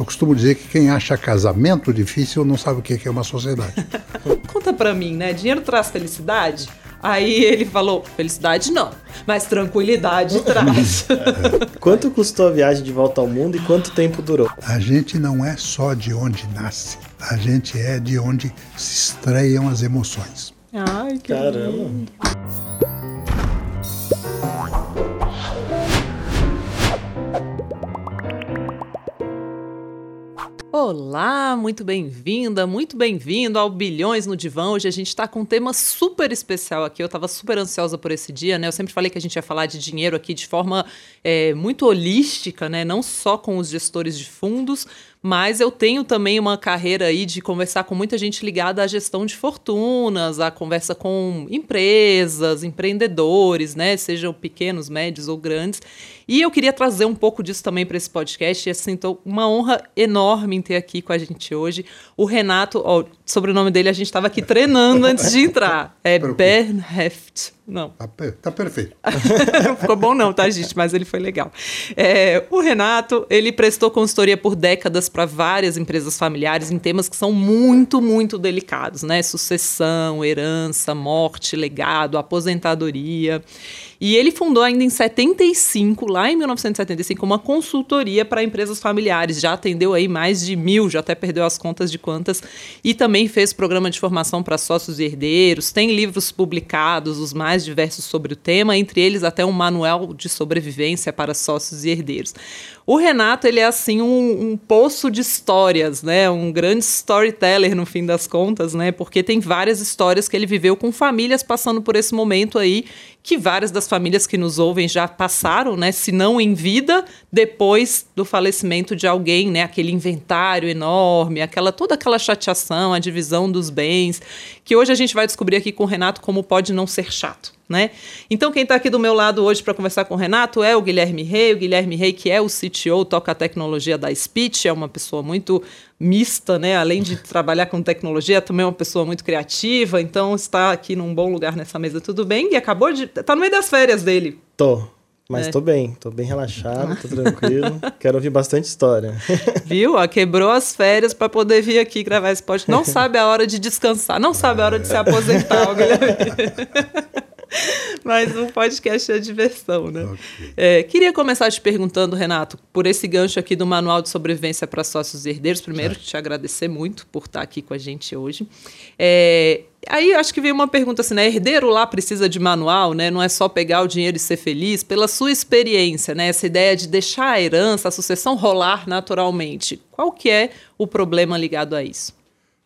Eu costumo dizer que quem acha casamento difícil não sabe o que é uma sociedade. Conta pra mim, né? Dinheiro traz felicidade? Aí ele falou: felicidade não, mas tranquilidade traz. Quanto custou a viagem de volta ao mundo e quanto tempo durou? A gente não é só de onde nasce, a gente é de onde se estreiam as emoções. Ai, que Caramba. lindo. Olá, muito bem-vinda, muito bem-vindo ao Bilhões no Divã. Hoje a gente está com um tema super especial aqui. Eu estava super ansiosa por esse dia, né? Eu sempre falei que a gente ia falar de dinheiro aqui de forma é, muito holística, né? Não só com os gestores de fundos, mas eu tenho também uma carreira aí de conversar com muita gente ligada à gestão de fortunas, à conversa com empresas, empreendedores, né? Sejam pequenos, médios ou grandes. E eu queria trazer um pouco disso também para esse podcast. E assim, tô uma honra enorme em ter aqui com a gente hoje o Renato. Ó, sobre o nome dele, a gente estava aqui treinando antes de entrar. É. Bernheft. Não, Tá, per- tá perfeito. não ficou bom não, tá, gente? Mas ele foi legal. É, o Renato, ele prestou consultoria por décadas para várias empresas familiares em temas que são muito, muito delicados, né? Sucessão, herança, morte, legado, aposentadoria. E ele fundou ainda em 75, lá em 1975, uma consultoria para empresas familiares. Já atendeu aí mais de mil, já até perdeu as contas de quantas. E também fez programa de formação para sócios e herdeiros. Tem livros publicados, os mais diversos sobre o tema, entre eles até um manual de sobrevivência para sócios e herdeiros. O Renato, ele é assim um, um poço de histórias, né? Um grande storyteller no fim das contas, né? Porque tem várias histórias que ele viveu com famílias passando por esse momento aí, que várias das famílias que nos ouvem já passaram, né? Se não em vida, depois do falecimento de alguém, né? Aquele inventário enorme, aquela toda aquela chateação, a divisão dos bens, que hoje a gente vai descobrir aqui com o Renato como pode não ser chato. Né? Então, quem está aqui do meu lado hoje para conversar com o Renato é o Guilherme Rey. O Guilherme Rey, que é o CTO, toca a tecnologia da Speech, é uma pessoa muito mista, né? Além de trabalhar com tecnologia, também é uma pessoa muito criativa. Então, está aqui num bom lugar nessa mesa, tudo bem? E acabou de. Está no meio das férias dele. Tô. Mas É. tô bem, tô bem relaxado, tô tranquilo. Quero ouvir bastante história. Viu? Ó, quebrou as férias para poder vir aqui gravar esse podcast. Não sabe a hora de descansar, não sabe a hora de se aposentar, Guilherme. Mas um podcast é diversão, né? Ok. É, queria começar te perguntando, Renato, por esse gancho aqui do Manual de Sobrevivência para Sócios e Herdeiros. Primeiro, te agradecer muito por estar aqui com a gente hoje. É, aí acho que veio uma pergunta assim, né? Herdeiro lá precisa de manual, né? Não é só pegar o dinheiro e ser feliz. Pela sua experiência, né? Essa ideia de deixar a herança, a sucessão rolar naturalmente. Qual que é o problema ligado a isso?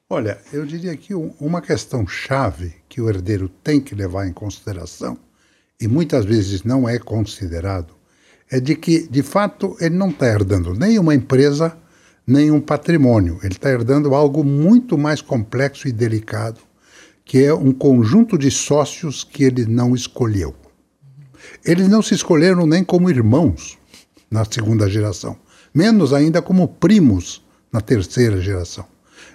Olha, eu diria que um- uma questão chave que o herdeiro tem que levar em consideração, e muitas vezes não é considerado, é de que, de fato, ele não está herdando nem uma empresa, nem um patrimônio. Ele está herdando algo muito mais complexo e delicado, que é um conjunto de sócios que ele não escolheu. Eles não se escolheram nem como irmãos na segunda geração, menos ainda como primos na terceira geração.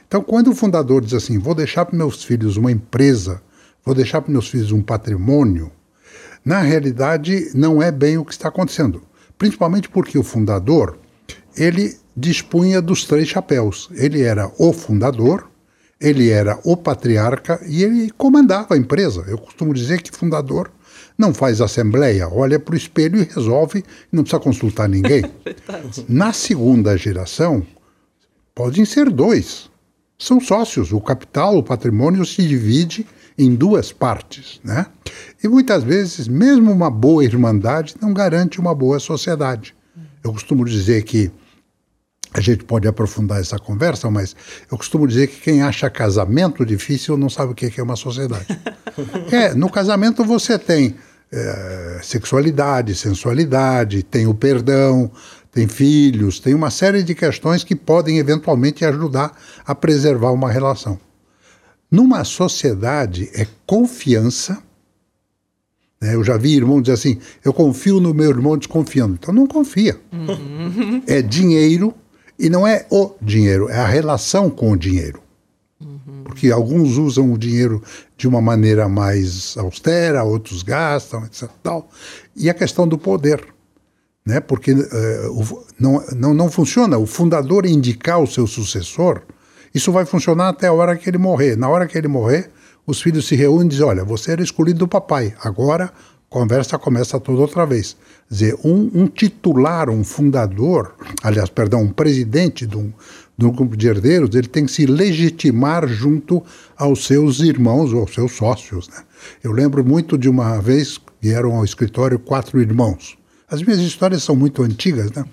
Então, quando o fundador diz assim: vou deixar para meus filhos uma empresa, vou deixar para meus filhos um patrimônio, na realidade não é bem o que está acontecendo. Principalmente porque o fundador ele dispunha dos três chapéus. Ele era o fundador, ele era o patriarca e ele comandava a empresa. Eu costumo dizer que fundador não faz assembleia, olha para o espelho e resolve, não precisa consultar ninguém. Na segunda geração, podem ser dois. São sócios. O capital, o patrimônio se divide em duas partes. Né? E muitas vezes, mesmo uma boa irmandade não garante uma boa sociedade. Eu costumo dizer que a gente pode aprofundar essa conversa, mas eu costumo dizer que quem acha casamento difícil não sabe o que é uma sociedade. é, no casamento você tem é, sexualidade, sensualidade, tem o perdão, tem filhos, tem uma série de questões que podem eventualmente ajudar a preservar uma relação. Numa sociedade é confiança. né? Eu já vi irmão dizer assim: eu confio no meu irmão desconfiando. Então não confia. É dinheiro e não é o dinheiro, é a relação com o dinheiro. Porque alguns usam o dinheiro de uma maneira mais austera, outros gastam, etc. Tal. E a questão do poder. né? porque uh, o, não, não, não funciona. O fundador indicar o seu sucessor, isso vai funcionar até a hora que ele morrer. Na hora que ele morrer, os filhos se reúnem e dizem: Olha, você era escolhido do papai, agora a conversa começa toda outra vez. Dizer, um, um titular, um fundador, aliás, perdão, um presidente de um, de um grupo de herdeiros, ele tem que se legitimar junto aos seus irmãos ou aos seus sócios. Né? Eu lembro muito de uma vez vieram ao escritório quatro irmãos. As minhas histórias são muito antigas, né?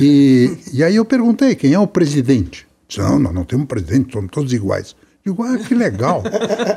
E, e aí eu perguntei quem é o presidente. Disse, não, não, não temos presidente, somos todos iguais. Digo, ah, que legal.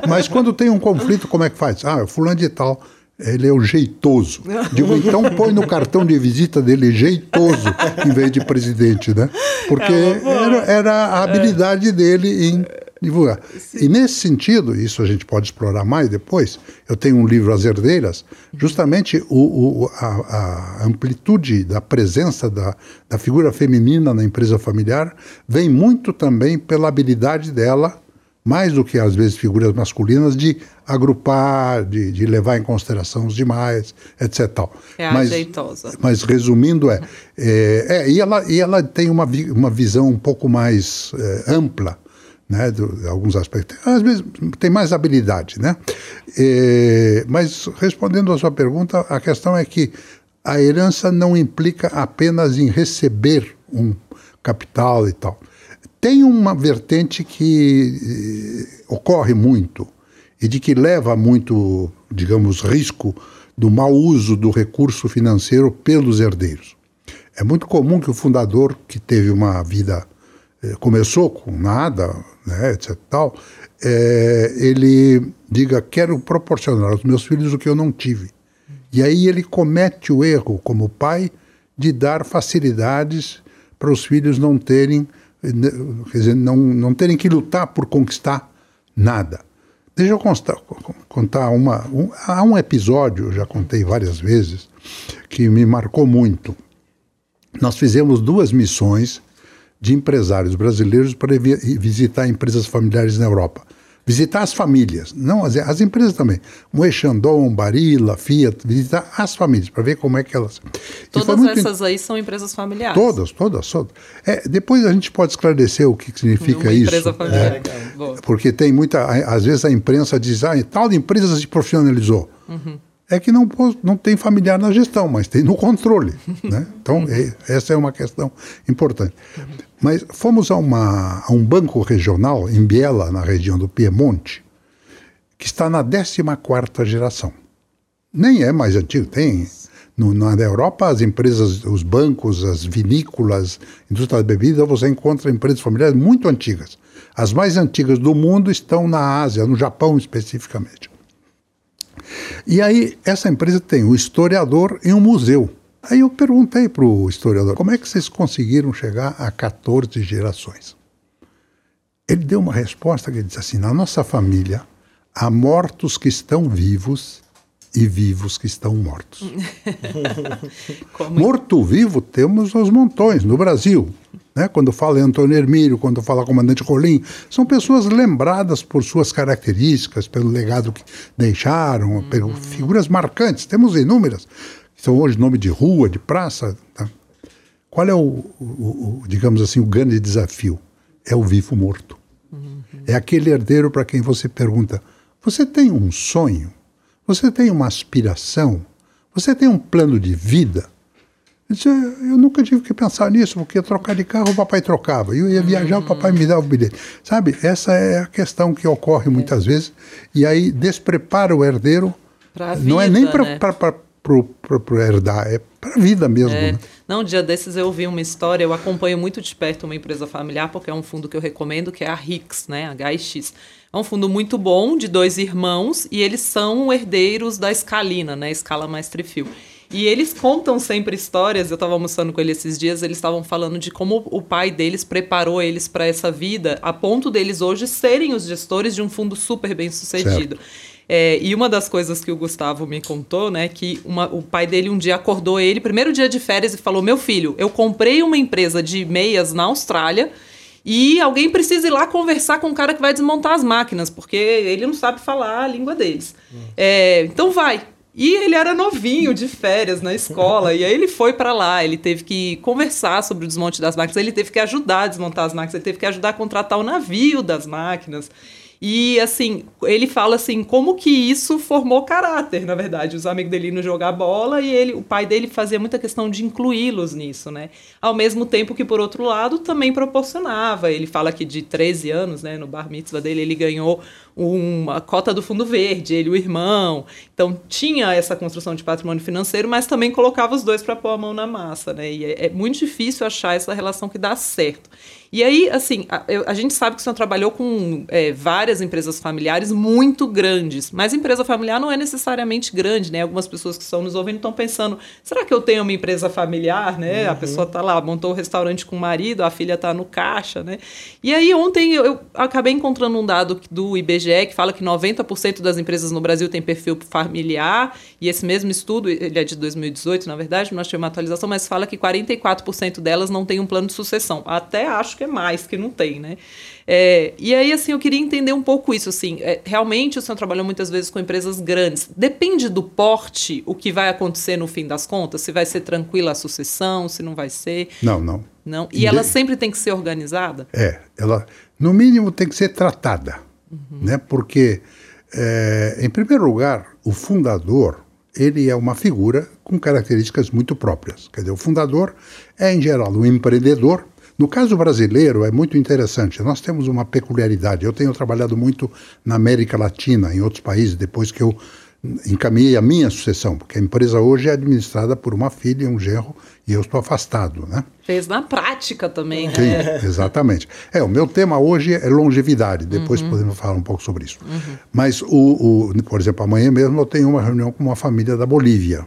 Mas quando tem um conflito, como é que faz? Ah, é fulano de tal. Ele é o jeitoso. Digo, então põe no cartão de visita dele jeitoso em vez de presidente, né? Porque é era, era, a habilidade dele em divulgar. Sim. E nesse sentido, isso a gente pode explorar mais depois, eu tenho um livro, As Herdeiras, justamente o, o a, a, amplitude da presença da, da figura feminina na empresa familiar vem muito também pela habilidade dela, mais do que às vezes figuras masculinas, de agrupar, de, de levar em consideração os demais, etc. Tal. É mas, ajeitosa. Mas resumindo, é, é, é, e, ela, e ela tem uma, uma visão um pouco mais é, ampla né, de alguns aspectos. Às vezes tem mais habilidade, né? É, mas respondendo à sua pergunta, a questão é que a herança não implica apenas em receber um capital e tal. Tem uma vertente que eh, ocorre muito e de que leva muito, digamos, risco do mau uso do recurso financeiro pelos herdeiros. É muito comum que o fundador, que teve uma vida eh, começou com nada, né, etc. Tal, é, ele diga: quero proporcionar aos meus filhos o que eu não tive. E aí ele comete o erro, como pai, de dar facilidades para os filhos não terem, né, quer dizer, não, não terem que lutar por conquistar nada. Deixa eu constar, contar uma. Um, há um episódio, já contei várias vezes, que me marcou muito. Nós fizemos duas missões de empresários brasileiros para visitar empresas familiares na Europa. Visitar as famílias, não as, as empresas também. Moe Chandon, Barilla, Fiat, visitar as famílias, para ver como é que elas. Todas essas in... aí são empresas familiares? Todas, todas, todas. É, depois a gente pode esclarecer o que significa Uma isso. Empresa familiar. É, porque tem muita. Às vezes a imprensa diz, ah, tal empresa se profissionalizou. Uhum é que não, não tem familiar na gestão, mas tem no controle. Né? Então, é, essa é uma questão importante. Mas fomos a, uma, a um banco regional em Biela, na região do Piemonte, que está na 14 geração. Nem é mais antigo, tem. No, na Europa, as empresas, os bancos, as vinícolas, indústria da bebida, você encontra empresas familiares muito antigas. As mais antigas do mundo estão na Ásia, no Japão especificamente. E aí, essa empresa tem um historiador e um museu. Aí eu perguntei para o historiador, como é que vocês conseguiram chegar a 14 gerações? Ele deu uma resposta que disse assim: na nossa família há mortos que estão vivos e vivos que estão mortos. Morto-vivo temos os montões no Brasil. Né? Quando fala em Antônio Hermílio, quando fala Comandante Rolim, são pessoas lembradas por suas características, pelo legado que deixaram, uhum. por figuras marcantes. Temos inúmeras, são hoje nome de rua, de praça. Tá? Qual é o, o, o, digamos assim, o grande desafio? É o vivo morto. Uhum. É aquele herdeiro para quem você pergunta: você tem um sonho? Você tem uma aspiração? Você tem um plano de vida? Eu, nunca tive que pensar nisso, porque trocar de carro o papai trocava. Eu ia viajar, o papai me dava o bilhete. Sabe, essa é a questão que ocorre muitas é. vezes. E aí desprepara o herdeiro. Vida, não é nem para né? Herdar, é para a vida mesmo. É. Né? Não, um dia desses eu ouvi uma história, eu acompanho muito de perto uma empresa familiar, porque é um fundo que eu recomendo, que é a RIX, né, HX. É um fundo muito bom, de dois irmãos, e eles são herdeiros da Escalina, né? Escala Maestrefil. E eles contam sempre histórias. Eu estava almoçando com ele esses dias, eles estavam falando de como o pai deles preparou eles para essa vida, a ponto deles hoje serem os gestores de um fundo super bem sucedido. É, e uma das coisas que o Gustavo me contou, né, que uma, o pai dele um dia acordou ele, primeiro dia de férias, e falou: Meu filho, eu comprei uma empresa de meias na Austrália e alguém precisa ir lá conversar com o cara que vai desmontar as máquinas, porque ele não sabe falar a língua deles. Hum. É, então vai. E ele era novinho, de férias na escola, e aí ele foi para lá, ele teve que conversar sobre o desmonte das máquinas, ele teve que ajudar a desmontar as máquinas, ele teve que ajudar a contratar o navio das máquinas. E assim, ele fala assim, como que isso formou caráter, na verdade. Os amigos dele iam jogar bola e ele, o pai dele fazia muita questão de incluí-los nisso, né? Ao mesmo tempo que, por outro lado, também proporcionava. Ele fala que de 13 anos, né, no bar mitzvah dele, ele ganhou uma cota do Fundo Verde, ele o irmão. Então tinha essa construção de patrimônio financeiro, mas também colocava os dois para pôr a mão na massa, né? E é, é muito difícil achar essa relação que dá certo. E aí, assim, a, a, gente sabe que o senhor trabalhou com é, várias empresas familiares muito grandes, mas empresa familiar não é necessariamente grande, né? Algumas pessoas que estão nos ouvindo estão pensando: será que eu tenho uma empresa familiar, né? Uhum. A pessoa está lá, montou o um restaurante com o marido, a filha está no caixa, né? E aí, ontem eu, eu, acabei encontrando um dado do IBGE que fala que 90% das empresas no Brasil têm perfil familiar, e esse mesmo estudo, ele é de 2018, na verdade, nós tivemos uma atualização, mas fala que 44% delas não têm um plano de sucessão. Até acho que é mais que não tem, né? É, e aí, assim, eu queria entender um pouco isso, assim, é, realmente o senhor trabalhou muitas vezes com empresas grandes, depende do porte o que vai acontecer no fim das contas? Se vai ser tranquila a sucessão, se não vai ser? Não, não. Não? E ela sempre tem que ser organizada? É, ela, no mínimo, tem que ser tratada, uhum. né? Porque, é, em primeiro lugar, o fundador, ele é uma figura com características muito próprias. Quer dizer, o fundador é, em geral, um empreendedor no caso brasileiro, é muito interessante. Nós temos uma peculiaridade. Eu tenho trabalhado muito na América Latina, em outros países, depois que eu encaminhei a minha sucessão, porque a empresa hoje é administrada por uma filha e um genro, e eu estou afastado, né? Fez na prática também, né? Sim, exatamente. É, o meu tema hoje é longevidade, depois uhum. podemos falar um pouco sobre isso. Uhum. Mas, o, o, por exemplo, amanhã mesmo eu tenho uma reunião com uma família da Bolívia?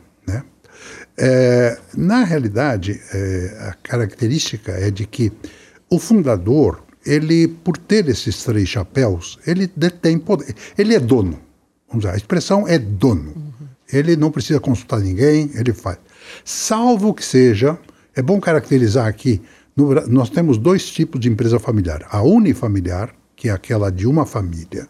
É, na realidade, é, a característica é de que o fundador, ele, por ter esses três chapéus, ele detém poder. Ele é dono. Vamos dizer, a expressão é dono. Uhum. Ele não precisa consultar ninguém, ele faz. Salvo que seja, é bom caracterizar aqui, no, nós temos dois tipos de empresa familiar. A unifamiliar, que é aquela de uma família,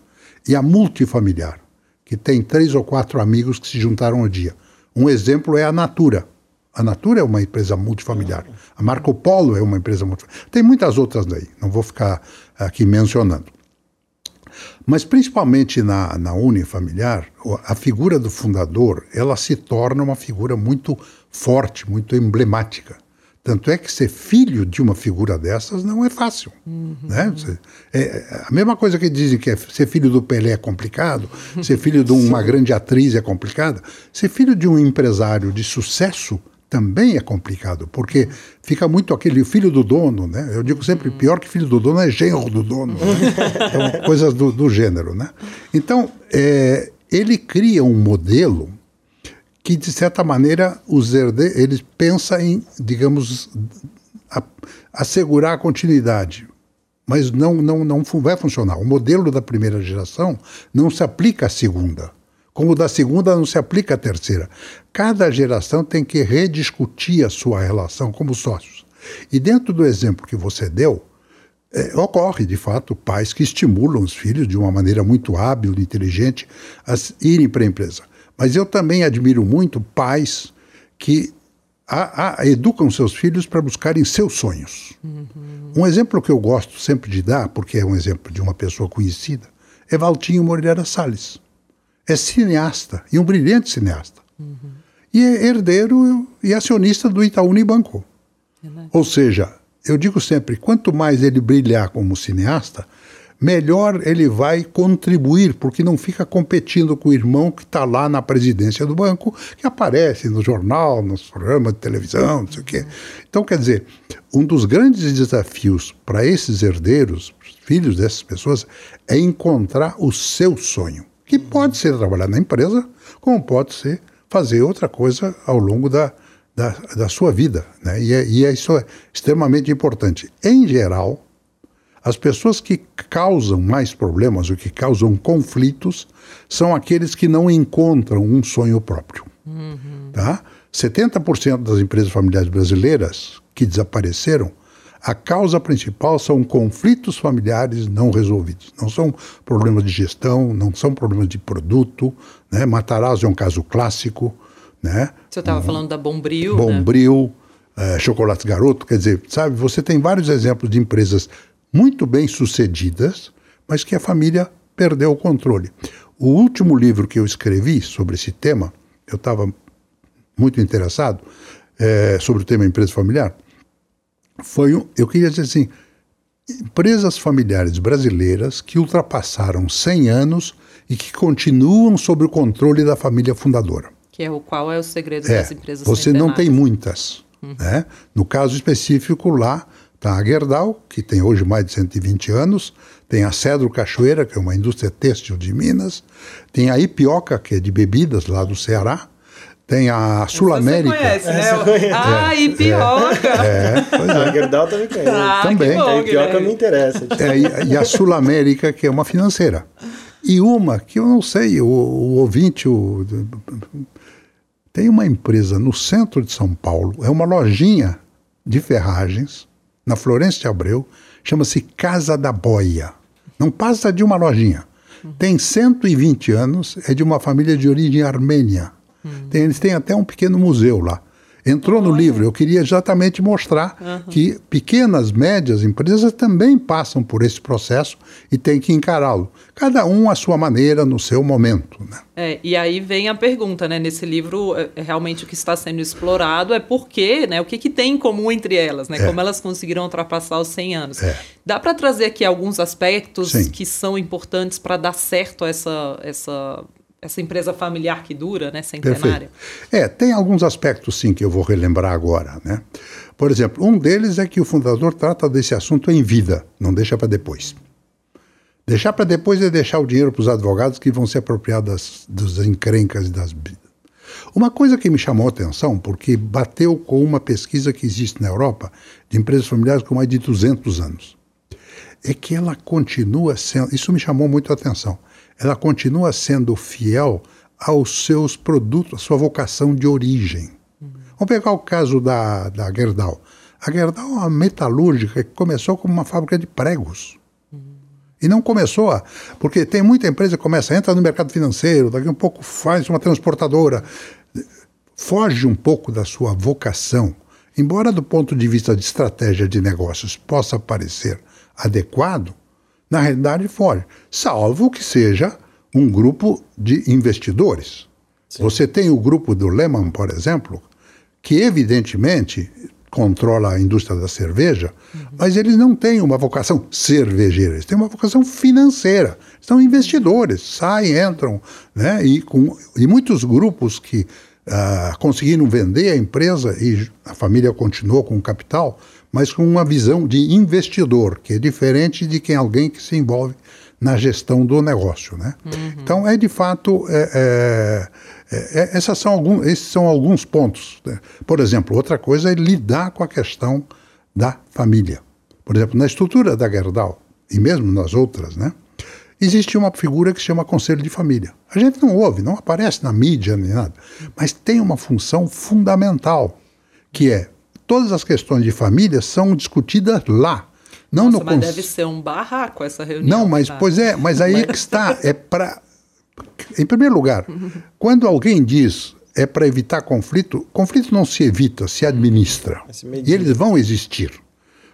e a multifamiliar, que tem três ou quatro amigos que se juntaram ao dia. Um exemplo é a Natura. A Natura é uma empresa multifamiliar. A Marco Polo é uma empresa multifamiliar. Tem muitas outras daí, não vou ficar aqui mencionando. Mas principalmente na, na unifamiliar, a figura do fundador, ela se torna uma figura muito forte, muito emblemática. Tanto é que ser filho de uma figura dessas não é fácil. Uhum. Né? É, é, a mesma coisa que dizem que é, ser filho do Pelé é complicado, ser filho de uma grande atriz é complicado. Ser filho de um empresário de sucesso também é complicado, porque fica muito aquele filho do dono, né? Eu digo sempre, pior que filho do dono é genro do dono, né? então, coisas do, do, gênero, né? Então, é, ele cria um modelo que de certa maneira os herdeiros eles pensam em, digamos, a, assegurar a continuidade, mas não não não vai funcionar. O modelo da primeira geração não se aplica à segunda, como o da segunda não se aplica à terceira. Cada geração tem que rediscutir a sua relação como sócios. E dentro do exemplo que você deu, é, ocorre, de fato, pais que estimulam os filhos de uma maneira muito hábil, inteligente, a irem para a empresa. Mas eu também admiro muito pais que a, a, educam seus filhos para buscarem seus sonhos. Uhum. Um exemplo que eu gosto sempre de dar, porque é um exemplo de uma pessoa conhecida, é Valtinho Moreira Salles. É cineasta, e um brilhante cineasta. Uhum. E é herdeiro e acionista do Itaú Unibanco. Ou seja, eu digo sempre, quanto mais ele brilhar como cineasta, melhor ele vai contribuir, porque não fica competindo com o irmão que está lá na presidência do banco, que aparece no jornal, nos programas de televisão, não sei o quê. Então, quer dizer, um dos grandes desafios para esses herdeiros, filhos dessas pessoas, é encontrar o seu sonho, que pode ser trabalhar na empresa, como pode ser fazer outra coisa ao longo da, da, da sua vida. Né? E, é, e é, isso é extremamente importante. Em geral, as pessoas que causam mais problemas, ou que causam conflitos, são aqueles que não encontram um sonho próprio. Uhum. Tá? 70% das empresas familiares brasileiras que desapareceram, A causa principal são conflitos familiares não resolvidos. Não são problemas de gestão, não são problemas de produto. Né? Matarazzo é um caso clássico. Né? Você estava um, falando da Bombril. Bombril, né? é, Chocolate Garoto. Quer dizer, sabe, você tem vários exemplos de empresas muito bem sucedidas, mas que a família perdeu o controle. O último livro que eu escrevi sobre esse tema, eu estava muito interessado, é, sobre o tema empresa familiar, foi um, eu queria dizer assim, empresas familiares brasileiras que ultrapassaram 100 anos e que continuam sob o controle da família fundadora. Que é o qual é o segredo é, das empresas Você não tem muitas. Uhum. Né? No caso específico lá, está a Gerdau, que tem hoje mais de 120 anos, tem a Cedro Cachoeira, que é uma indústria têxtil de Minas, tem a Ipioca, que é de bebidas lá do Ceará, tem a Sul América. Você conhece, né? Ah, é, Ipioca. É, é, pois é. A Gerdau também conhece. Ah, também. Bom, a Ipioca me interessa. É, e, e, a Sul América, que é uma financeira. E uma que eu não sei, o, o ouvinte. O, tem uma empresa no centro de São Paulo, é uma lojinha de ferragens, na Florência de Abreu, chama-se Casa da Boia. Não passa de uma lojinha. Tem 120 anos, é de uma família de origem armênia. Hum. Tem, eles têm até um pequeno museu lá. Entrou no livro, eu queria exatamente mostrar uhum. que pequenas, médias empresas também passam por esse processo e tem que encará-lo. Cada um à sua maneira, no seu momento. Né? É, e aí vem a pergunta, né? Nesse livro, é, é realmente o que está sendo explorado é por quê, né? O que, que tem em comum entre elas, né? É. Como elas conseguiram ultrapassar os 100 anos. É. Dá para trazer aqui alguns aspectos Sim. que são importantes para dar certo essa, essa essa empresa familiar que dura, né, centenária. Perfeito. É, tem alguns aspectos sim que eu vou relembrar agora, né? Por exemplo, um deles é que o fundador trata desse assunto em vida, não deixa para depois. Deixar para depois é deixar o dinheiro para os advogados que vão se apropriar das, das encrencas e das uma coisa que me chamou a atenção, porque bateu com uma pesquisa que existe na Europa de empresas familiares com mais de 200 anos, é que ela continua sendo. Isso me chamou muito a atenção ela continua sendo fiel aos seus produtos, à sua vocação de origem. Uhum. Vamos pegar o caso da, da Gerdau. A Gerdau é uma metalúrgica que começou como uma fábrica de pregos. E não começou a. Porque tem muita empresa que começa, entra no mercado financeiro, daqui a um pouco faz uma transportadora. Foge um pouco da sua vocação. Embora, do ponto de vista de estratégia de negócios, possa parecer adequado, na realidade foge, salvo que seja um grupo de investidores. Sim. Você tem o grupo do Lehman, por exemplo, que evidentemente controla a indústria da cerveja, uhum. mas eles não têm uma vocação cervejeira, eles têm uma vocação financeira. São investidores, saem, entram, né? E, com, e muitos grupos que uh, conseguiram vender a empresa e a família continuou com o capital, mas com uma visão de investidor, que é diferente de quem alguém que se envolve na gestão do negócio, né? Uhum. Então é de fato é, é, é, essas são alguns, esses são alguns pontos. Né? Por exemplo, outra coisa é lidar com a questão da família. Por exemplo, na estrutura da Gerdau e mesmo nas outras, né? Existe uma figura que se chama Conselho de Família. A gente não ouve, não aparece na mídia nem nada, mas tem uma função fundamental, que é todas as questões de família são discutidas lá. Não Nossa, no mas cons... deve ser um barraco essa reunião. Não, mas tá? pois é, mas aí que está, é para em primeiro lugar, quando alguém diz é para evitar conflito, conflito não se evita, se administra. E eles vão existir.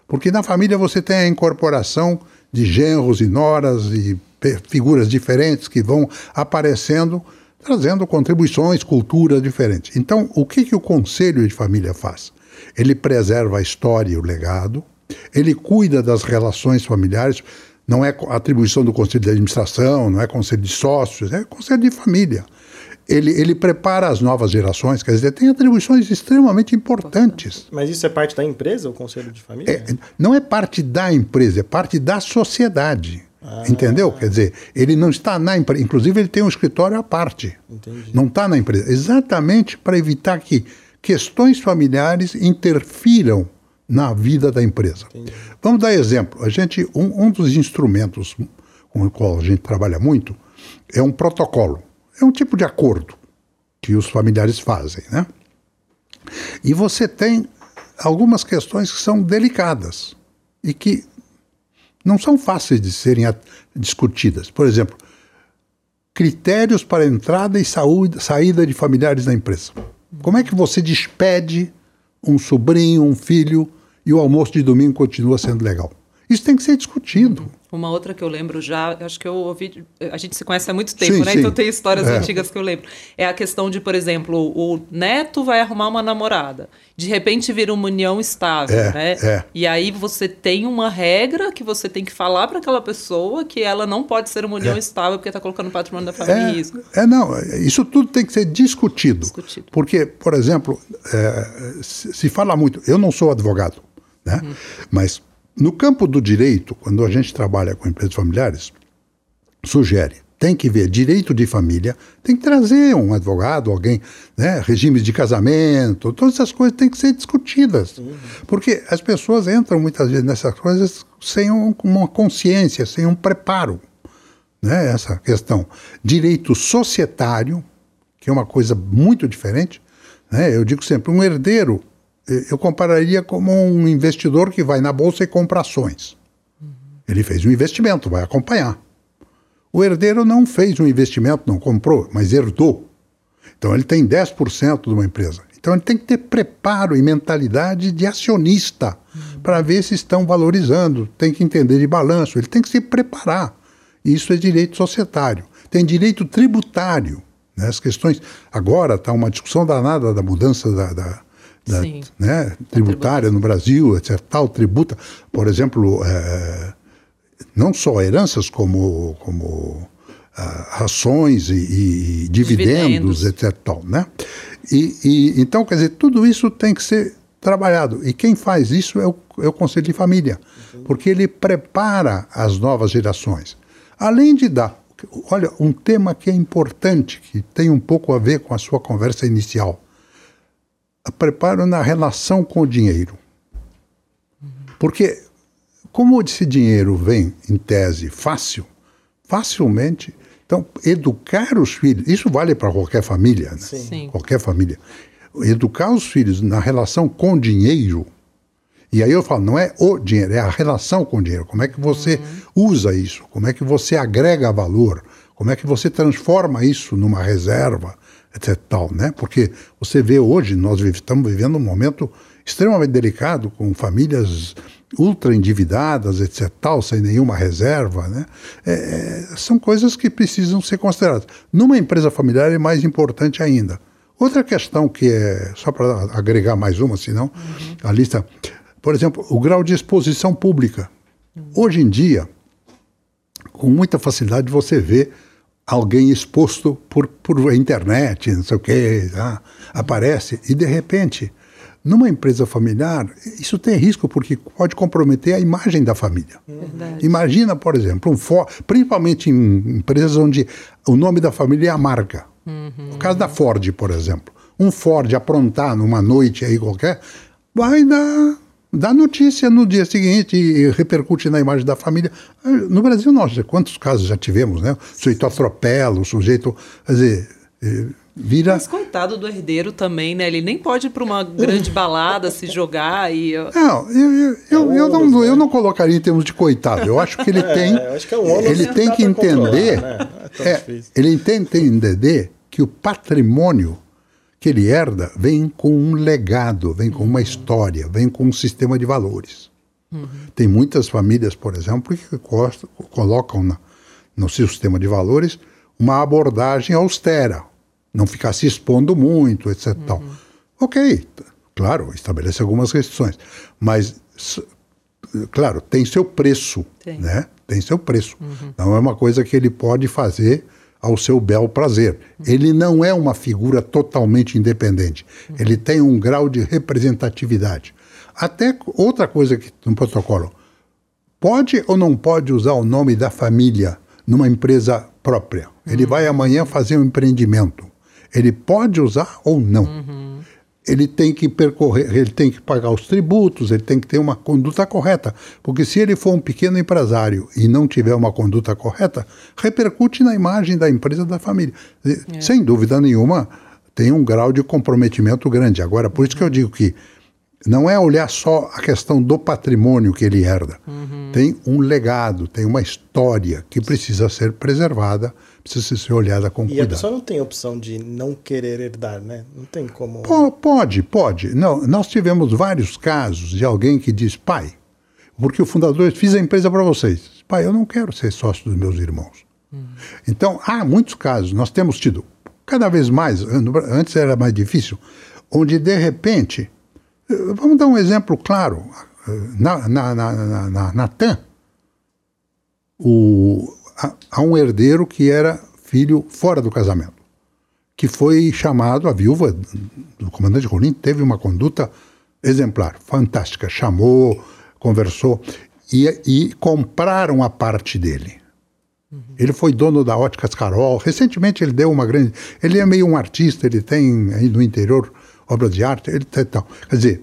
Porque na família você tem a incorporação de genros e noras e figuras diferentes que vão aparecendo, trazendo contribuições, cultura diferentes. Então, o que, que o conselho de família faz? Ele preserva a história e o legado, ele cuida das relações familiares, não é atribuição do conselho de administração, não é conselho de sócios, é conselho de família. Ele, ele prepara as novas gerações, quer dizer, tem atribuições extremamente importantes. Mas isso é parte da empresa, o conselho de família? É, não é parte da empresa, é parte da sociedade. Ah. Entendeu? Quer dizer, ele não está na empresa. Inclusive, ele tem um escritório à parte. Entendi. Não está na empresa. Exatamente para evitar que questões familiares interfiram na vida da empresa. Entendi. Vamos dar exemplo. A gente, um, um dos instrumentos com o qual a gente trabalha muito é um protocolo. É um tipo de acordo que os familiares fazem, né? E você tem algumas questões que são delicadas. e que não são fáceis de serem discutidas. Por exemplo, critérios para entrada e saúde, saída de familiares na empresa. Como é que você despede um sobrinho, um filho e o almoço de domingo continua sendo legal? Isso tem que ser discutido. Uma outra que eu lembro já, acho que eu ouvi. A gente se conhece há muito tempo, sim, né? Sim. Então tem histórias é. antigas que eu lembro. É a questão de, por exemplo, o neto vai arrumar uma namorada. De repente vira uma união estável, é, né? É. E aí você tem uma regra que você tem que falar para aquela pessoa que ela não pode ser uma união é. estável porque está colocando o patrimônio da família é, em risco. É, não. Isso tudo tem que ser discutido. discutido. Porque, por exemplo, é, se fala muito. Eu não sou advogado, né? Uhum. Mas no campo do direito, quando a gente trabalha com empresas familiares, sugere, tem que ver direito de família, tem que trazer um advogado, alguém, né, regimes de casamento, todas essas coisas têm que ser discutidas. Uhum. Porque as pessoas entram muitas vezes nessas coisas sem um, uma consciência, sem um preparo. Né, essa questão. Direito societário, que é uma coisa muito diferente. Né, eu digo sempre, um herdeiro eu compararia como um investidor que vai na bolsa e compra ações. Uhum. Ele fez um investimento, vai acompanhar. O herdeiro não fez um investimento, não comprou, mas herdou. Então ele tem 10% de uma empresa. Então ele tem que ter preparo e mentalidade de acionista uhum. para ver se estão valorizando, tem que entender de balanço, ele tem que se preparar. Isso é direito societário. Tem direito tributário. Né? As questões. Agora está uma discussão danada da mudança da, da da, né, tributária no Brasil, etc. Tal tributa, por exemplo, é, não só heranças como, como uh, ações e, e dividendos, dividendos, etc. Tal, né? E, e, então, quer dizer, tudo isso tem que ser trabalhado. E quem faz isso é o, é o Conselho de Família, porque ele prepara as novas gerações. Além de dar, olha, um tema que é importante, que tem um pouco a ver com a sua conversa inicial preparo na relação com o dinheiro. Porque, como esse dinheiro vem, em tese, fácil, facilmente. Então, educar os filhos, isso vale para qualquer família, né? Sim. Qualquer família. Educar os filhos na relação com o dinheiro. E aí eu falo, não é o dinheiro, é a relação com o dinheiro. Como é que você uhum. usa isso? Como é que você agrega valor? Como é que você transforma isso numa reserva? Etc. Tal, né? Porque você vê hoje, nós estamos vivendo um momento extremamente delicado, com famílias ultra endividadas, etc. Tal, sem nenhuma reserva. Né? É, é, são coisas que precisam ser consideradas. Numa empresa familiar é mais importante ainda. Outra questão que é, só para agregar mais uma, senão uhum. a lista, por exemplo, o grau de exposição pública. Uhum. Hoje em dia, com muita facilidade você vê alguém exposto por, por internet, não sei o quê, tá? aparece, e de repente, numa empresa familiar, isso tem risco porque pode comprometer a imagem da família. Verdade. Imagina, por exemplo, um for, principalmente em empresas onde o nome da família é a marca. Uhum. No caso da Ford, por exemplo. Um Ford aprontar numa noite aí qualquer, vai dar dá notícia no dia seguinte e repercute na imagem da família. No Brasil, nós, quantos casos já tivemos, né? O sujeito atropela, o sujeito. Quer dizer, eh, vira. Mas coitado do herdeiro também, né? Ele nem pode ir para uma grande balada se jogar e. Não, eu, eu, eu, eu, não, eu não colocaria em termos de coitado. Eu acho que ele tem. É, que é um ele tem que entender. Né? É é, ele tem que entender que o patrimônio que ele herda vem com um legado, vem com uma história, vem com um sistema de valores. Uhum. Tem muitas famílias, por exemplo, que costam, colocam na, no seu sistema de valores uma abordagem austera, não ficar se expondo muito, etc. Uhum. Tal. Ok, claro, estabelece algumas restrições, mas claro, tem seu preço, tem. né? Tem seu preço. Uhum. Não é uma coisa que ele pode fazer ao seu bel prazer. Ele não é uma figura totalmente independente. Ele tem um grau de representatividade. Até outra coisa que no protocolo, pode ou não pode usar o nome da família numa empresa própria? Ele uhum. vai amanhã fazer um empreendimento. Ele pode usar ou não? Uhum ele tem que percorrer, ele tem que pagar os tributos, ele tem que ter uma conduta correta. Porque se ele for um pequeno empresário e não tiver uma conduta correta, repercute na imagem da empresa da família. É. Sem dúvida nenhuma, tem um grau de comprometimento grande. Agora, por isso que eu digo que não é olhar só a questão do patrimônio que ele herda. Uhum. Tem um legado, tem uma história que precisa ser preservada, precisa ser olhada com e cuidado. E a pessoa não tem opção de não querer herdar, né? Não tem como. Pode, pode. Não, nós tivemos vários casos de alguém que diz, pai, porque o fundador fiz a empresa para vocês. Pai, eu não quero ser sócio dos meus irmãos. Uhum. Então, há muitos casos, nós temos tido cada vez mais, antes era mais difícil, onde de repente Vamos dar um exemplo claro. Na, na, na, na, na TAM, o, há um herdeiro que era filho fora do casamento, que foi chamado, a viúva do comandante Rolim teve uma conduta exemplar, fantástica, chamou, conversou, e, e compraram a parte dele. Uhum. Ele foi dono da Óticas Carol. Recentemente ele deu uma grande. Ele é meio um artista, ele tem aí no interior obra de arte, ele tal. Quer dizer,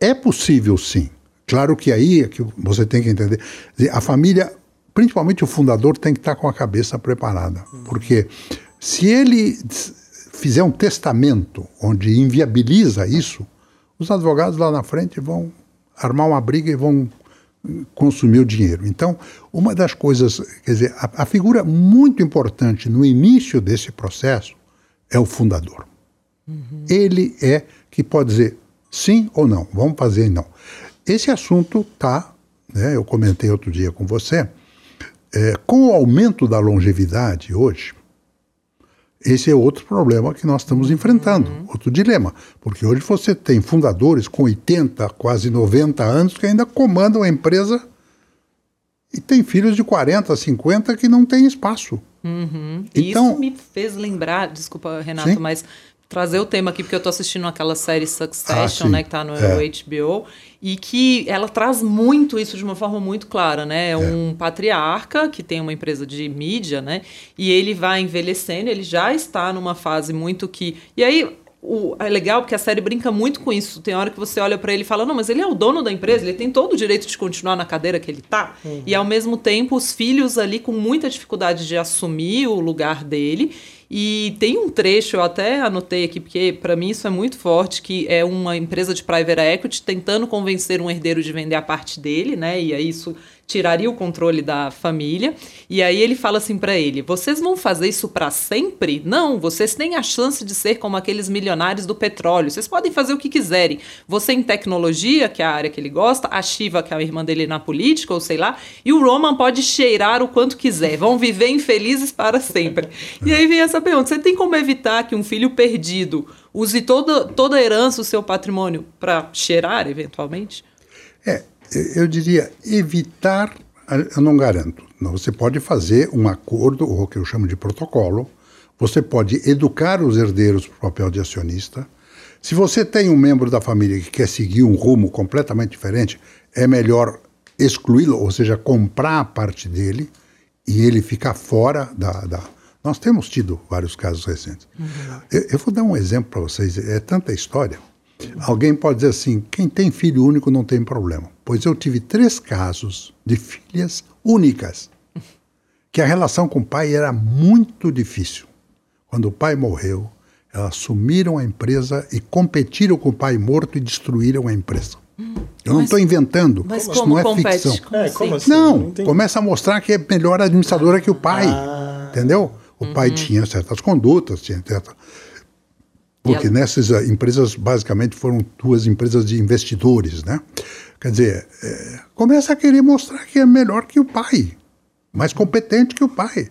é possível sim. Claro que aí é que você tem que entender. A família, principalmente o fundador, tem que estar com a cabeça preparada. Porque se ele fizer um testamento onde inviabiliza isso, os advogados lá na frente vão armar uma briga e vão consumir o dinheiro. Então, uma das coisas, quer dizer, a, a figura muito importante no início desse processo é o fundador. Uhum. Ele é que pode dizer sim ou não, vamos fazer não. Esse assunto está, né, eu comentei outro dia com você, é, com o aumento da longevidade hoje, esse é outro problema que nós estamos enfrentando, uhum. outro dilema. Porque hoje você tem fundadores com 80, quase 90 anos que ainda comandam a empresa e tem filhos de 40, 50 que não têm espaço. Uhum. Então, Isso me fez lembrar, desculpa, Renato, sim? mas trazer o tema aqui, porque eu estou assistindo aquela série Succession, ah, né, que está no é. HBO, e que ela traz muito isso de uma forma muito clara, né? É, é um patriarca que tem uma empresa de mídia, né? E ele vai envelhecendo, ele já está numa fase muito que. E aí, o, é legal porque a série brinca muito com isso. Tem hora que você olha para ele e fala: não, mas ele é o dono da empresa, ele tem todo o direito de continuar na cadeira que ele tá. Uhum. E ao mesmo tempo, os filhos ali com muita dificuldade de assumir o lugar dele. E tem um trecho, eu até anotei aqui, porque para mim isso é muito forte, que é uma empresa de private equity tentando convencer um herdeiro de vender a parte dele, né? E aí isso tiraria o controle da família. E aí ele fala assim para ele: "Vocês vão fazer isso para sempre? Não, vocês têm a chance de ser como aqueles milionários do petróleo. Vocês podem fazer o que quiserem. Você em tecnologia, que é a área que ele gosta, a Shiva, que é a irmã dele na política, ou sei lá, e o Roman pode cheirar o quanto quiser. Vão viver infelizes para sempre." E aí vem essa pergunta: você tem como evitar que um filho perdido use toda toda a herança, o seu patrimônio para cheirar eventualmente? É, eu diria evitar, eu não garanto. Você pode fazer um acordo, ou o que eu chamo de protocolo, você pode educar os herdeiros para o papel de acionista. Se você tem um membro da família que quer seguir um rumo completamente diferente, é melhor excluí-lo, ou seja, comprar a parte dele e ele ficar fora da. da... Nós temos tido vários casos recentes. Uhum. Eu, eu, vou dar um exemplo para vocês, é tanta história. Alguém pode dizer assim: quem tem filho único não tem problema. Pois eu tive três casos de filhas únicas, que a relação com o pai era muito difícil. Quando o pai morreu, elas assumiram a empresa e competiram com o pai morto e destruíram a empresa. Eu não estou inventando, mas isso não é compete? ficção. Como é, como assim? Não, não começa a mostrar que é melhor administradora que o pai. Ah. Entendeu? O uhum. pai tinha certas condutas, tinha certa porque nessas eh, empresas, basicamente, foram duas empresas de investidores, né? Quer dizer, é, começa a querer mostrar que é melhor que o pai, mais competente que o pai.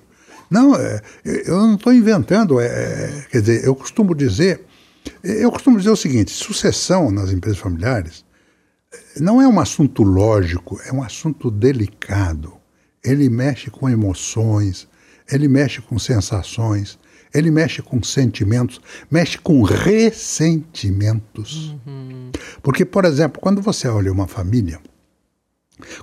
Não, é, eu não estou inventando. É, quer dizer, eu costumo dizer, eu costumo dizer o seguinte: sucessão nas empresas familiares não é um assunto lógico, é um assunto delicado. Ele mexe com emoções, ele mexe com sensações, ele mexe com sentimentos, mexe com ressentimentos. Uhum. Porque, por exemplo, quando você olha uma família,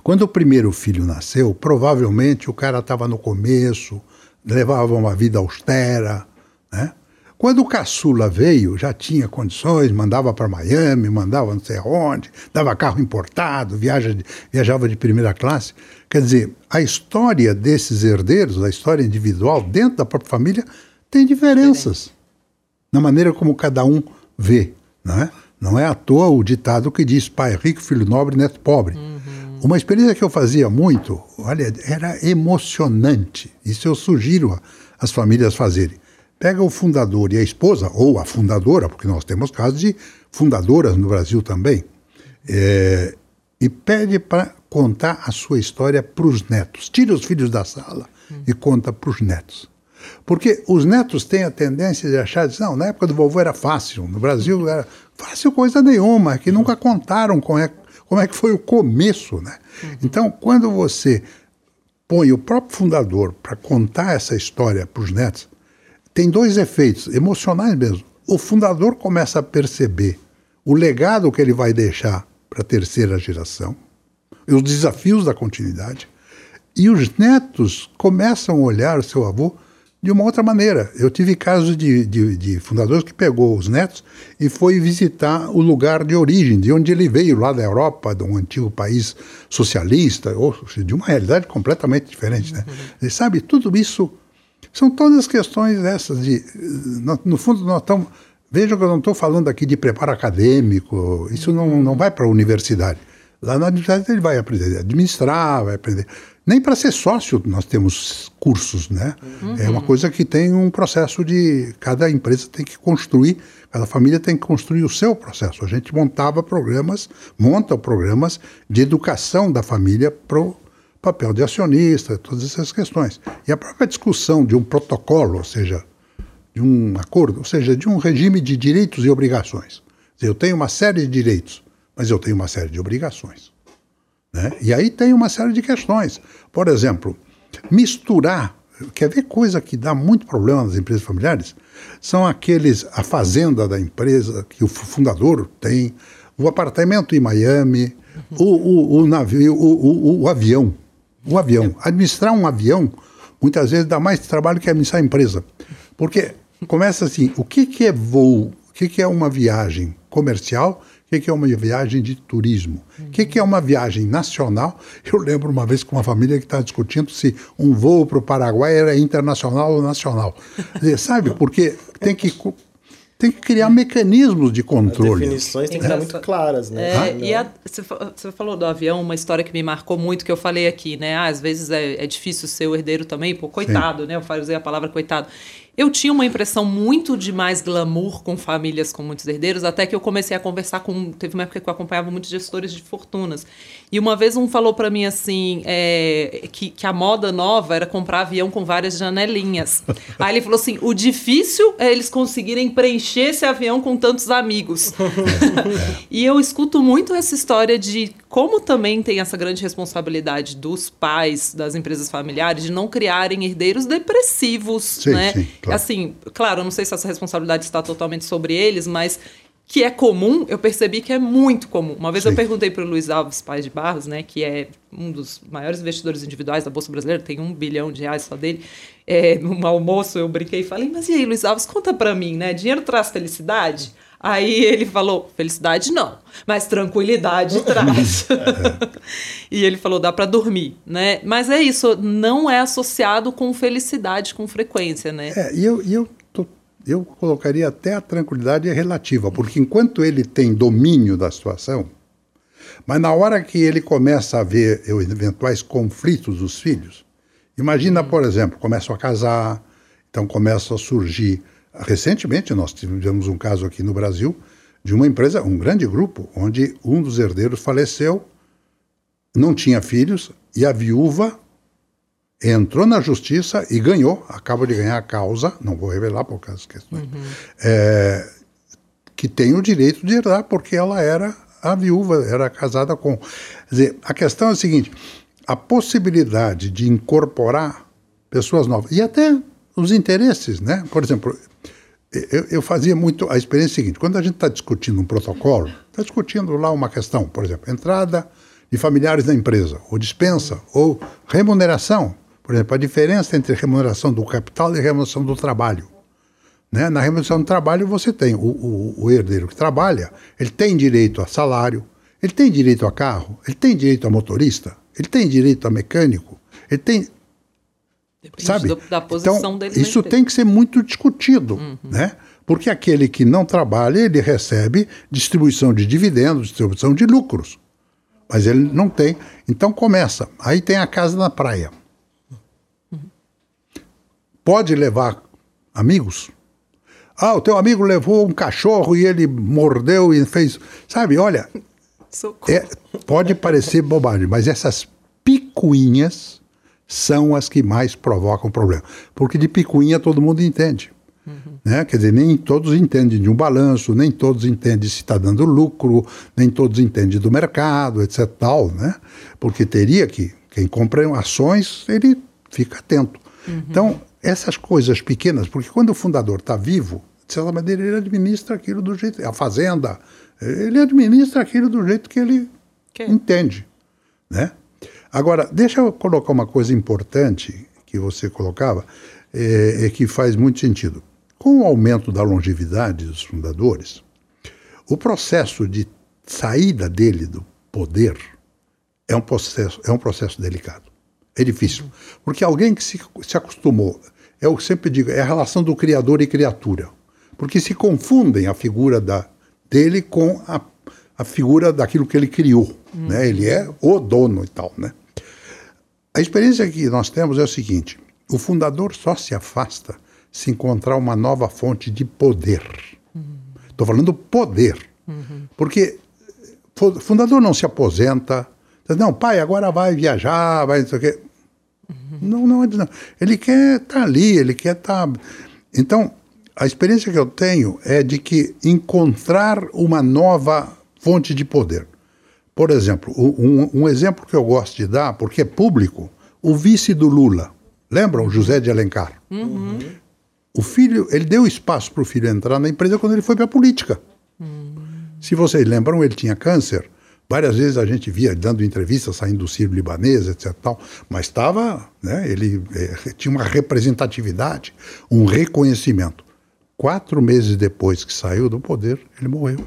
quando o primeiro filho nasceu, provavelmente o cara estava no começo, levava uma vida austera, né? Quando o caçula veio, já tinha condições, mandava para Miami, mandava não sei onde, dava carro importado, viaja de, viajava de primeira classe. Quer dizer, a história desses herdeiros, a história individual dentro da própria família, tem diferenças na maneira como cada um vê. Né? Não é à toa o ditado que diz pai rico, filho nobre, neto pobre. Uhum. Uma experiência que eu fazia muito, olha, era emocionante. Isso eu sugiro às famílias fazerem. Pega o fundador e a esposa, ou a fundadora, porque nós temos casos de fundadoras no Brasil também, é, e pede para contar a sua história para os netos. Tira os filhos da sala uhum. e conta para os netos. Porque os netos têm a tendência de achar, não, na época do vovô era fácil, no Brasil era fácil coisa nenhuma, que nunca contaram como é, como é que foi o começo, né? Então, quando você põe o próprio fundador para contar essa história para os netos, tem dois efeitos emocionais mesmo. O fundador começa a perceber o legado que ele vai deixar para a terceira geração, os desafios da continuidade, e os netos começam a olhar o seu avô de uma outra maneira. Eu tive casos de, de, de, fundadores que pegou os netos e foi visitar o lugar de origem, de onde ele veio, lá da Europa, de um antigo país socialista, ou de uma realidade completamente diferente. Né? Uhum. E sabe, tudo isso são todas questões dessas de, no, no fundo, nós estamos... Veja que eu não estou falando aqui de preparo acadêmico, isso não, não vai para a universidade. Lá na universidade ele vai aprender a administrar, vai aprender nem para ser sócio nós temos cursos, né? Uhum. É uma coisa que tem um processo de. Cada empresa tem que construir, cada família tem que construir o seu processo. A gente montava programas, monta programas de educação da família para o papel de acionista, todas essas questões. E a própria discussão de um protocolo, ou seja, de um acordo, ou seja, de um regime de direitos e obrigações. Eu tenho uma série de direitos, mas eu tenho uma série de obrigações. Né? E aí tem uma série de questões. Por exemplo, misturar. Quer ver coisa que dá muito problema nas empresas familiares? São aqueles, a fazenda da empresa que o fundador tem, o apartamento em Miami, o, o, o navio, o, o, avião. O avião. Administrar um avião, muitas vezes, dá mais trabalho que administrar a empresa. Porque começa assim: o que, que é voo? O que, que é uma viagem comercial o que é uma viagem de turismo? O uhum. que é uma viagem nacional? Eu lembro uma vez com uma família que estava discutindo se um voo para o Paraguai era internacional ou nacional. Sabe? Porque tem que tem que criar mecanismos de controle. As definições têm que ser muito claras, né? É, e a, você falou do avião, uma história que me marcou muito, que eu falei aqui, né? Ah, às vezes é, é difícil ser o herdeiro também, pô, coitado, Sim. né? Eu usei a palavra coitado. Eu tinha uma impressão muito de mais glamour com famílias com muitos herdeiros, até que eu comecei a conversar com. Teve uma época que eu acompanhava muitos gestores de fortunas. E uma vez um falou para mim assim: é, que, que a moda nova era comprar avião com várias janelinhas. Aí ele falou assim: o difícil é eles conseguirem preencher esse avião com tantos amigos. e eu escuto muito essa história de como também tem essa grande responsabilidade dos pais das empresas familiares de não criarem herdeiros depressivos, sim, né? Sim, claro. Assim, claro, eu não sei se essa responsabilidade está totalmente sobre eles, mas que é comum, eu percebi que é muito comum. Uma vez sim. eu perguntei para o Luiz Alves Pais de Barros, né, que é um dos maiores investidores individuais da Bolsa Brasileira, tem um bilhão de reais só dele. É, num almoço eu brinquei e falei, mas e aí, Luiz Alves, conta para mim, né? Dinheiro traz felicidade? Aí ele falou: felicidade não, mas tranquilidade traz. e ele falou: dá para dormir, né? Mas é isso, não é associado com felicidade com frequência, né? É, e eu, eu, eu colocaria até a tranquilidade relativa, porque enquanto ele tem domínio da situação, mas na hora que ele começa a ver eventuais conflitos dos filhos, imagina, por exemplo, começam a casar, então começam a surgir Recentemente, nós tivemos um caso aqui no Brasil de uma empresa, um grande grupo, onde um dos herdeiros faleceu, não tinha filhos, e a viúva entrou na justiça e ganhou, acaba de ganhar a causa, não vou revelar por causa das questões, uhum. é, que tem o direito de herdar, porque ela era a viúva, era casada com. Quer dizer, a questão é a seguinte: a possibilidade de incorporar pessoas novas, e até os interesses, né? Por exemplo, eu, eu, fazia muito a experiência seguinte: quando a gente está discutindo um protocolo, está discutindo lá uma questão, por exemplo, entrada de familiares da empresa, ou dispensa, ou remuneração. Por exemplo, a diferença entre remuneração do capital e remuneração do trabalho. Né? Na remuneração do trabalho, você tem o, o, o herdeiro que trabalha, ele tem direito a salário, ele tem direito a carro, ele tem direito a motorista, ele tem direito a mecânico, ele tem Depende Sabe? Do, da posição então, dele. Isso tem que ser muito discutido, uhum. né? Porque aquele que não trabalha, ele recebe distribuição de dividendos, distribuição de lucros. Mas ele não tem. Então começa. Aí tem a casa na praia. Pode levar amigos? Ah, o teu amigo levou um cachorro e ele mordeu e fez. Sabe, olha. É, pode parecer bobagem, mas essas picuinhas são as que mais provocam problema. Porque de picuinha todo mundo entende. Uhum. Né? Quer dizer, nem todos entendem de um balanço, nem todos entendem se está dando lucro, nem todos entendem do mercado, etc. Tal, né? Porque teria que, quem compra ações, ele fica atento. Uhum. Então, essas coisas pequenas, porque quando o fundador está vivo, de certa maneira ele administra aquilo do jeito. A fazenda, ele administra aquilo do jeito que ele que? entende. Né? Agora, deixa eu colocar uma coisa importante que você colocava, é, é que faz muito sentido. Com o aumento da longevidade dos fundadores, o processo de saída dele do poder é um processo, é um processo delicado. É difícil. Porque alguém que se, se acostumou, eu sempre digo, é a relação do criador e criatura. Porque se confundem a figura da, dele com a, a figura daquilo que ele criou. Hum. Né? Ele é o dono e tal. Né? A experiência que nós temos é o seguinte: o fundador só se afasta se encontrar uma nova fonte de poder. Estou falando poder. Uhum. Porque o fundador não se aposenta. Não, pai, agora vai viajar, vai não sei o quê. Uhum. Não, não, não. Ele quer estar tá ali, ele quer estar. Tá... Então, a experiência que eu tenho é de que encontrar uma nova fonte de poder. Por exemplo, um, um exemplo que eu gosto de dar, porque é público, o vice do Lula. Lembram? José de Alencar. Uhum. O filho, ele deu espaço para o filho entrar na empresa quando ele foi para a política. Uhum. Se vocês lembram, ele tinha câncer. Várias vezes a gente via dando entrevistas, saindo do Ciro libanês, etc. Tal, mas estava, né, ele é, tinha uma representatividade, um reconhecimento. Quatro meses depois que saiu do poder, ele morreu.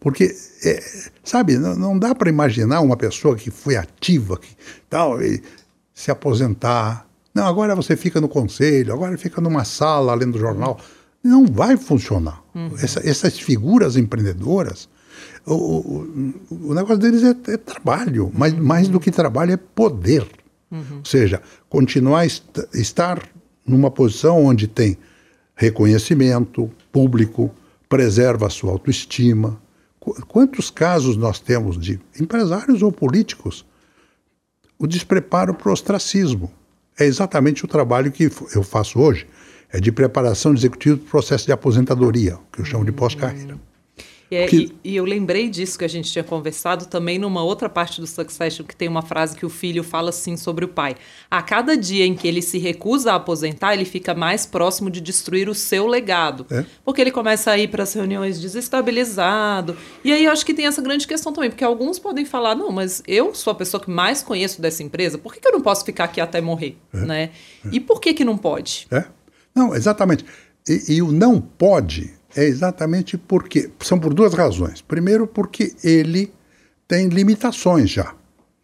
Porque, é, sabe, não, não dá para imaginar uma pessoa que foi ativa, que tal, se aposentar, não, agora você fica no conselho, agora fica numa sala lendo jornal. Não vai funcionar. Uhum. Essa, essas figuras empreendedoras, o, o, o negócio deles é, é trabalho, mas uhum. mais do que trabalho é poder. Uhum. Ou seja, continuar est estar numa posição onde tem reconhecimento público, preserva a sua autoestima. Quantos casos nós temos de empresários ou políticos? O despreparo para o ostracismo é exatamente o trabalho que eu faço hoje. É de preparação de executivo do processo de aposentadoria, que eu chamo de pós-carreira. É, que... e, e, eu lembrei disso que a gente tinha conversado também numa outra parte do Succession, que tem uma frase que o filho fala assim sobre o pai. A cada dia em que ele se recusa a aposentar, ele fica mais próximo de destruir o seu legado. É? Porque ele começa a ir para as reuniões desestabilizado. E aí eu acho que tem essa grande questão também, porque alguns podem falar: não, mas eu sou a pessoa que mais conheço dessa empresa, por que, que eu não posso ficar aqui até morrer? É? Né? É. E por que, que não pode? É? Não, exatamente. E, e o não pode é exatamente porque. São por duas razões. Primeiro, porque ele tem limitações já,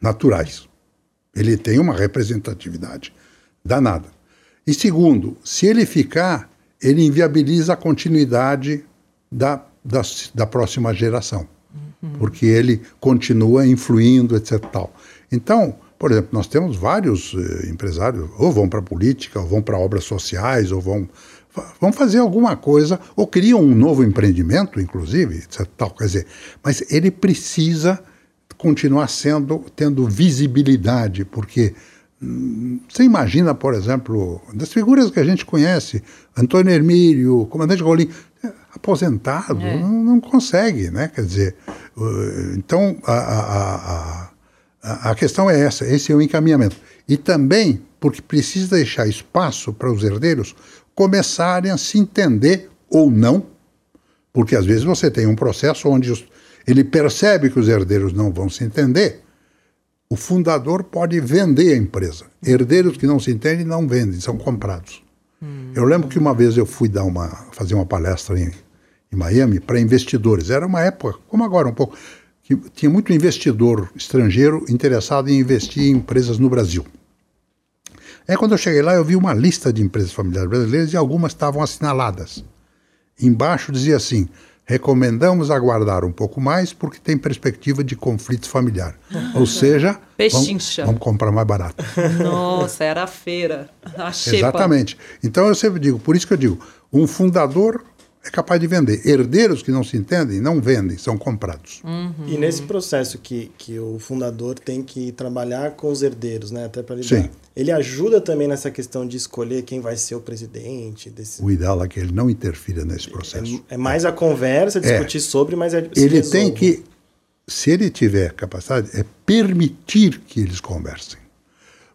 naturais. Ele tem uma representatividade danada. E segundo, se ele ficar, ele inviabiliza a continuidade da, da, da próxima geração. Uhum. Porque ele continua influindo, etc. Tal. Então, por exemplo, nós temos vários eh, empresários, ou vão para a política, ou vão para obras sociais, ou vão vão fazer alguma coisa, ou criam um novo empreendimento, inclusive, tal, quer dizer, mas ele precisa continuar sendo, tendo visibilidade, porque hum, você imagina, por exemplo, das figuras que a gente conhece, Antônio Hermílio, comandante Golim, é, aposentado, é. não, não, consegue, né? Quer dizer, então a, a, a, a questão é essa, esse é o encaminhamento. E também porque precisa deixar espaço para os herdeiros começarem a se entender ou não, porque às vezes você tem um processo onde os, ele percebe que os herdeiros não vão se entender, o fundador pode vender a empresa. Herdeiros que não se entendem não vendem, são comprados. Hum. Eu lembro que uma vez eu fui dar uma, fazer uma palestra em, em Miami para investidores. Era uma época, como agora um pouco, que tinha muito investidor estrangeiro interessado em investir em empresas no Brasil. É quando eu cheguei lá, eu vi uma lista de empresas familiares brasileiras e algumas estavam assinaladas. Embaixo dizia assim: recomendamos aguardar um pouco mais porque tem perspectiva de conflito familiar. Ou seja, vamos, vamos, comprar mais barato. Nossa, era a feira. A. Exatamente. Então eu sempre digo, por isso que eu digo, um fundador é capaz de vender. Herdeiros que não se entendem não vendem, são comprados. Uhum. E nesse processo que, que o fundador tem que trabalhar com os herdeiros, né, até para lidar. Sim. Ele ajuda também nessa questão de escolher quem vai ser o presidente. Desse... O ideal é que ele não interfira nesse processo. É, é mais a conversa, discutir é. sobre, mas é ele resolve. tem que, se ele tiver capacidade, é permitir que eles conversem,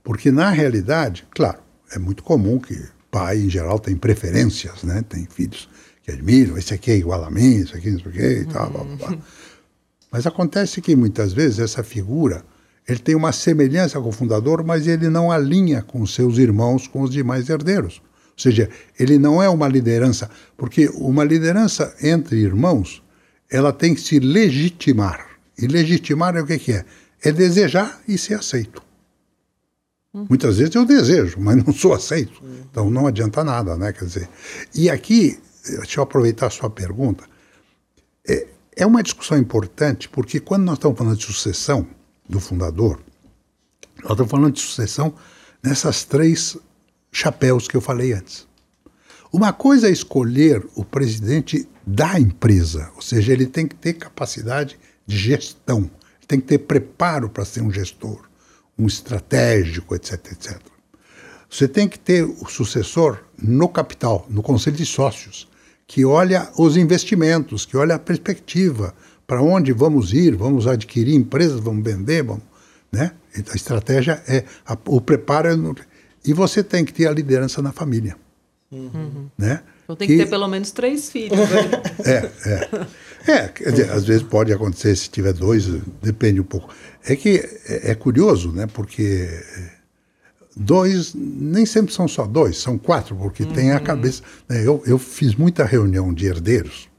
porque na realidade, claro, é muito comum que pai em geral tem preferências, né, tem filhos que admiram, esse aqui é igual a mim, esse aqui não sei o quê e tal, blá, blá, blá. Mas acontece que muitas vezes essa figura ele tem uma semelhança com o fundador, mas ele não alinha com seus irmãos, com os demais herdeiros. Ou seja, ele não é uma liderança, porque uma liderança entre irmãos, ela tem que se legitimar. E legitimar é o que, que é? É desejar e ser aceito. Hum. Muitas vezes eu desejo, mas não sou aceito. Então não adianta nada, né? Quer dizer, e aqui deixa eu aproveitar a sua pergunta. É, é uma discussão importante, porque quando nós estamos falando de sucessão do fundador, nós estamos falando de sucessão nessas três chapéus que eu falei antes. Uma coisa é escolher o presidente da empresa, ou seja, ele tem que ter capacidade de gestão, tem que ter preparo para ser um gestor, um estratégico, etc, etc. Você tem que ter o sucessor no capital, no conselho de sócios, que olha os investimentos, que olha a perspectiva, para onde vamos ir, vamos adquirir empresas, vamos vender, vamos, né? A estratégia é a, o preparo é e você tem que ter a liderança na família, uhum. né? Então tem que, que, ter pelo menos três filhos. Né? é, é. É, quer dizer, às vezes pode acontecer se tiver dois, depende um pouco. É que é, é curioso, né? Porque dois, nem sempre são só dois, são quatro, porque uhum. tem a uhum. cabeça. Né, eu, eu fiz muita reunião de herdeiros,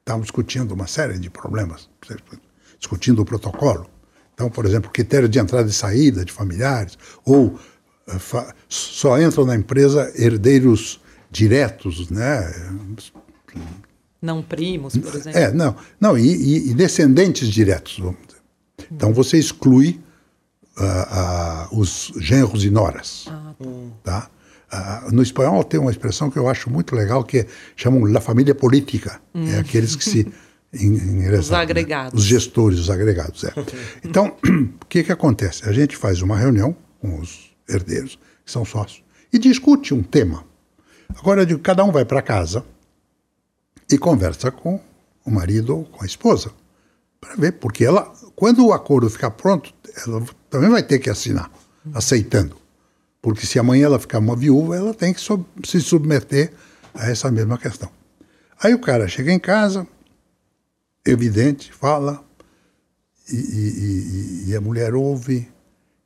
estavam discutindo uma série de problemas, discutindo o protocolo. Então, por exemplo, critério de entrada e saída de familiares, ou uh, só entram na empresa herdeiros diretos, né? Não primos, por exemplo. É, não, não e, e descendentes diretos, vamos dizer. Então, você exclui uh, uh, os genros e noras. Ah, tá? Uh, no espanhol tem uma expressão que eu acho muito legal que chamam la família política. É hum. É aqueles que se. Em os né? agregados. Né? Os gestores, os agregados. É. Então, o que, que acontece? A gente faz uma reunião com os herdeiros, que são sócios, e discute um tema. Agora, eu digo, cada um vai para casa e conversa com o marido ou com a esposa, para ver, porque ela, quando o acordo ficar pronto, ela também vai ter que assinar, aceitando. Porque se amanhã ela ficar uma viúva, ela tem que se submeter a essa mesma questão. Aí o cara chega em casa, evidente, fala, e, e, e, a mulher ouve,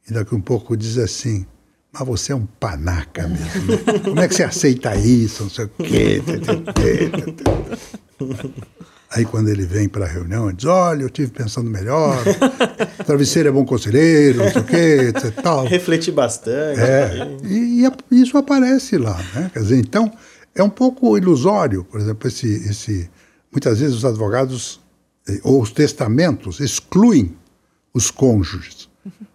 e daqui um pouco diz assim: Mas você é um panaca mesmo. Né? Como é que você aceita isso? Não sei o quê. Aí quando ele vem para a reunião, ele diz, olha, eu tive pensando melhor, travesseiro é bom conselheiro, não sei o quê, etc. Tal. Refletir bastante. É, e, e, isso aparece lá, né? Quer dizer, então, é um pouco ilusório, por exemplo, esse, esse muitas vezes os advogados eh, ou os testamentos excluem os cônjuges.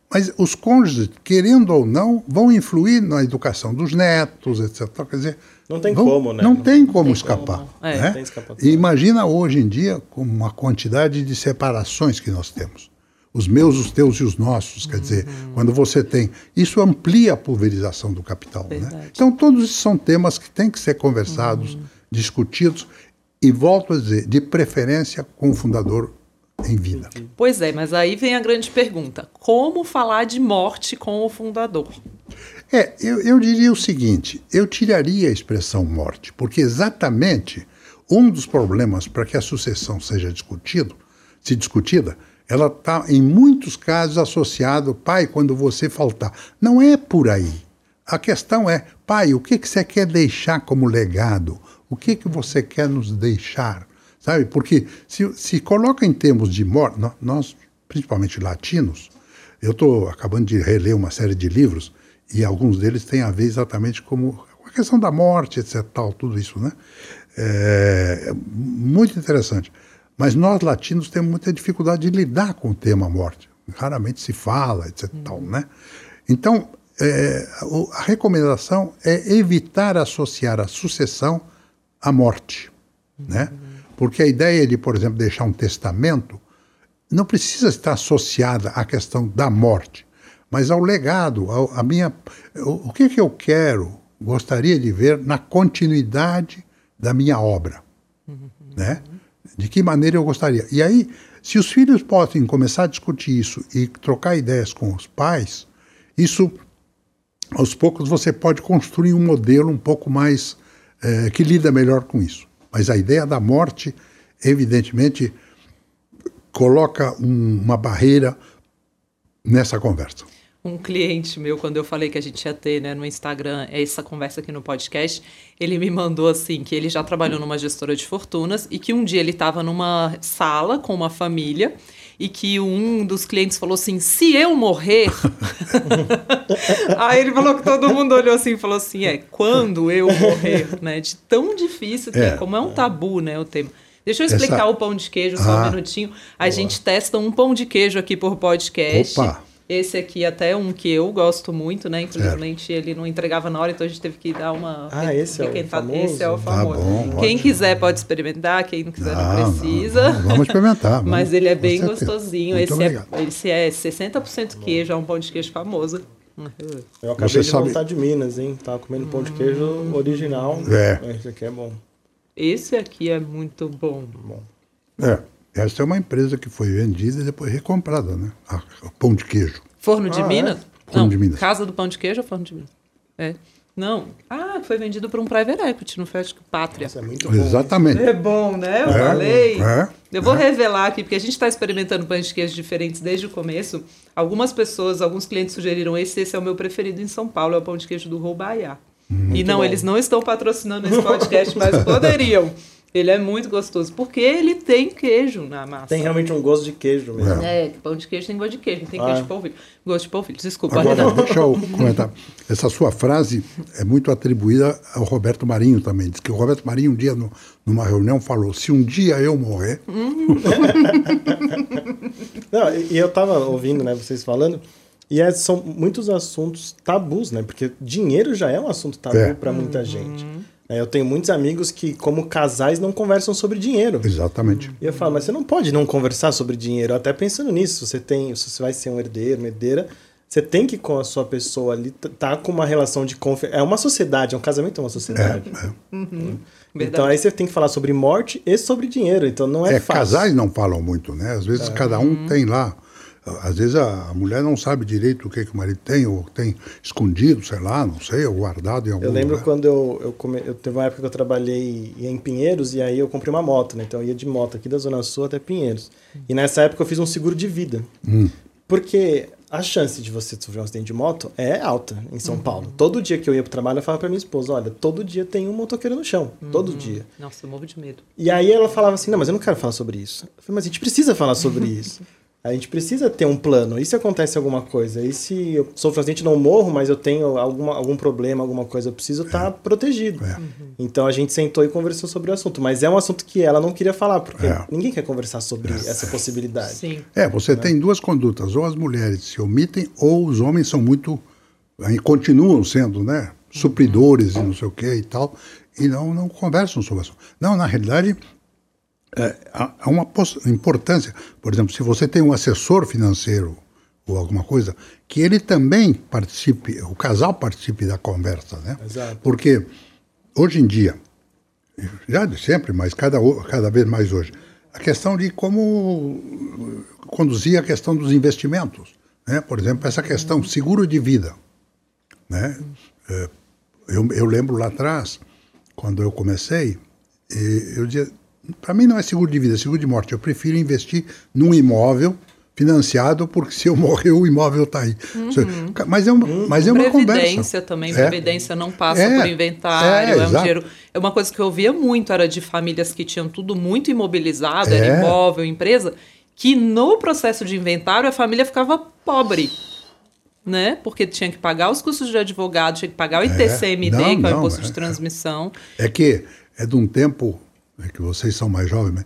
Mas os cônjuges, querendo ou não, vão influir na educação dos netos, etc. Quer dizer, não tem vão, como, né? Não, não tem como tem escapar. Como, é. né? e imagina hoje em dia com uma quantidade de separações que nós temos. Os meus, os teus e os nossos. Quer uhum. dizer, quando você tem. Isso amplia a pulverização do capital. Né? Então, todos esses são temas que têm que ser conversados, uhum. discutidos, e volto a dizer, de preferência com o fundador em vida. Pois é, mas aí vem a grande pergunta: como falar de morte com o fundador? É, eu, eu diria o seguinte: eu tiraria a expressão morte, porque exatamente um dos problemas para que a sucessão seja discutido, se discutida, ela está em muitos casos associado, pai, quando você faltar. Não é por aí. A questão é, pai, o que, que você quer deixar como legado? O que, que você quer nos deixar? Sabe? Porque se, se coloca em termos de morte, nós, principalmente latinos, eu estou acabando de reler uma série de livros e alguns deles têm a ver exatamente como a questão da morte, etc. Tal, tudo isso, né? É, muito interessante. Mas nós latinos temos muita dificuldade de lidar com o tema morte. Raramente se fala, etc. Uhum. Tal, né? Então, é, a recomendação é evitar associar a sucessão à morte. Né? Porque a ideia de, por exemplo, deixar um testamento não precisa estar associada à questão da morte, mas ao legado, ao, a minha, o, o que, que eu quero, gostaria de ver na continuidade da minha obra, uhum. né? De que maneira eu gostaria. E aí, se os filhos podem começar a discutir isso e trocar ideias com os pais, isso, aos poucos, você pode construir um modelo um pouco mais é, que lida melhor com isso. Mas a ideia da morte, evidentemente, coloca um, uma barreira nessa conversa. Um cliente meu, quando eu falei que a gente ia ter né, no Instagram essa conversa aqui no podcast, ele me mandou assim que ele já trabalhou numa gestora de fortunas e que um dia ele estava numa sala com uma família e que um dos clientes falou assim: se eu morrer. Aí ele falou que todo mundo olhou assim e falou assim: é, quando eu morrer, né? De tão difícil que é, é como é um tabu, né, o tema. Deixa eu explicar Essa... o pão de queijo só ah, um minutinho. A boa. gente testa um pão de queijo aqui por podcast. Opa! Esse aqui até um que eu gosto muito, né? Infelizmente ele não entregava na hora, então a gente teve que dar uma. Ah, esse é o famoso? Esse é o famoso. Tá bom, quem ótimo. quiser pode experimentar, quem não quiser não, não precisa. Não, vamos experimentar. Vamos, Mas ele é bem gostosinho. Muito esse é, esse é 60% queijo, é um pão de queijo famoso. Eu acabei Você de sabe... voltar de Minas, hein? Tava comendo pão de queijo hum. original. É. Esse aqui é bom. Esse aqui é muito bom. bom. É. Essa é uma empresa que foi vendida e depois recomprada, né? o pão de queijo. Forno de ah, Minas? É? Forno não, de Minas. Casa do Pão de Queijo ou Forno de Minas? É. Não. Ah, foi vendido por um private equity, não foi acho que Pátria. Nossa, é muito bom. Exatamente. É bom, né? Eu é, falei. É, eu vou é. revelar aqui, porque a gente está experimentando pães de queijo diferentes desde o começo. Algumas pessoas, alguns clientes sugeriram esse, esse é o meu preferido em São Paulo, é o pão de queijo do Roubaiá. Hum, e não, bom. eles não estão patrocinando esse podcast, mas poderiam. Ele é muito gostoso, porque ele tem queijo na massa. Tem realmente um gosto de queijo mesmo. É, pão de queijo tem gosto de queijo, não tem ah. queijo de polvilho. Gosto de polvilho, desculpa. Agora, deixa eu comentar. Essa sua frase é muito atribuída ao Roberto Marinho também. Diz que o Roberto Marinho um dia, no, numa reunião, falou, se um dia eu morrer... não, e eu estava ouvindo né, vocês falando... E é, são muitos assuntos tabus, né? Porque dinheiro já é um assunto tabu é. para muita uhum. gente. É, eu tenho muitos amigos que, como casais, não conversam sobre dinheiro. Exatamente. E eu falo, mas você não pode não conversar sobre dinheiro. Até pensando nisso, você tem, se você vai ser um herdeiro, uma herdeira, você tem que com a sua pessoa ali tá com uma relação de confiança. É uma sociedade, é um casamento é uma sociedade. É, é. Uhum. Então aí você tem que falar sobre morte e sobre dinheiro. Então não é, é fácil. Casais não falam muito, né? Às vezes é. cada um uhum. tem lá às vezes a, mulher não sabe direito o que, que o marido tem, ou tem escondido, sei lá, não sei, ou guardado em algum Eu lembro lugar. quando eu, eu, come, eu teve uma época que eu trabalhei em Pinheiros e aí eu comprei uma moto, né? Então eu ia de moto aqui da Zona Sul até Pinheiros. E nessa época eu fiz um seguro de vida. Hum. Porque a chance de você sofrer um acidente de moto é alta em São uhum. Paulo. Todo dia que eu ia pro trabalho, eu falava pra minha esposa: olha, todo dia tem um motoqueiro no chão. Uhum. Todo dia. Nossa, eu morro de medo. E aí ela falava assim: não, mas eu não quero falar sobre isso. Eu falei, mas a gente precisa falar sobre isso. A gente precisa ter um plano. E se acontece alguma coisa? E se eu sofro um acidente não morro, mas eu tenho alguma, algum problema, alguma coisa, eu preciso estar tá é. protegido. É. Uhum. Então a gente sentou e conversou sobre o assunto. Mas é um assunto que ela não queria falar, porque é. ninguém quer conversar sobre é. essa possibilidade. Sim. É, você né? tem duas condutas. Ou as mulheres se omitem, ou os homens são muito. continuam sendo, né? Supridores uhum. e não sei o que e tal. E não, não conversam sobre isso. Não, na realidade, é, há uma importância. Por exemplo, se você tem um assessor financeiro ou alguma coisa, que ele também participe, o casal participe da conversa, né? Exato. Porque hoje em dia, já de sempre, mas cada, cada vez mais hoje, a questão de como conduzir a questão dos investimentos. Né? Por exemplo, essa questão seguro de vida. Né? É, eu, eu lembro lá atrás, quando eu comecei, eu dizia, para mim não é seguro de vida, é seguro de morte. Eu prefiro investir num imóvel financiado, porque se eu morrer, o imóvel está aí. Uhum. Mas é uma, uhum. mas é uma conversa. Previdência também, é. previdência não passa é. por inventário, é, é um dinheiro... É uma coisa que eu via muito, era de famílias que tinham tudo muito imobilizado, era é. imóvel, empresa, que no processo de inventário a família ficava pobre. Né? Porque tinha que pagar os custos de advogado, tinha que pagar o ITCMD, é. não, que é o imposto de transmissão. É que é de um tempo é que vocês são mais jovens, né?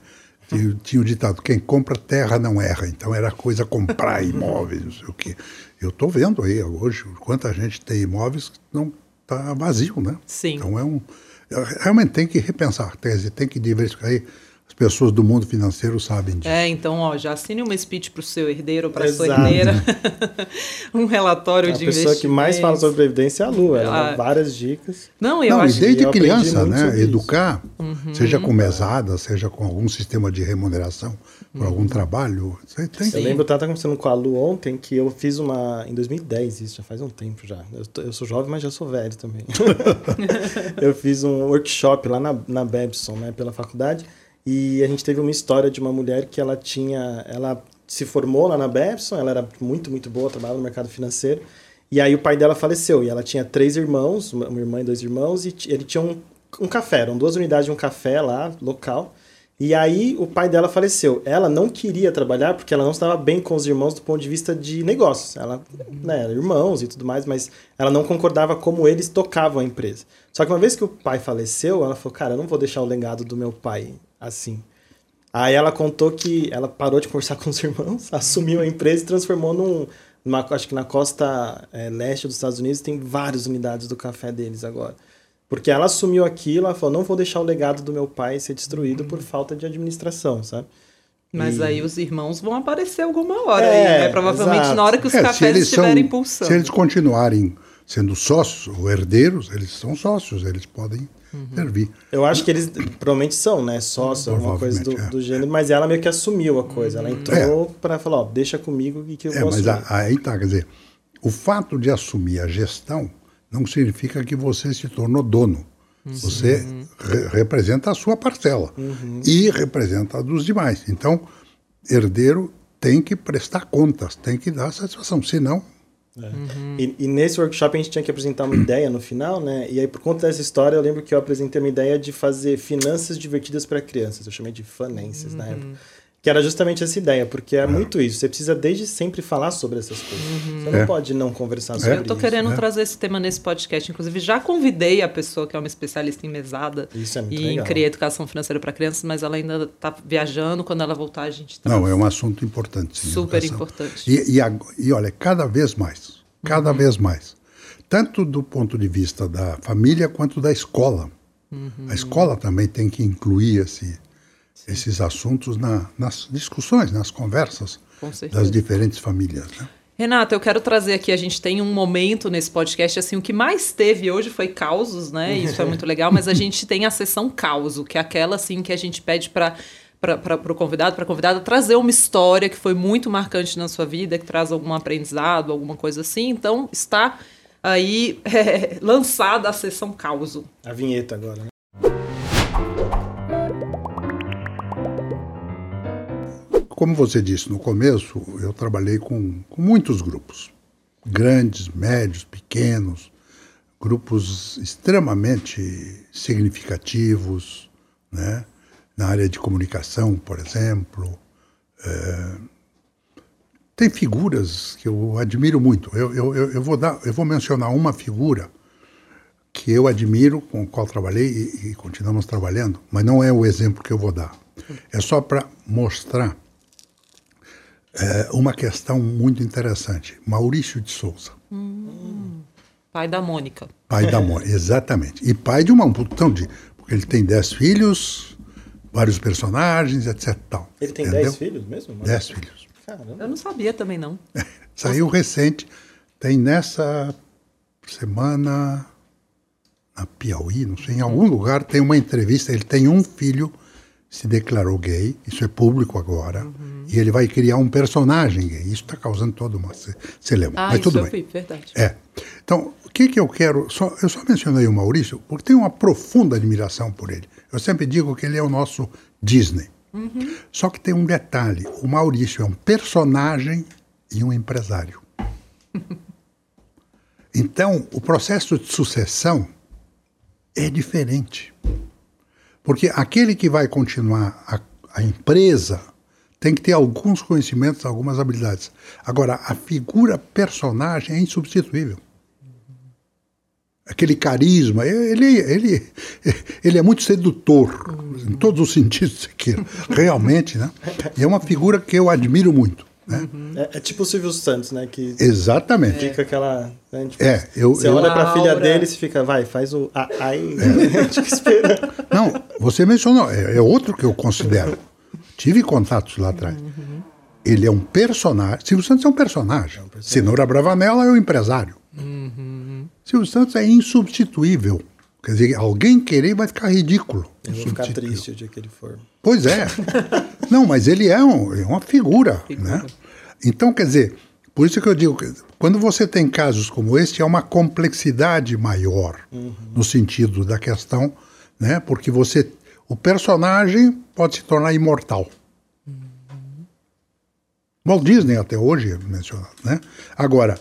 tinha, tinha o ditado: quem compra terra não erra. Então era coisa comprar imóveis, não sei o quê. Eu estou vendo aí hoje quanta gente tem imóveis que não está vazio, né? Sim. Então é um. Realmente tem que repensar, quer dizer, tem que diversificar aí pessoas do mundo financeiro sabem disso. É, então, ó, já assine uma speech para o seu herdeiro, para a sua herdeira. um relatório A de pessoa que mais fala sobre previdência é a Lu. Ela Ah. dá várias dicas. Não, eu Não, acho e desde aprendi criança, né? Educar, Uhum. seja com mesada, seja com algum sistema de remuneração por Uhum. algum trabalho. Você tem Eu que. lembro, eu estava conversando com a Lu ontem, que eu fiz uma. Em 2010, isso já faz um tempo já. Eu, tô- eu sou jovem, mas já sou velho também. eu fiz um workshop lá na, na Babson, né, pela faculdade, e a gente teve uma história de uma mulher que ela tinha. Ela se formou lá na Babson, ela era muito, muito boa, trabalhava no mercado financeiro. E aí o pai dela faleceu, e ela tinha três irmãos, uma irmã e dois irmãos, e ele tinha um, um café, eram duas unidades de um café lá, local. E aí o pai dela faleceu. Ela não queria trabalhar porque ela não estava bem com os irmãos do ponto de vista de negócios. Ela, né, eram irmãos e tudo mais, mas ela não concordava como eles tocavam a empresa. Só que uma vez que o pai faleceu, ela falou: "Cara, eu não vou deixar o legado do meu pai assim". Aí ela contou que ela parou de conversar com os irmãos, assumiu a empresa e transformou num numa, acho que na costa eh, leste dos Estados Unidos tem várias unidades do café deles agora. Porque ela assumiu aquilo, ela falou, não vou deixar o legado do meu pai ser destruído por falta de administração, sabe? Mas E- aí os irmãos vão aparecer alguma hora É, aí, né? Provavelmente exato. na hora que os É, cafés eles são- estiverem pulsando. Se eles continuarem sendo sócios ou herdeiros, eles são sócios, eles podem Uhum. servir. Eu acho que eles provavelmente são, né? Sócio, alguma coisa do, é. do gênero, mas ela meio que assumiu a coisa. Uhum. Ela entrou pra falar, ó, deixa comigo e que eu É, vou mas assumir. a- aí tá, quer dizer, o fato de assumir a gestão não significa que você se tornou dono. Você re- representa a sua parcela e representa a dos demais. Então, herdeiro tem que prestar contas, tem que dar satisfação, senão E, e nesse workshop a gente tinha que apresentar uma ideia no final, né? E aí, por conta dessa história, eu lembro que eu apresentei uma ideia de fazer finanças divertidas para crianças. Eu chamei de finances na época. Que era justamente essa ideia, porque é muito isso. Você precisa desde sempre falar sobre essas coisas. Você não É. pode não conversar sobre Eu tô isso. querendo né? trazer esse tema nesse podcast. Inclusive, já convidei a pessoa que é uma especialista em mesada Isso é muito e em legal. criar educação financeira para crianças, mas ela ainda tá viajando. Quando ela voltar, a gente traz. não, é um assunto importante. sim, Super educação. importante. E, e, e olha, cada vez mais, cada Uhum. vez mais. Tanto do ponto de vista da família quanto da escola. Uhum. A escola também tem que incluir esse, esses assuntos na- nas discussões, nas conversas Com certeza. das diferentes famílias. Né? Renata, eu quero trazer aqui, a gente tem um momento nesse podcast, assim, o que mais teve hoje foi causos, né? Isso é muito legal, mas a gente tem a sessão causo, que é aquela, assim, que a gente pede para para o convidado, para a convidada, trazer uma história que foi muito marcante na sua vida, que traz algum aprendizado, alguma coisa assim. Então, está aí é, lançada a sessão causo. A vinheta agora, né? Como você disse no começo, eu trabalhei com, com muitos grupos, grandes, médios, pequenos, grupos extremamente significativos, né? na área de comunicação, por exemplo. É, tem figuras que eu admiro muito. Eu, eu, eu, vou dar, eu vou mencionar uma figura que eu admiro, com a qual trabalhei e, e continuamos trabalhando, mas não é o exemplo que eu vou dar. É só para mostrar é, uma questão muito interessante. Maurício de Souza, Pai da Mônica. pai da mãe, exatamente. E pai de uma multidão de. Porque ele tem dez filhos, vários personagens, etc. Tal, Ele tem entendeu? 10 filhos mesmo? mano? Dez filhos. Caramba. Eu não sabia também, não. Saiu recente, tem nessa semana na Piauí, não sei, em algum lugar tem uma entrevista, ele tem um filho, se declarou gay, isso é público agora, e ele vai criar um personagem gay. Isso está causando toda uma celeuma. Ah, Mas isso tudo eu bem. vi, verdade. É. Então, o que, que eu quero. Só, eu só mencionei o Maurício porque tenho uma profunda admiração por ele. Eu sempre digo que ele é o nosso Disney. Só que tem um detalhe: o Maurício é um personagem e um empresário. Então, o processo de sucessão é diferente. Porque aquele que vai continuar a, a empresa tem que ter alguns conhecimentos, algumas habilidades. Agora, a figura personagem é insubstituível. aquele carisma. Ele, ele, ele é muito sedutor, em todos os sentidos que realmente, né? E é uma figura que eu admiro muito. Né? É, é, tipo o Silvio Santos, né? Que Exatamente. Fica aquela. Né, tipo, é, eu, você eu, olha para a filha dele e fica, vai, faz o. Ai, é. espera. Não, você mencionou, é, é, outro que eu considero. Tive contatos lá atrás. Uhum. Ele é um personagem. Silvio Santos é um personagem. É um personagem. Cenoura é o um empresário. Uhum. Silvio Santos é insubstituível. Quer dizer, alguém querer vai ficar ridículo. Eu vou ficar triste o dia que ele for. Pois é. Não, mas ele é, um, é uma figura, figura, né? Então, quer dizer, por isso que eu digo, quando você tem casos como este, é uma complexidade maior uhum. no sentido da questão, né? Porque você, o personagem pode se tornar imortal. Uhum. Walt Disney até hoje é mencionado, né? Agora,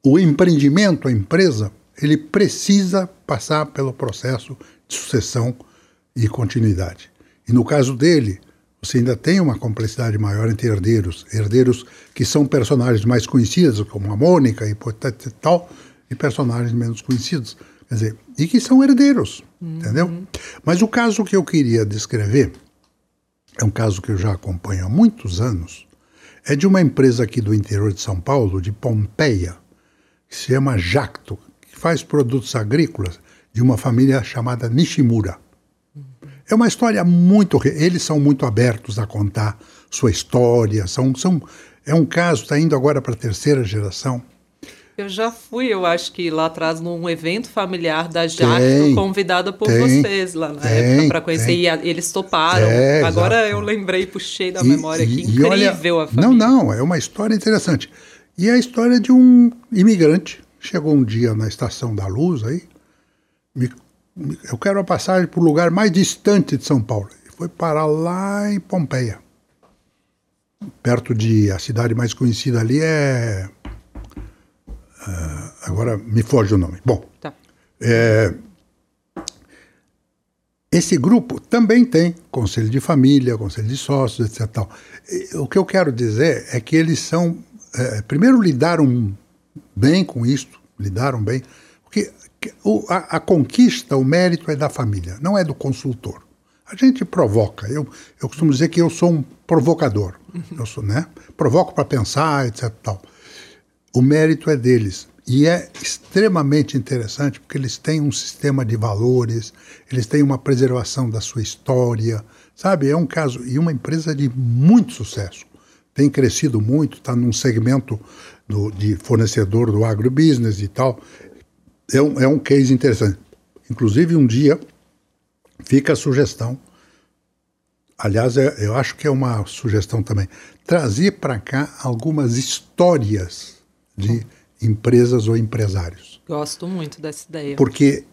o empreendimento, a empresa, ele precisa passar pelo processo de sucessão e continuidade. E no caso dele, você ainda tem uma complexidade maior entre herdeiros. Herdeiros que são personagens mais conhecidos, como a Mônica e tal, e personagens menos conhecidos. Quer dizer, e que são herdeiros, uhum. entendeu? Mas o caso que eu queria descrever é um caso que eu já acompanho há muitos anos. É de uma empresa aqui do interior de São Paulo, de Pompeia, que se chama Jacto, que faz produtos agrícolas de uma família chamada Nishimura. É uma história muito. Eles são muito abertos a contar sua história. São, são, é um caso, está indo agora para a terceira geração. Eu já fui, eu acho que lá atrás, num evento familiar da Jacto, convidada por tem, vocês lá na tem, época para conhecer. Tem. E eles toparam. É, Agora exato. eu lembrei, puxei da e, memória aqui. Incrível olha, a família. Não, não, é uma história interessante. E é a história de um imigrante. Chegou um dia na Estação da Luz aí, me eu quero a passagem para o lugar mais distante de São Paulo. E foi parar lá em Pompeia. Perto de. A cidade mais conhecida ali é. Uh, agora me foge o nome. Bom. Tá. É, esse grupo também tem conselho de família, conselho de sócios, etc. Tal. O que eu quero dizer é que eles são. É, primeiro, lidaram bem com isto, lidaram bem, porque o, a, a, conquista, o mérito é da família, não é do consultor. A gente provoca. Eu, eu costumo dizer que eu sou um provocador. Eu sou, né? Provoco para pensar, etc. Tal. O mérito é deles. E é extremamente interessante porque eles têm um sistema de valores, eles têm uma preservação da sua história, sabe? É um caso. E uma empresa de muito sucesso. Tem crescido muito, está num segmento do, de fornecedor do agrobusiness e tal é um, é um case interessante. Inclusive, um dia fica a sugestão, aliás, é, eu acho que é uma sugestão também, trazer para cá algumas histórias de empresas ou empresários. Gosto muito dessa ideia. Porque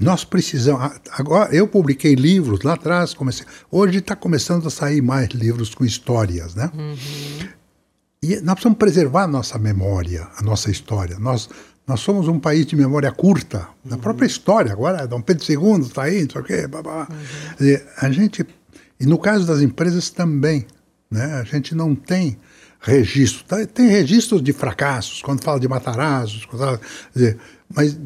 nós precisamos. Agora, eu publiquei livros lá atrás, comecei. Hoje está começando a sair mais livros com histórias, né? Uhum. E nós precisamos preservar a nossa memória, a nossa história. Nós nós somos um país de memória curta, na própria história. Agora, Dom Pedro II está aí, não sei o quê. Blá, blá. Uhum. Dizer, a gente, e no caso das empresas também, né, a gente não tem registro. Tá, tem registros de fracassos, quando fala de Matarazos, quando dizer, mas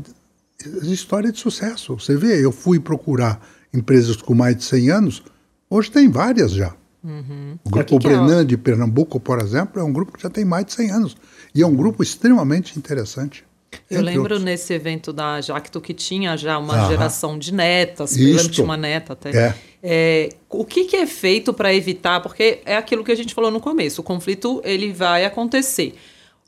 história de sucesso. Você vê, eu fui procurar empresas com mais de 100 anos, hoje tem várias já. Uhum. O Grupo Brenan é de Pernambuco, por exemplo, é um grupo que já tem mais de 100 anos. E é um grupo extremamente interessante. Eu lembro outros. nesse evento da Jacto que tinha já uma Aham. geração de netas, tinha uma neta até. É. É, o que, que, é feito para evitar? Porque é aquilo que a gente falou no começo, o conflito ele vai acontecer.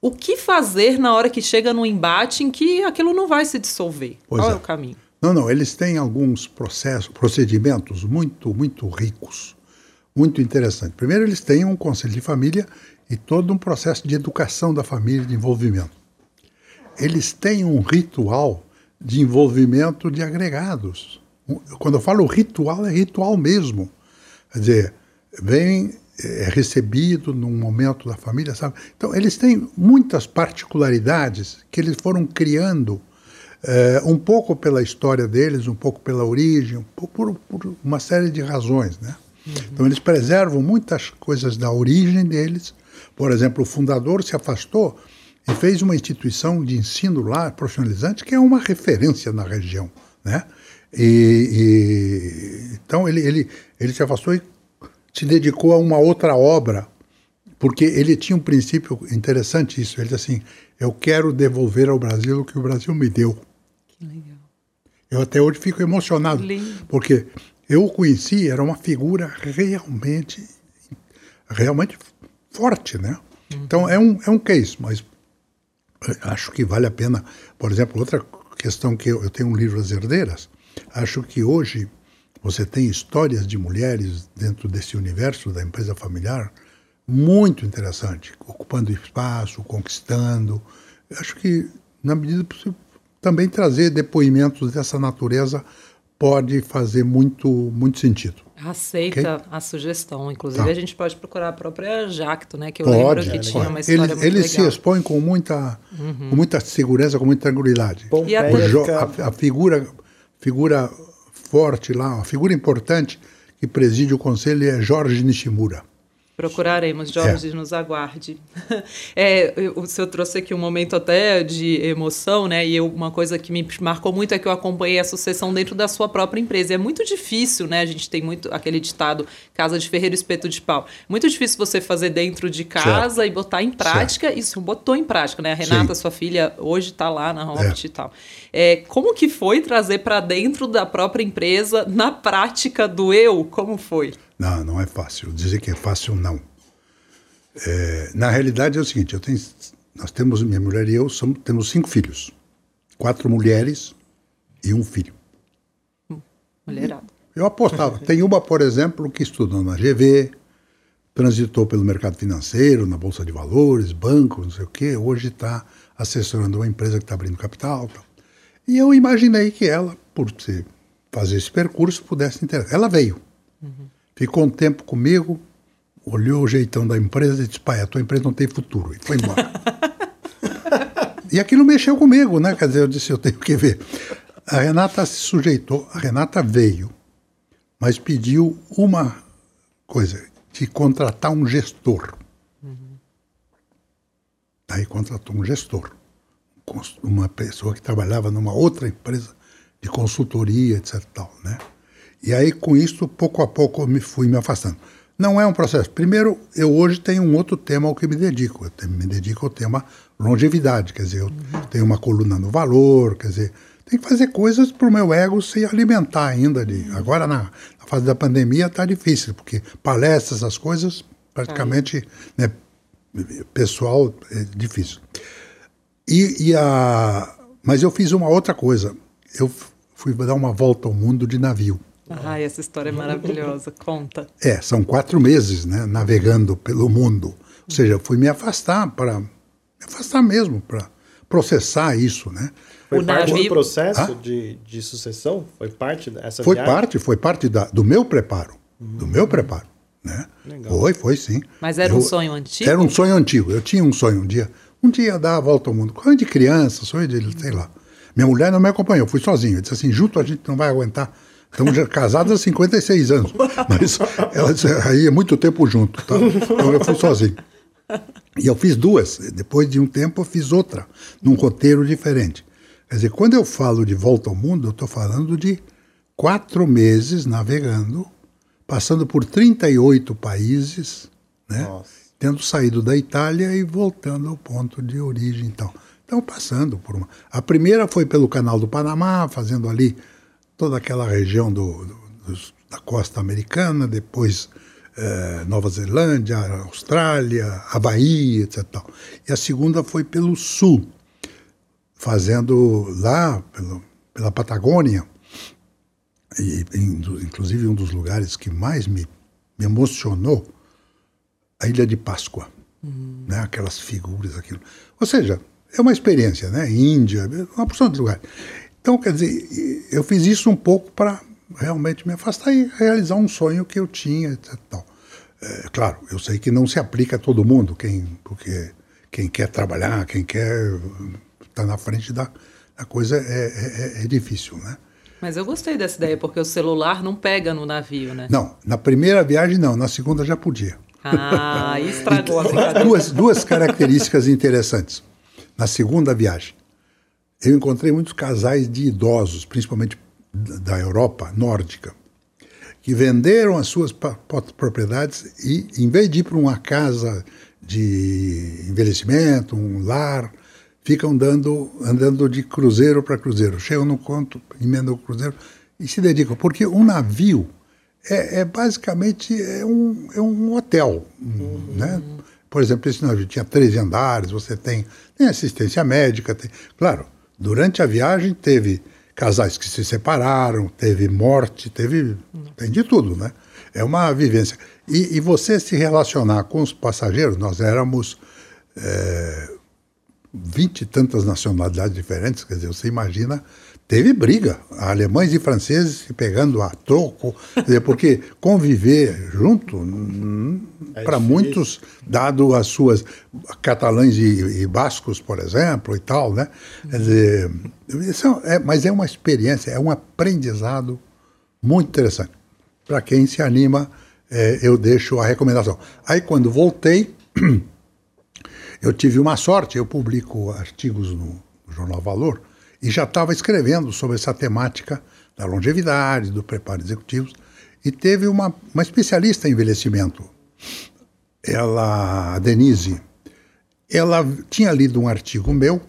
O que fazer na hora que chega no embate em que aquilo não vai se dissolver? Pois Qual é. é o caminho? Não, não, eles têm alguns processos, procedimentos muito, muito ricos, muito interessantes. Primeiro, eles têm um conselho de família e todo um processo de educação da família, de envolvimento eles têm um ritual de envolvimento de agregados. Quando eu falo ritual, é ritual mesmo. Quer dizer, vem, é recebido num momento da família, sabe? Então, eles têm muitas particularidades que eles foram criando é, um pouco pela história deles, um pouco pela origem, um pouco por, por uma série de razões, né? Uhum. Então, eles preservam muitas coisas da origem deles. Por exemplo, o fundador se afastou e fez uma instituição de ensino lá, profissionalizante, que é uma referência na região. Né? E, e, então ele, ele, ele se afastou e se dedicou a uma outra obra, porque ele tinha um princípio interessante isso. Ele disse assim: eu quero devolver ao Brasil o que o Brasil me deu. Que legal. Eu até hoje fico emocionado, Lindo. porque eu o conheci, era uma figura realmente, realmente forte, né? Então é um, é um case, mas acho que vale a pena. Por exemplo, outra questão que eu, eu tenho um livro As Herdeiras, acho que hoje você tem histórias de mulheres dentro desse universo da empresa familiar muito interessante, ocupando espaço, conquistando. Acho que, na medida possível, também trazer depoimentos dessa natureza pode fazer muito, muito sentido. Aceita Ok. a sugestão. Inclusive, Tá. a gente pode procurar a própria Jacto, né? Que eu Pode, lembro que tinha pode. uma história ele, muito ele legal. Uhum. se expõe com muita, com muita segurança, com muita tranquilidade. E Jo- fica- a, a figura, figura forte lá, uma figura importante que preside o conselho é Jorge Nishimura. Procuraremos, Jorge, nos aguarde. É, o senhor trouxe aqui um momento até de emoção, né? E eu- uma coisa que me marcou muito é que eu acompanhei a sucessão dentro da sua própria empresa. E é muito difícil, né? A gente tem muito aquele ditado, casa de ferreiro, espeto de pau. Muito difícil você fazer dentro de casa e botar em prática. E o senhor botou em prática, né? A Renata, Sim. sua filha, hoje está lá na Hobbit e tal. É, como que foi trazer para dentro da própria empresa, na prática do eu? Como foi? Não, não é fácil. Dizer que é fácil, não. É, na realidade é o seguinte, eu tenho, nós temos, minha mulher e eu, somos, temos cinco filhos. Quatro mulheres e um filho. Mulherada. Eu apostava. Tem uma, por exemplo, que estudou na GV, transitou pelo mercado financeiro, na Bolsa de Valores, banco, não sei o quê. Hoje está assessorando uma empresa que está abrindo capital. tal. E eu imaginei que ela, por fazer esse percurso, pudesse interessar. Ela veio. Ficou um tempo comigo, olhou o jeitão da empresa e disse, pai, a tua empresa não tem futuro. E foi embora. e aquilo mexeu comigo, né? Quer dizer, eu disse, eu tenho que ver. A Renata se sujeitou, a Renata veio, mas pediu uma coisa, de contratar um gestor. Aí contratou um gestor, uma pessoa que trabalhava numa outra empresa de consultoria, etc. Tal, né? E aí, com isso, pouco a pouco, eu me fui me afastando. Não é um processo. Primeiro, eu hoje tenho um outro tema ao que me dedico. Eu me dedico ao tema longevidade. Quer dizer, eu tenho uma coluna no valor, quer dizer, tem que fazer coisas para o meu ego se alimentar ainda. De, agora, na, na fase da pandemia, está difícil, porque palestras, essas coisas, praticamente, né, pessoal, é difícil. E, e a, mas eu fiz uma outra coisa. Eu fui dar uma volta ao mundo de navio. Ai, essa história é maravilhosa. Conta. É, são quatro meses, né, navegando pelo mundo. Ou seja, eu fui me afastar para me afastar mesmo para processar isso, né? Foi O parte navio- do processo de, de sucessão? Foi parte dessa Foi viagem? parte, foi parte da, do meu preparo, do meu preparo, né? Legal. Foi, foi sim. Mas era um sonho antigo? Era um sonho antigo. Eu tinha um sonho um dia, um dia dar a volta ao mundo. Sonho de criança, sonho de, sei lá. Minha mulher não me acompanhou, eu fui sozinho. Eu disse assim, junto a gente não vai aguentar. Estamos já casados há 56 anos. Mas ela disse, aí é muito tempo junto, tá? Então eu fui sozinho. E eu fiz duas. Depois de um tempo eu fiz outra, num roteiro diferente. Quer dizer, quando eu falo de volta ao mundo, eu estou falando de quatro meses navegando, passando por 38 países, né? Nossa. tendo saído da Itália e voltando ao ponto de origem. Então, então passando por uma. A primeira foi pelo Canal do Panamá, fazendo ali toda aquela região do, do- dos- da costa americana, depois eh, Nova Zelândia, Austrália, Havaí, etc. tal. E a segunda foi pelo sul, fazendo lá pelo, pela Patagônia, e, inclusive um dos lugares que mais me, me emocionou, a Ilha de Páscoa, né? aquelas figuras, aquilo. Ou seja, é uma experiência, né? Índia, uma porção de lugares. Então, quer dizer, eu fiz isso um pouco para realmente me afastar e realizar um sonho que eu tinha. Tal. É, claro, eu sei que não se aplica a todo mundo, quem, porque quem quer trabalhar, quem quer estar na frente da, da coisa é, é- é- é difícil, né? Mas eu gostei dessa ideia, porque o celular não pega no navio, né? Não, na primeira viagem não, na segunda já podia. Ah, estragou a brincadeira. duas, duas características interessantes. na segunda viagem, eu encontrei muitos casais de idosos, principalmente da Europa nórdica, que venderam as suas propriedades e, em vez de ir para uma casa de envelhecimento, um lar, ficam dando, andando de cruzeiro para cruzeiro. Chegam no conto, emendam o cruzeiro e se dedicam. Porque um navio é, é basicamente é um, é um hotel. Uhum. Né? Por exemplo, esse navio tinha 13 andares, você tem, tem assistência médica. Tem, claro, durante a viagem teve casais que se separaram, teve morte, teve. tem de tudo, né? É uma vivência. E, e você se relacionar com os passageiros, nós éramos. É, vinte e tantas nacionalidades diferentes, quer dizer, você imagina, teve briga, alemães e franceses se pegando a troco, porque conviver junto, é para muitos, dado as suas catalães e, e, bascos, por exemplo, e tal, né? Quer dizer, isso é, mas é uma experiência, é um aprendizado muito interessante. Para quem se anima, é, eu deixo a recomendação. Aí, quando voltei, eu tive uma sorte, eu publico artigos no Jornal Valor e já estava escrevendo sobre essa temática da longevidade, do preparo executivo, e teve uma, uma especialista em envelhecimento, ela, a Denise, ela tinha lido um artigo meu,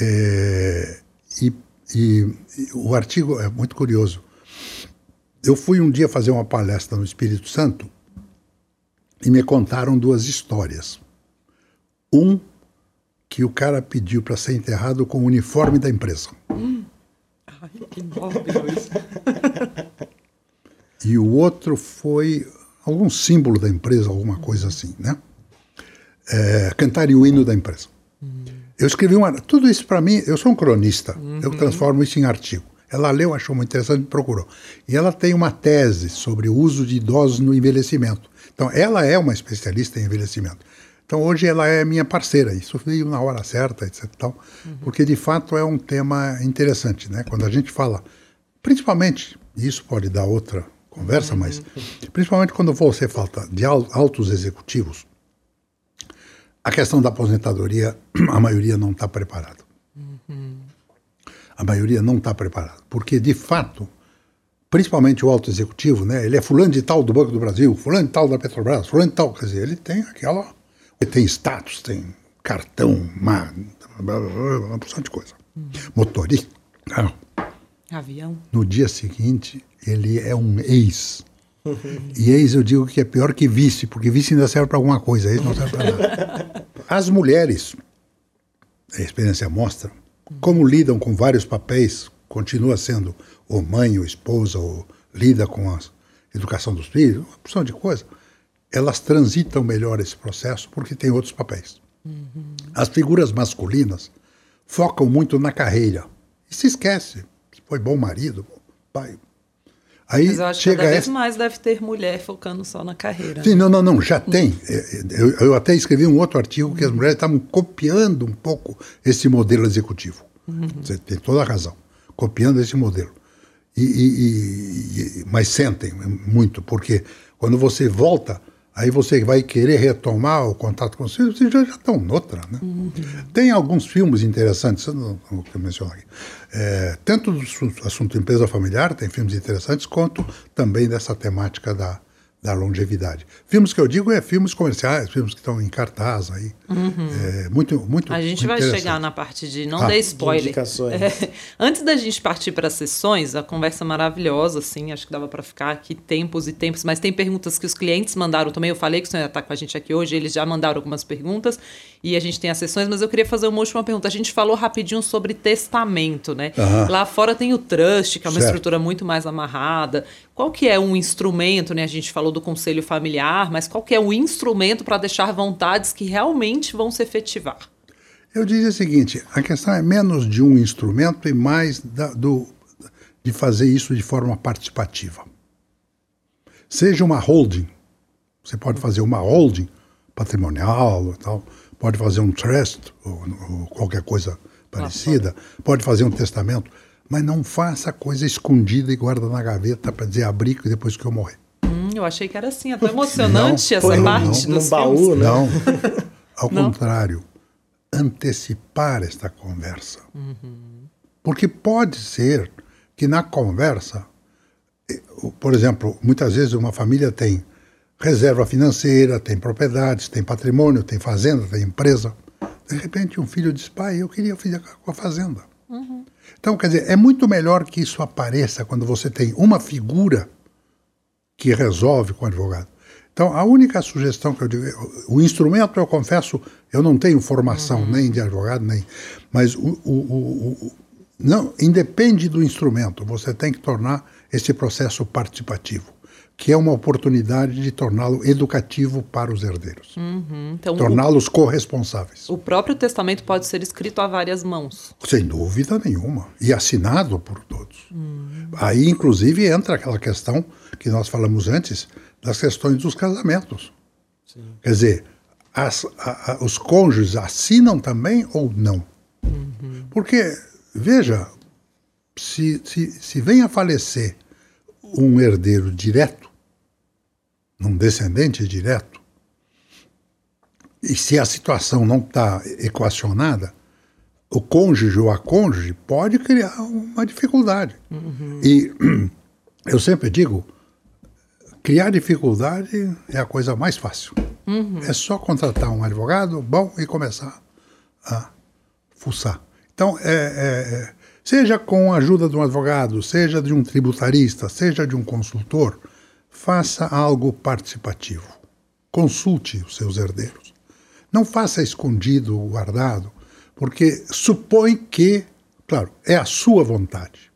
é, e, e, e o artigo é muito curioso. Eu fui um dia fazer uma palestra no Espírito Santo e me contaram duas histórias. Um que o cara pediu para ser enterrado com o uniforme da empresa. Hum. Ai, que mórbido isso. e o outro foi algum símbolo da empresa, alguma coisa assim, né? É, cantar o hino da empresa. Hum. Eu escrevi uma. Tudo isso para mim, eu sou um cronista, uhum. eu transformo isso em artigo. Ela leu, achou muito interessante e procurou. E ela tem uma tese sobre o uso de idosos no envelhecimento. Então, ela é uma especialista em envelhecimento. Então hoje ela é minha parceira, isso veio na hora certa, etc. Tal, uhum. Porque de fato é um tema interessante, né? Quando a gente fala, principalmente, isso pode dar outra conversa, uhum. mas principalmente quando você fala de altos executivos, a questão da aposentadoria, a maioria não está preparada. Uhum. A maioria não está preparada, porque de fato, principalmente o alto executivo, né? Ele é fulano de tal do Banco do Brasil, fulano de tal da Petrobras, fulano de tal, quer dizer, ele tem aquela tem status, tem cartão, uma, uma porção de coisa. Uhum. Motorista, carro. Avião. No dia seguinte, ele é um ex. E ex eu digo que é pior que vice, porque vice ainda serve para alguma coisa, ex não serve para nada. As mulheres, a experiência mostra, como lidam com vários papéis, continua sendo ou mãe ou esposa, ou lida com a educação dos filhos, uma porção de coisa elas transitam melhor esse processo porque têm outros papéis. Uhum. As figuras masculinas focam muito na carreira e se esquece se foi bom marido, bom pai. Aí Mas eu acho chega que cada vez essa... mais deve ter mulher focando só na carreira. Sim, não, não, não, já tem. É, é, eu, eu até escrevi um outro artigo que as mulheres estavam copiando um pouco esse modelo executivo. Uhum. Você tem toda a razão. Copiando esse modelo. E, e, e, mas sentem muito, porque quando você volta Aí você vai querer retomar o contato com os filhos, vocês já, já estão noutra. Né? Uhum. Tem alguns filmes interessantes, que eu menciono aqui. É, tanto do assunto empresa familiar, tem filmes interessantes, quanto também dessa temática da, da longevidade. Filmes que eu digo é filmes comerciais, filmes que estão em cartaz aí. Uhum. É, muito, muito. A gente vai chegar na parte de não ah, dê spoiler. É, antes da gente partir para as sessões, a conversa maravilhosa, assim, acho que dava para ficar aqui tempos e tempos, mas tem perguntas que os clientes mandaram também. Eu falei que o senhor está com a gente aqui hoje, eles já mandaram algumas perguntas e a gente tem as sessões, mas eu queria fazer uma última pergunta. A gente falou rapidinho sobre testamento, né? Uhum. Lá fora tem o trust, que é uma certo. estrutura muito mais amarrada. Qual que é um instrumento, né? A gente falou do conselho familiar, mas qual que é um instrumento para deixar vontades que realmente vão se efetivar? Eu diria o seguinte: a questão é menos de um instrumento e mais da, do, de fazer isso de forma participativa. Seja uma holding, você pode fazer uma holding patrimonial, tal, pode fazer um trust ou, ou qualquer coisa parecida, pode fazer um testamento mas não faça coisa escondida e guarda na gaveta para dizer abrir depois que eu morrer. Hum, eu achei que era assim, até emocionante não, essa parte não, dos baú, né? Não, ao não? contrário. antecipar esta conversa. Uhum. Porque pode ser que na conversa, eh, por exemplo, muitas vezes uma família tem reserva financeira, tem propriedades, tem patrimônio, tem fazenda, tem empresa. De repente, um filho diz: pai, eu queria ficar com a fazenda. Uhum. Então, quer dizer, é muito melhor que isso apareça quando você tem uma figura que resolve com o advogado. Então, a única sugestão que eu digo, o instrumento, eu confesso, eu não tenho formação uhum. nem de advogado, nem. Mas o, o, o, não, independe do instrumento, você tem que tornar esse processo participativo que é uma oportunidade de torná-lo educativo para os herdeiros. Uhum. Então, Torná-los corresponsáveis. O próprio testamento pode ser escrito a várias mãos. Sem dúvida nenhuma. E assinado por todos. Uhum. Aí, inclusive, entra aquela questão que nós falamos antes, das questões dos casamentos. Sim. Quer dizer, as, a, a, os cônjuges assinam também ou não? Uhum. Porque, veja, se, se, se vem a falecer um herdeiro direto, num descendente direto, e se a situação não está equacionada, o cônjuge ou a cônjuge pode criar uma dificuldade. Uhum. E eu sempre digo, criar dificuldade é a coisa mais fácil. Uhum. É só contratar um advogado bom e começar a fuçar. Então, é, é, é seja com a ajuda de um advogado, seja de um tributarista, seja de um consultor, faça algo participativo. Consulte os seus herdeiros. Não faça escondido guardado, porque supõe que, claro, é a sua vontade.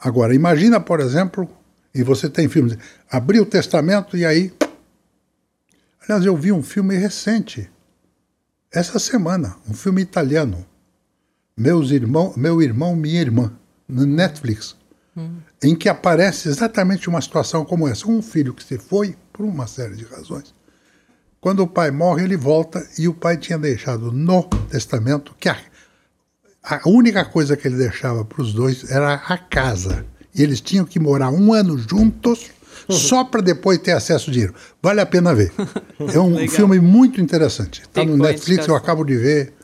Agora, imagina, por exemplo, e você tem filmes, abrir o testamento e aí. Aliás, eu vi um filme recente, essa semana, um filme italiano. Meus irmão, meu irmão, minha irmã, no Netflix em que aparece exatamente uma situação como essa. Um filho que se foi por uma série de razões. Quando o pai morre, ele volta e o pai tinha deixado no testamento que a, a única coisa que ele deixava para os dois era a casa. E eles tinham que morar um ano juntos só para depois ter acesso ao dinheiro. Vale a pena ver. É um filme muito interessante. Está no Netflix, eu acabo de ver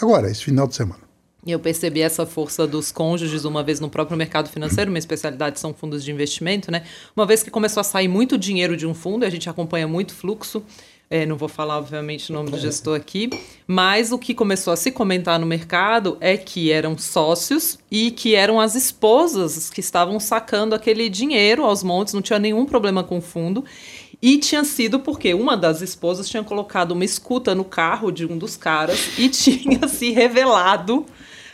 agora, esse final de semana. Eu percebi essa força dos cônjuges uma vez no próprio mercado financeiro, minha especialidade são fundos de investimento, né? Uma vez que começou a sair muito dinheiro de um fundo, a gente acompanha muito fluxo. É, não vou falar, obviamente, o nome do gestor aqui, mas o que começou a se comentar no mercado é que eram sócios e que eram as esposas que estavam sacando aquele dinheiro aos montes, não tinha nenhum problema com o fundo. E tinha sido porque uma das esposas tinha colocado uma escuta no carro de um dos caras e tinha se revelado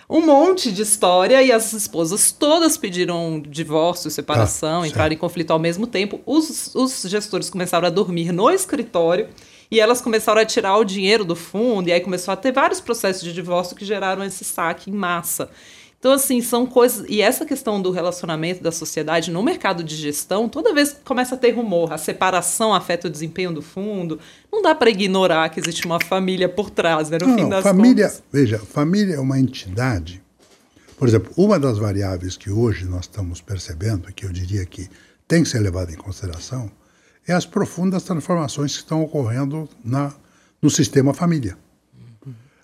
um monte de história e as esposas todas pediram divórcio, separação, ah, entraram em conflito ao mesmo tempo. Os, os gestores começaram a dormir no escritório e elas começaram a tirar o dinheiro do fundo, e aí começou a ter vários processos de divórcio que geraram esse saque em massa. Então, assim, são coisas. E essa questão do relacionamento da sociedade no mercado de gestão, toda vez que começa a ter rumor, a separação afeta o desempenho do fundo, não dá para ignorar que existe uma família por trás, né? No não, fim das família, contas. Veja, família é uma entidade. Por exemplo, uma das variáveis que hoje nós estamos percebendo, que eu diria que tem que ser levada em consideração, é as profundas transformações que estão ocorrendo na, no sistema família.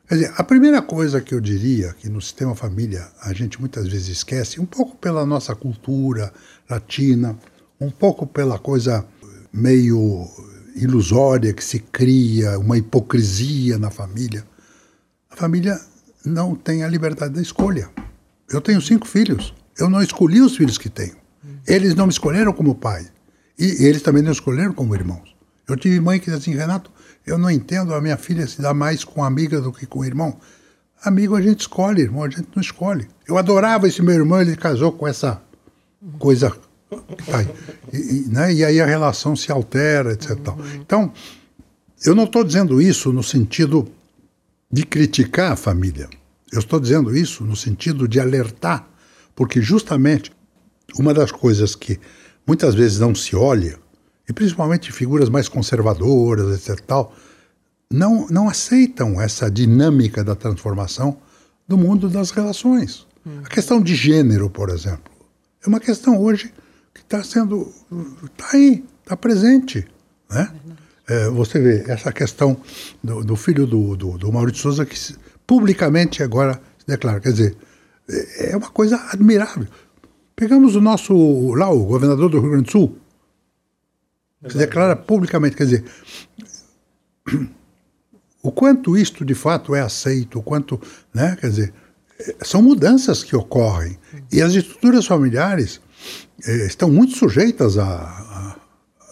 Quer dizer, a primeira coisa que eu diria que no sistema família a gente muitas vezes esquece, um pouco pela nossa cultura latina, um pouco pela coisa meio ilusória que se cria, uma hipocrisia na família. A família não tem a liberdade da escolha. Eu tenho cinco filhos. Eu não escolhi os filhos que tenho. Eles não me escolheram como pai. E eles também não escolheram como irmãos. Eu tive mãe que disse assim, Renato, eu não entendo a minha filha se dá mais com amiga do que com irmão. Amigo a gente escolhe, irmão a gente não escolhe. Eu adorava esse meu irmão, ele casou com essa coisa. E, e, né? e aí a relação se altera, etc. Então, eu não estou dizendo isso no sentido de criticar a família. Eu estou dizendo isso no sentido de alertar, porque justamente uma das coisas que muitas vezes não se olha e principalmente figuras mais conservadoras, etc. Tal, não, não aceitam essa dinâmica da transformação do mundo das relações. Hum. A questão de gênero, por exemplo, é uma questão hoje que está sendo. está aí, está presente. Né? é, você vê essa questão do, do filho do, do, do, Maurício Souza que publicamente agora se declara. Quer dizer, é, é uma coisa admirável. Pegamos o nosso, lá, o governador do Rio Grande do Sul, se declara publicamente, quer dizer, o quanto isto de fato é aceito, o quanto, né, quer dizer, são mudanças que ocorrem e as estruturas familiares eh, estão muito sujeitas a, a,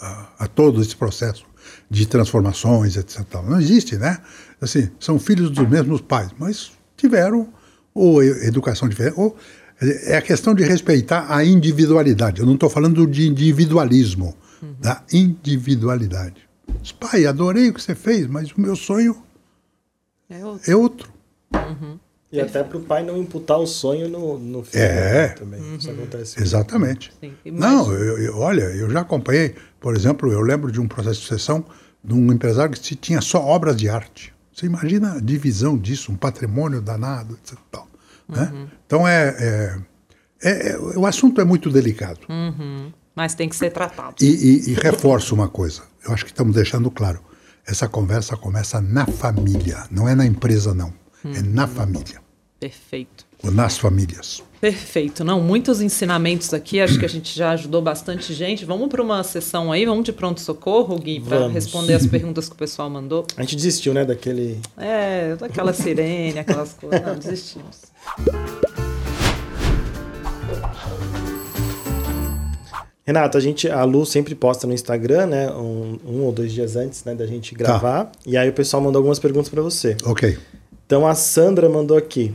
a, a, todo esse processo de transformações, etc. Não existe, né? Assim, são filhos dos mesmos pais, mas tiveram ou educação diferente, ou é a questão de respeitar a individualidade. Eu não estou falando de individualismo, uhum. da individualidade. Pai, adorei o que você fez, mas o meu sonho é outro. É outro. Uhum. E até para o pai não imputar o sonho no, no filho é, também. Uhum. Isso acontece. Exatamente. Sim, não, eu, eu, olha, eu já acompanhei, por exemplo, eu lembro de um processo de sucessão de um empresário que tinha só obras de arte. Você imagina a divisão disso, um patrimônio danado, etc. Tal, né? uhum. Então é, é, é, é, o assunto é muito delicado. Uhum. Mas tem que ser tratado. E, e, e reforço uma coisa, eu acho que estamos deixando claro. Essa conversa começa na família, não é na empresa, não. Hum. É na família. Perfeito. Ou nas famílias. Perfeito. Não, muitos ensinamentos aqui, acho que a gente já ajudou bastante gente. Vamos para uma sessão aí, vamos de pronto-socorro, Gui, para responder as perguntas que o pessoal mandou. A gente desistiu, né, daquele... É, daquela sirene, aquelas coisas. Não, desistimos. Renato, a gente, a Lu sempre posta no Instagram, né, um, um ou dois dias antes, né, da gente tá. gravar. Tá. E aí o pessoal mandou algumas perguntas para você. Ok. Então a Sandra mandou aqui.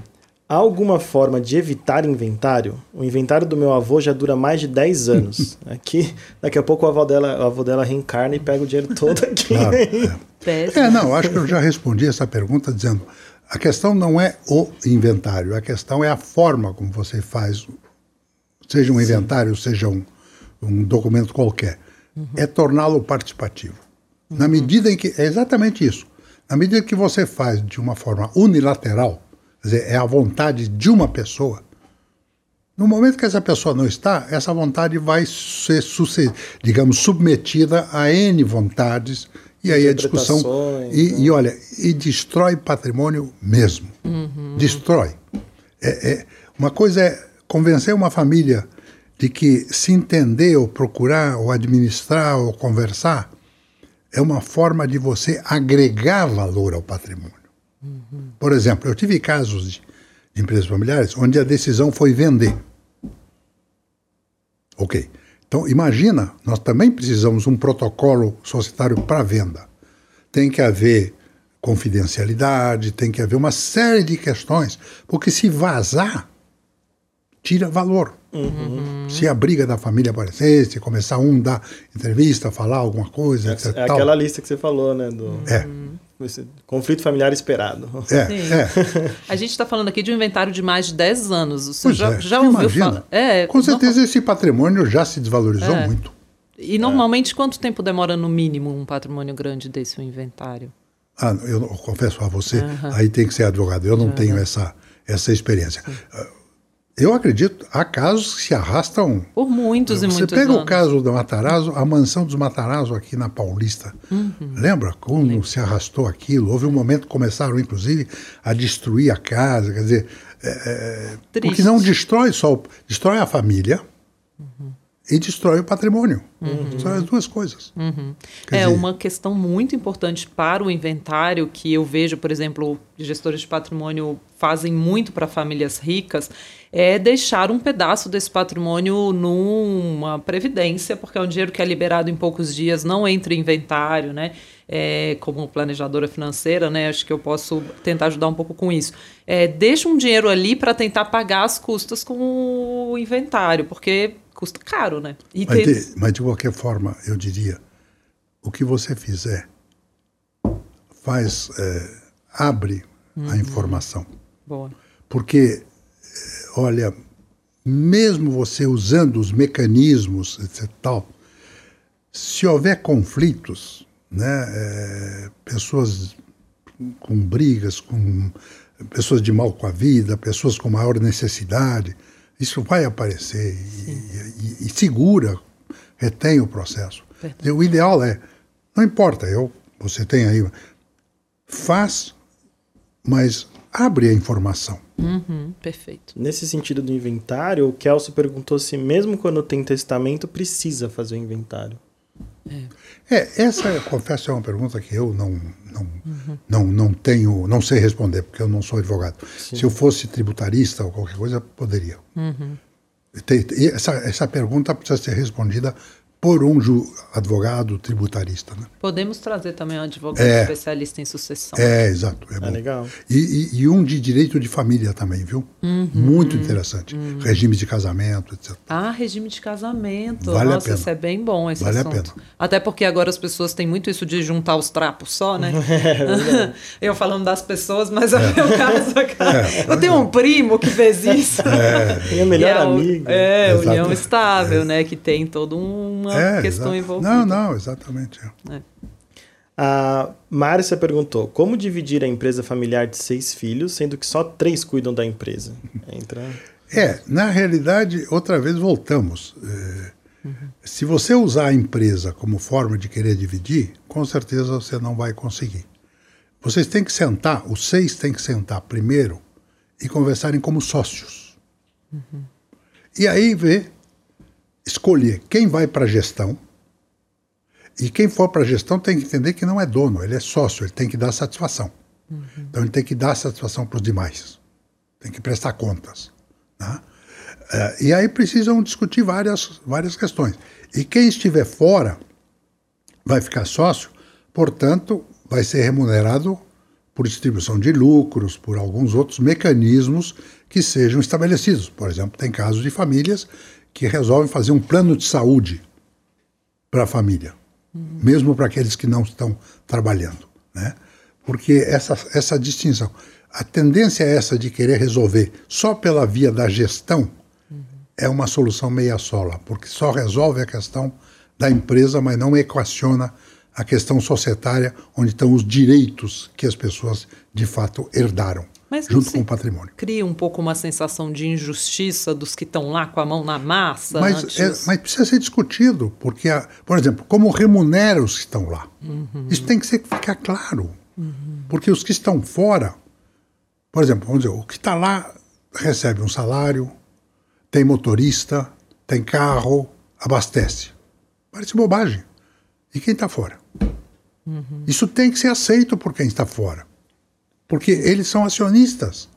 Há alguma forma de evitar inventário? O inventário do meu avô já dura mais de 10 anos. Aqui, daqui a pouco o avô dela, o avô dela reencarna e pega o dinheiro todo aqui. Claro, é. é, não, acho que eu já respondi essa pergunta dizendo: a questão não é o inventário, a questão é a forma como você faz, seja um inventário, Sim. seja um, um documento qualquer, uhum. é torná-lo participativo. Uhum. Na medida em que. É exatamente isso. Na medida que você faz de uma forma unilateral, quer dizer, é a vontade de uma pessoa, no momento que essa pessoa não está, essa vontade vai ser, digamos, submetida a N vontades, e aí a discussão. E, né? e olha, e destrói patrimônio mesmo. Uhum. Destrói. É, é, uma coisa é convencer uma família de que se entender, ou procurar, ou administrar, ou conversar, é uma forma de você agregar valor ao patrimônio. Uhum. Por exemplo, eu tive casos de, de empresas familiares onde a decisão foi vender. Ok. Então, imagina, nós também precisamos um protocolo societário para venda. Tem que haver confidencialidade, tem que haver uma série de questões, porque se vazar, tira valor. Uhum. Se a briga da família aparecer, se começar um dar entrevista, falar alguma coisa, é, etc. É aquela lista que você falou, né? Do... É. conflito familiar esperado. É, é. A gente está falando aqui de um inventário de mais de 10 anos. Você pois já, é. já ouviu falar? É, Com certeza esse patrimônio já se desvalorizou é. muito. E normalmente quanto tempo demora no mínimo um patrimônio grande desse, um inventário? Ah, eu, eu confesso a você, aí tem que ser advogado. Eu não tenho essa, essa experiência. Sim. Eu acredito, há casos que se arrastam. Por muitos e muitos Você pega anos. o caso do Matarazzo, a mansão dos Matarazzo aqui na Paulista. Uhum. Lembra como Lembra. se arrastou aquilo? Houve um momento que começaram, inclusive, a destruir a casa. Quer dizer, é, é porque não destrói só. Destrói a família. Uhum e destrói o patrimônio. Uhum. São as duas coisas. Uhum. É dizer... uma questão muito importante para o inventário que eu vejo, por exemplo, gestores de patrimônio fazem muito para famílias ricas, é deixar um pedaço desse patrimônio numa previdência, porque é um dinheiro que é liberado em poucos dias, não entra em inventário, né? É, como planejadora financeira, né? Acho que eu posso tentar ajudar um pouco com isso. É, deixa um dinheiro ali para tentar pagar as custas com o inventário, porque custa caro, né? Mas, ter... de, mas, de, qualquer forma, eu diria, o que você fizer faz, é, abre uhum. a informação. Boa. Porque, é, olha, mesmo você usando os mecanismos, etc. Tal, se houver conflitos, né, é, pessoas com brigas, com pessoas de mal com a vida, pessoas com maior necessidade, isso vai aparecer e, e, e, segura, retém o processo. Verdade. O ideal é Não importa, eu, você tem aí. Faz, mas abre a informação. Uhum, perfeito. Nesse sentido do inventário, o Kelso perguntou se mesmo quando tem testamento precisa fazer o inventário. É, essa, eu confesso, é uma pergunta que eu não, não, uhum. não, não tenho, não sei responder, porque eu não sou advogado. Sim. Se eu fosse tributarista ou qualquer coisa, poderia. Uhum. Essa, essa pergunta precisa ser respondida por um advogado tributarista. Né? Podemos trazer também um advogado é, especialista em sucessão. É, exato. É, é legal. E, e, e, um de direito de família também, viu? Uhum, Muito interessante. Uhum. Regime de casamento, etc. Ah, regime de casamento. Vale Nossa, a pena. isso é bem bom esse vale assunto. A pena. Até porque agora as pessoas têm muito isso de juntar os trapos só, né? É, Eu falando das pessoas, mas é o meu caso. É, Eu tenho um primo que fez isso. É. Tem a melhor é, amiga. É, união estável, né? Que tem todo um uma é, questão exato. envolvida. Não, não, exatamente. É. A Márcia perguntou: como dividir a empresa familiar de seis filhos, sendo que só três cuidam da empresa? Entra. É, na realidade, outra vez voltamos. É, uhum. Se você usar a empresa como forma de querer dividir, com certeza você não vai conseguir. Vocês têm que sentar, os seis têm que sentar primeiro e conversarem como sócios. Uhum. E aí ver escolher quem vai para a gestão. E quem for para a gestão tem que entender que não é dono, ele é sócio, ele tem que dar satisfação. Uhum. Então ele tem que dar satisfação para os demais, tem que prestar contas. Né? Uh, e aí precisam discutir várias, várias questões. E quem estiver fora vai ficar sócio, portanto, vai ser remunerado por distribuição de lucros, por alguns outros mecanismos que sejam estabelecidos. Por exemplo, tem casos de famílias que resolvem fazer um plano de saúde para a família, uhum. mesmo para aqueles que não estão trabalhando, né? Porque essa, essa distinção, a tendência é essa de querer resolver só pela via da gestão uhum. é uma solução meia sola, porque só resolve a questão da empresa, mas não equaciona a questão societária, onde estão os direitos que as pessoas de fato herdaram. Mas junto com o patrimônio. Cria um pouco uma sensação de injustiça dos que estão lá com a mão na massa. Mas, é, mas precisa ser discutido, porque, a, por exemplo, como remunera os que estão lá. Uhum. Isso tem que ser, ficar claro. Uhum. Porque os que estão fora, por exemplo, vamos dizer, o que está lá recebe um salário, tem motorista, tem carro, abastece. Parece bobagem. E quem está fora? Uhum. Isso tem que ser aceito por quem está fora porque eles são acionistas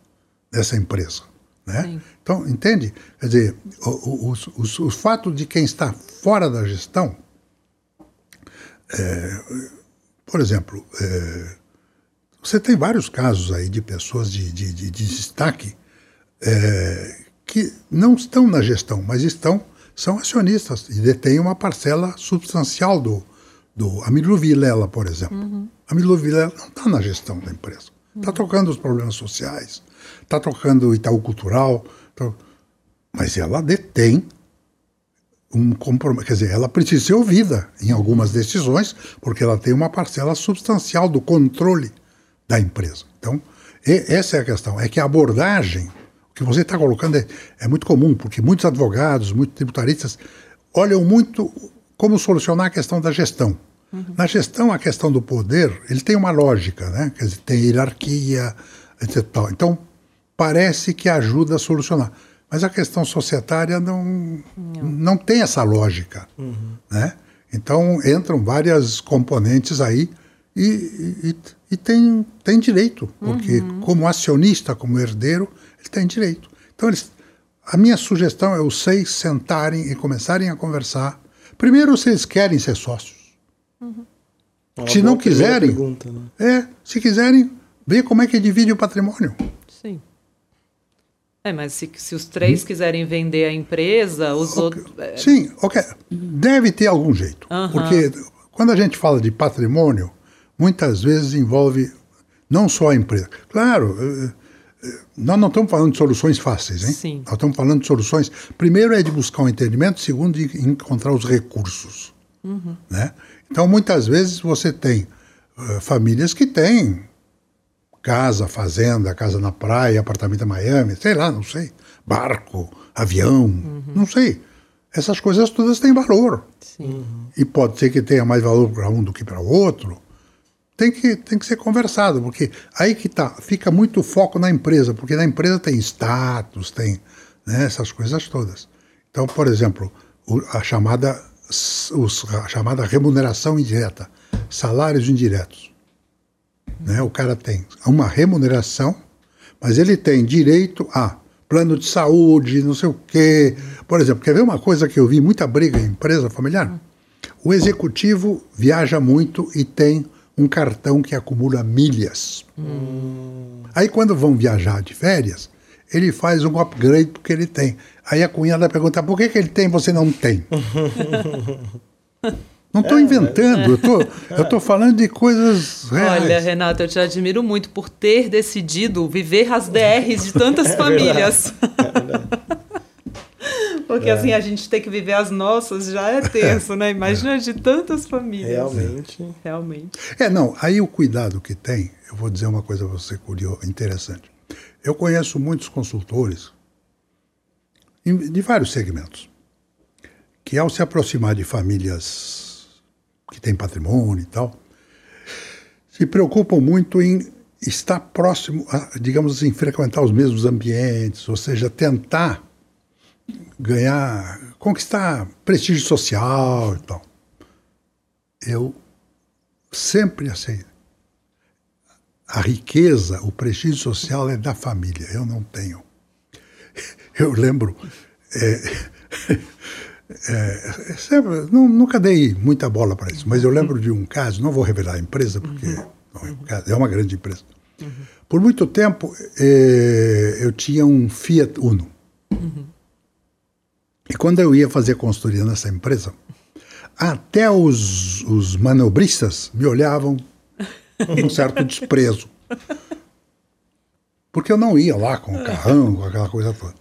dessa empresa. Né? Então, entende? Quer dizer, o, o, o, o, fato de quem está fora da gestão, é, por exemplo, é, você tem vários casos aí de pessoas de, de, de, de destaque é, que não estão na gestão, mas estão são acionistas e detêm uma parcela substancial do, do Amilo Vilela, por exemplo. Uhum. Amilo Vilela não está na gestão da empresa. Está tocando os problemas sociais, está tocando o Itaú Cultural, tá... mas ela detém um compromisso. Quer dizer, ela precisa ser ouvida em algumas decisões, porque ela tem uma parcela substancial do controle da empresa. Então, essa é a questão. É que a abordagem, o que você está colocando é, é muito comum, porque muitos advogados, muitos tributaristas olham muito como solucionar a questão da gestão. Uhum. Na gestão, a questão do poder, ele tem uma lógica, né? Quer dizer, tem hierarquia, etc. Então, parece que ajuda a solucionar. Mas a questão societária não, não. não tem essa lógica, uhum. né? Então, entram várias componentes aí e, e, e tem, tem direito, porque uhum. como acionista, como herdeiro, ele tem direito. Então, eles, a minha sugestão é os seis sentarem e começarem a conversar. Primeiro, se eles querem ser sócios. Uhum. Se não quiserem, pergunta, né? é, se quiserem, ver como é que divide o patrimônio. Sim. É, mas se, se os três hum. quiserem vender a empresa, os okay. outros. É... Sim, ok. Deve ter algum jeito. Porque quando a gente fala de patrimônio, muitas vezes envolve não só a empresa. Claro, eh, eh, nós não estamos falando de soluções fáceis, hein? Sim. Nós estamos falando de soluções. Primeiro é de buscar um entendimento, segundo, de encontrar os recursos. Uhum. Né? Então, muitas vezes você tem uh, famílias que têm casa, fazenda, casa na praia, apartamento em Miami, sei lá, não sei, barco, avião, uhum. não sei. Essas coisas todas têm valor. Sim. E pode ser que tenha mais valor para um do que para o outro. Tem que, tem que ser conversado, porque aí que tá, fica muito foco na empresa, porque na empresa tem status, tem né, essas coisas todas. Então, por exemplo, a, chamada, os, a chamada remuneração indireta, salários indiretos. Né? O cara tem uma remuneração, mas ele tem direito a plano de saúde, não sei o quê. Por exemplo, quer ver uma coisa que eu vi muita briga em empresa familiar? O executivo viaja muito e tem um cartão que acumula milhas. Hum. Aí quando vão viajar de férias, ele faz um upgrade porque ele tem. Aí a cunhada pergunta, por que, que ele tem e você não tem? Não estou é, inventando, eu estou falando de coisas reais. Olha, Renato, eu te admiro muito por ter decidido viver as DRs de tantas é famílias. É Porque é. assim, a gente ter que viver as nossas já é tenso, né? Imagina de tantas famílias. Realmente. Realmente. É, não, aí o cuidado que tem, eu vou dizer uma coisa para você curioso, interessante. Eu conheço muitos consultores de vários segmentos que ao se aproximar de famílias que tem patrimônio e tal, se preocupam muito em estar próximo, a, digamos assim, frequentar os mesmos ambientes, ou seja, tentar ganhar, conquistar prestígio social e tal. Eu sempre assim, a riqueza, o prestígio social é da família, eu não tenho. Eu lembro, é, é, sempre, não, nunca dei muita bola para isso, mas eu lembro de um caso, não vou revelar a empresa, porque uhum. é, é uma grande empresa. Uhum. Por muito tempo, é, eu tinha um Fiat Uno. Uhum. E quando eu ia fazer consultoria nessa empresa, até os, os manobristas me olhavam com um certo desprezo. Porque eu não ia lá com o carrão, com aquela coisa toda.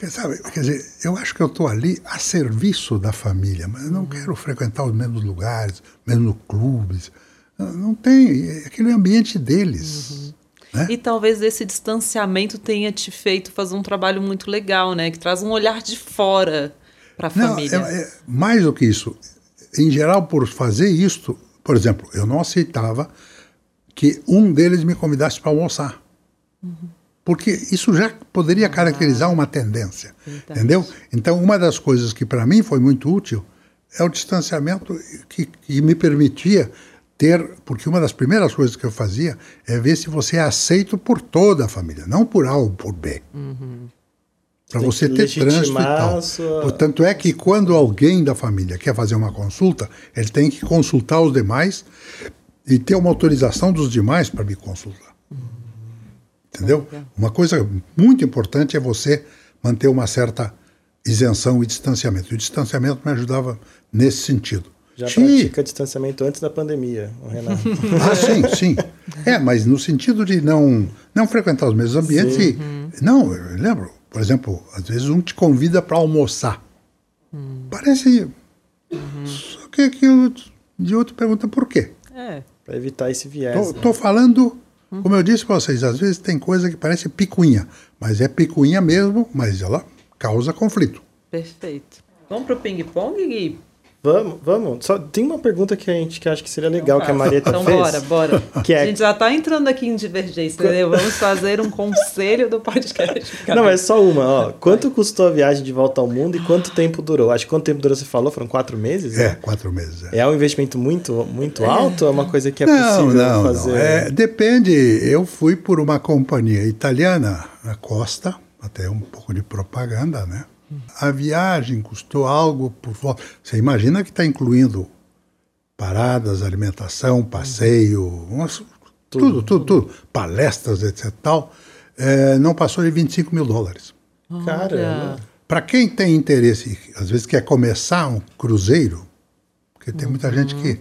Quer, sabe, quer dizer, eu acho que eu estou ali a serviço da família, mas eu não uhum. quero frequentar os mesmos lugares, mesmos clubes. Não, não tem, aquele é ambiente deles. Uhum. Né? E talvez esse distanciamento tenha te feito fazer um trabalho muito legal, né? Que traz um olhar de fora para a família. É, é, mais do que isso. Em geral, por fazer isto, por exemplo, eu não aceitava que um deles me convidasse para almoçar. Uhum porque isso já poderia ah, caracterizar uma tendência, entendeu? Então, uma das coisas que para mim foi muito útil é o distanciamento que, que, me permitia ter, porque uma das primeiras coisas que eu fazia é ver se você é aceito por toda a família, não por A ou por B. Uhum. Para você ter trânsito e tal. Sua... Portanto, é que quando alguém da família quer fazer uma consulta, ele tem que consultar os demais e ter uma autorização dos demais para me consultar. Uhum. Entendeu? Uma coisa muito importante é você manter uma certa isenção e distanciamento. E o distanciamento me ajudava nesse sentido. Já sim. pratica distanciamento antes da pandemia, o Renato. ah, sim, sim. É, mas no sentido de não, não frequentar os mesmos ambientes. E. Não, eu lembro, por exemplo, às vezes um te convida para almoçar. Uhum. Parece. Uhum. Só que aquilo de outro pergunta por quê? É. Para evitar esse viés. Estou né? falando como eu disse para vocês, às vezes tem coisa que parece picuinha, mas é picuinha mesmo, mas ela causa conflito. Perfeito. Vamos para o ping-pong, Gui? Vamos, vamos. Só tem uma pergunta que a gente que acha que seria legal então, que a Marieta então, fez. Então bora, bora. Que é... A gente já está entrando aqui em divergência, entendeu? Vamos fazer um conselho do podcast. Não, é só uma. Ó. Quanto custou a viagem de volta ao mundo e quanto tempo durou? Acho que quanto tempo durou você falou? Foram quatro meses? É, né? quatro meses. É. é um investimento muito, muito alto ou é uma coisa que é não, possível não, fazer? Não. É, depende. Eu fui por uma companhia italiana, a Costa, até um pouco de propaganda, né? A viagem custou algo por volta. Você imagina que está incluindo paradas, alimentação, passeio, umas, tudo. tudo, tudo, tudo, palestras, etc. Tal, é, não passou de 25 mil dólares. Caramba! Para quem tem interesse, às vezes quer começar um cruzeiro, porque tem muita uhum. gente que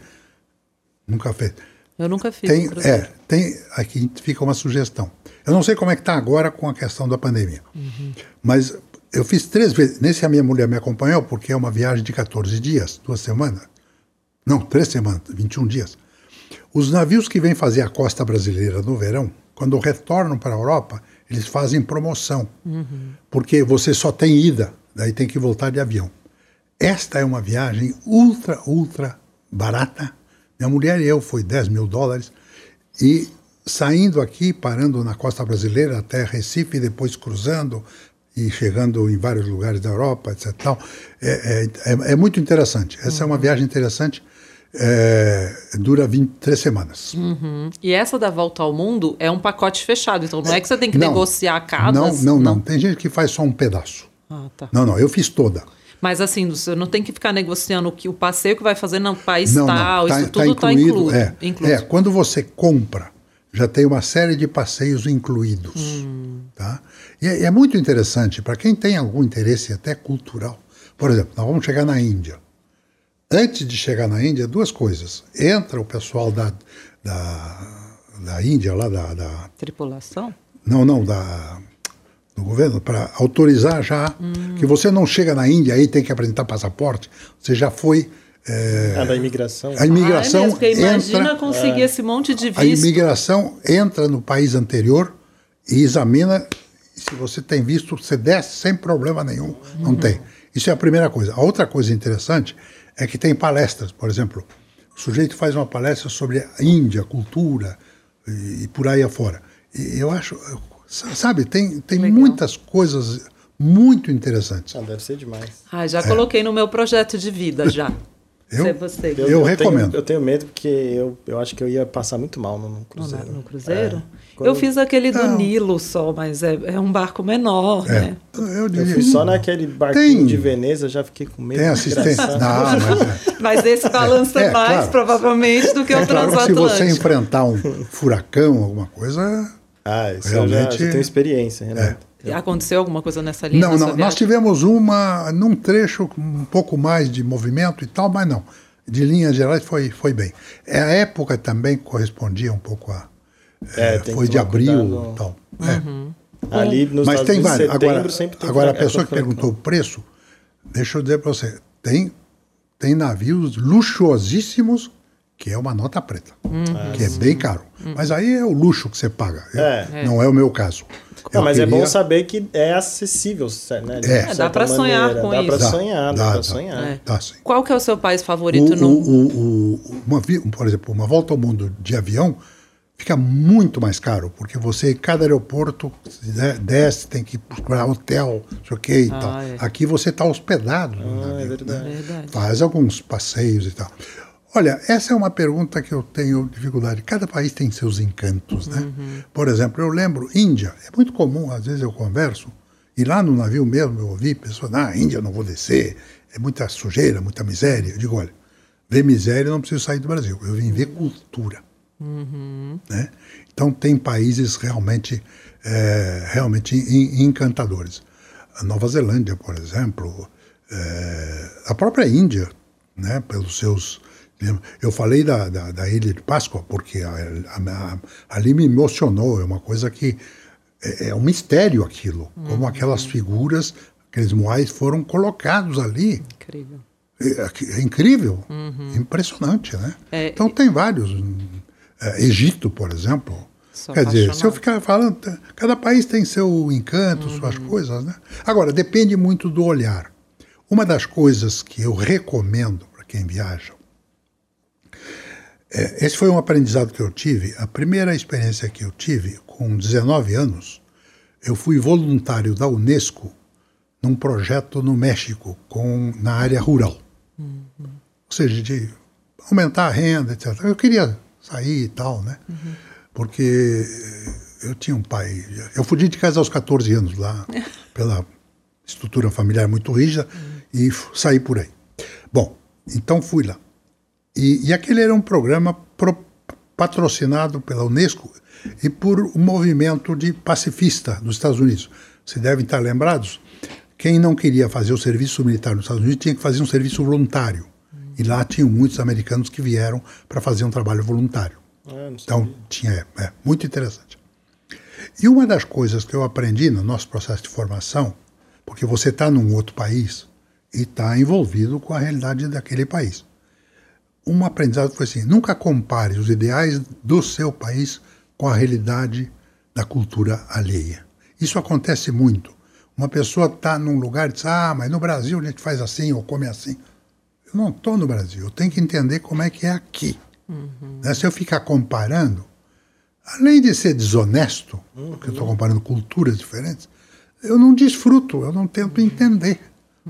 nunca fez. Eu nunca fiz. Tem, um é, tem, aqui fica uma sugestão. Eu não sei como é que está agora com a questão da pandemia, uhum. mas eu fiz três vezes. Nesse a minha mulher me acompanhou, porque é uma viagem de 14 dias, duas semanas. Não, três semanas, 21 dias. Os navios que vêm fazer a costa brasileira no verão, quando retornam para a Europa, eles fazem promoção. Uhum. Porque você só tem ida, daí tem que voltar de avião. esta é uma viagem ultra, ultra barata. Minha mulher e eu foi 10 mil dólares. E saindo aqui, parando na costa brasileira até Recife, depois cruzando e chegando em vários lugares da Europa, etc. Tal, é, é, é, é muito interessante. Essa uhum. é uma viagem interessante. É, dura 23 semanas. Uhum. E essa da volta ao mundo é um pacote fechado, então não é que você tem que não, negociar cada. Não, não, não, Tem gente que faz só um pedaço. Ah, tá. Não, não, eu fiz toda. Mas assim, você não tem que ficar negociando o que o passeio que vai fazer no país não, tal, não, tá, isso tudo está tá incluído. É, incluído. É, quando você compra, já tem uma série de passeios incluídos. Hum. Tá? E é, é muito interessante, para quem tem algum interesse até cultural. Por exemplo, nós vamos chegar na Índia. Antes de chegar na Índia, duas coisas. Entra o pessoal da, da, da Índia, lá da, da. Tripulação? Não, não, da do governo para autorizar já hum. que você não chega na Índia aí tem que apresentar passaporte, você já foi é, a da imigração. A imigração ah, é imagina entra, conseguir é. esse monte de visto. A imigração entra no país anterior e examina se você tem visto, você desce sem problema nenhum. Não tem. Isso é a primeira coisa. A outra coisa interessante é que tem palestras, por exemplo, o sujeito faz uma palestra sobre a Índia, cultura e, e por aí afora. E eu acho, Sabe, tem, tem muitas coisas muito interessantes. Ah, deve ser demais. Ah, já é. coloquei no meu projeto de vida já. Eu, você. eu, eu, recomendo. Tenho, eu tenho medo porque eu, eu acho que eu ia passar muito mal no, no cruzeiro. No, no cruzeiro? É. Eu fiz aquele do Não. Nilo só, mas é, é um barco menor, é. né? Eu, diria, eu fui só naquele barquinho tem, de Veneza, já fiquei com medo. Tem assistência. Não, mas, é. mas esse balança é, mais, claro. provavelmente, do que o transatlântico. Se você enfrentar um furacão, alguma coisa, ah, isso Realmente, eu já, tenho experiência, Renato. Aconteceu alguma coisa nessa linha? Não, não. Nós tivemos uma, num trecho, um pouco mais de movimento e tal, mas não. De linhas gerais foi, foi bem. É, a época também correspondia um pouco a. É, é, foi de abril e tal. É. Uhum. Ali nos mas tem vários. Agora, tem agora a pessoa que perguntou o preço, deixa eu dizer para você, tem, tem navios luxuosíssimos que é uma nota preta, uhum. que é bem caro. Uhum. Mas aí é o luxo que você paga. É. Não é o meu caso. Não, mas queria... é bom saber que é acessível, né? É. é dá para sonhar com dá isso. Pra sonhar, dá, dá para sonhar, é. dá, Qual que é o seu país favorito? O, no... o, o, uma, por exemplo, uma volta ao mundo de avião fica muito mais caro, porque você, em cada aeroporto, desce, tem que procurar hotel, não sei o que e ah, tal. É. Aqui você está hospedado. Ah, é verdade. Né? verdade. Faz alguns passeios e tal. Olha, essa é uma pergunta que eu tenho dificuldade. Cada país tem seus encantos, né? Uhum. Por exemplo, eu lembro, Índia, é muito comum, às vezes eu converso, e lá no navio mesmo eu ouvi pessoas, ah, Índia não vou descer, é muita sujeira, muita miséria. Eu digo, olha, ver miséria eu não preciso sair do Brasil, eu vim ver cultura. Uhum. Né? Então tem países realmente, é, realmente encantadores. A Nova Zelândia, por exemplo, é, a própria Índia, né, pelos seus eu falei da, da, da, Ilha de Páscoa porque a, a, a, ali me emocionou, é uma coisa que é, é um mistério aquilo, uhum. como aquelas figuras, aqueles moais foram colocados ali. Incrível. É, é incrível, uhum. impressionante, né? É, então tem vários. É, Egito, por exemplo. Quer dizer, se eu ficar falando, cada país tem seu encanto, uhum. suas coisas, né? Agora, depende muito do olhar. Uma das coisas que eu recomendo para quem viaja é, esse foi um aprendizado que eu tive. A primeira experiência que eu tive, com 19 anos, eu fui voluntário da Unesco num projeto no México, com, na área rural. Uhum. Ou seja, de aumentar a renda, etc. Eu queria sair e tal, né? Uhum. Porque eu tinha um pai. Eu fugi de casa aos 14 anos lá, pela estrutura familiar muito rígida, uhum. e saí por aí. Bom, então fui lá. E, e aquele era um programa pro, patrocinado pela Unesco e por um movimento de pacifista dos Estados Unidos. Vocês devem estar lembrados. Quem não queria fazer o serviço militar nos Estados Unidos tinha que fazer um serviço voluntário. E lá tinham muitos americanos que vieram para fazer um trabalho voluntário. Ah, então, tinha, é, muito interessante. E uma das coisas que eu aprendi no nosso processo de formação, porque você está num outro país e está envolvido com a realidade daquele país um aprendizado foi assim: nunca compare os ideais do seu país com a realidade da cultura alheia. Isso acontece muito. Uma pessoa está num lugar e diz, ah, mas no Brasil a gente faz assim ou come assim. Eu não estou no Brasil, eu tenho que entender como é que é aqui. Uhum. Né? Se eu ficar comparando, além de ser desonesto, uhum. porque eu estou comparando culturas diferentes, eu não desfruto, eu não tento entender.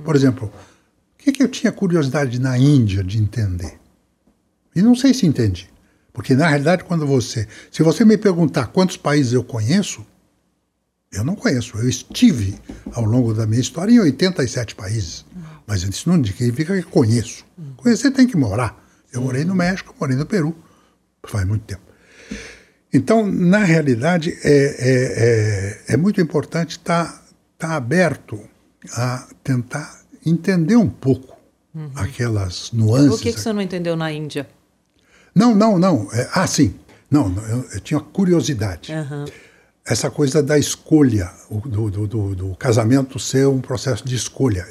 Por exemplo, o que, que eu tinha curiosidade na Índia de entender? E não sei se entendi. Porque, na realidade, quando você. Se você me perguntar quantos países eu conheço, eu não conheço. Eu estive, ao longo da minha história, em 87 países. Mas isso não significa que conheço. Conhecer tem que morar. Eu morei no México, morei no Peru, faz muito tempo. Então, na realidade, é, é, é, é muito importante estar tá, tá aberto a tentar entender um pouco uhum. aquelas nuances. Por que, que você não entendeu na Índia? Não, não, não. É, ah, sim. Não, eu, eu tinha curiosidade. Uhum essa coisa da escolha, do, do, do, do, casamento ser um processo de escolha.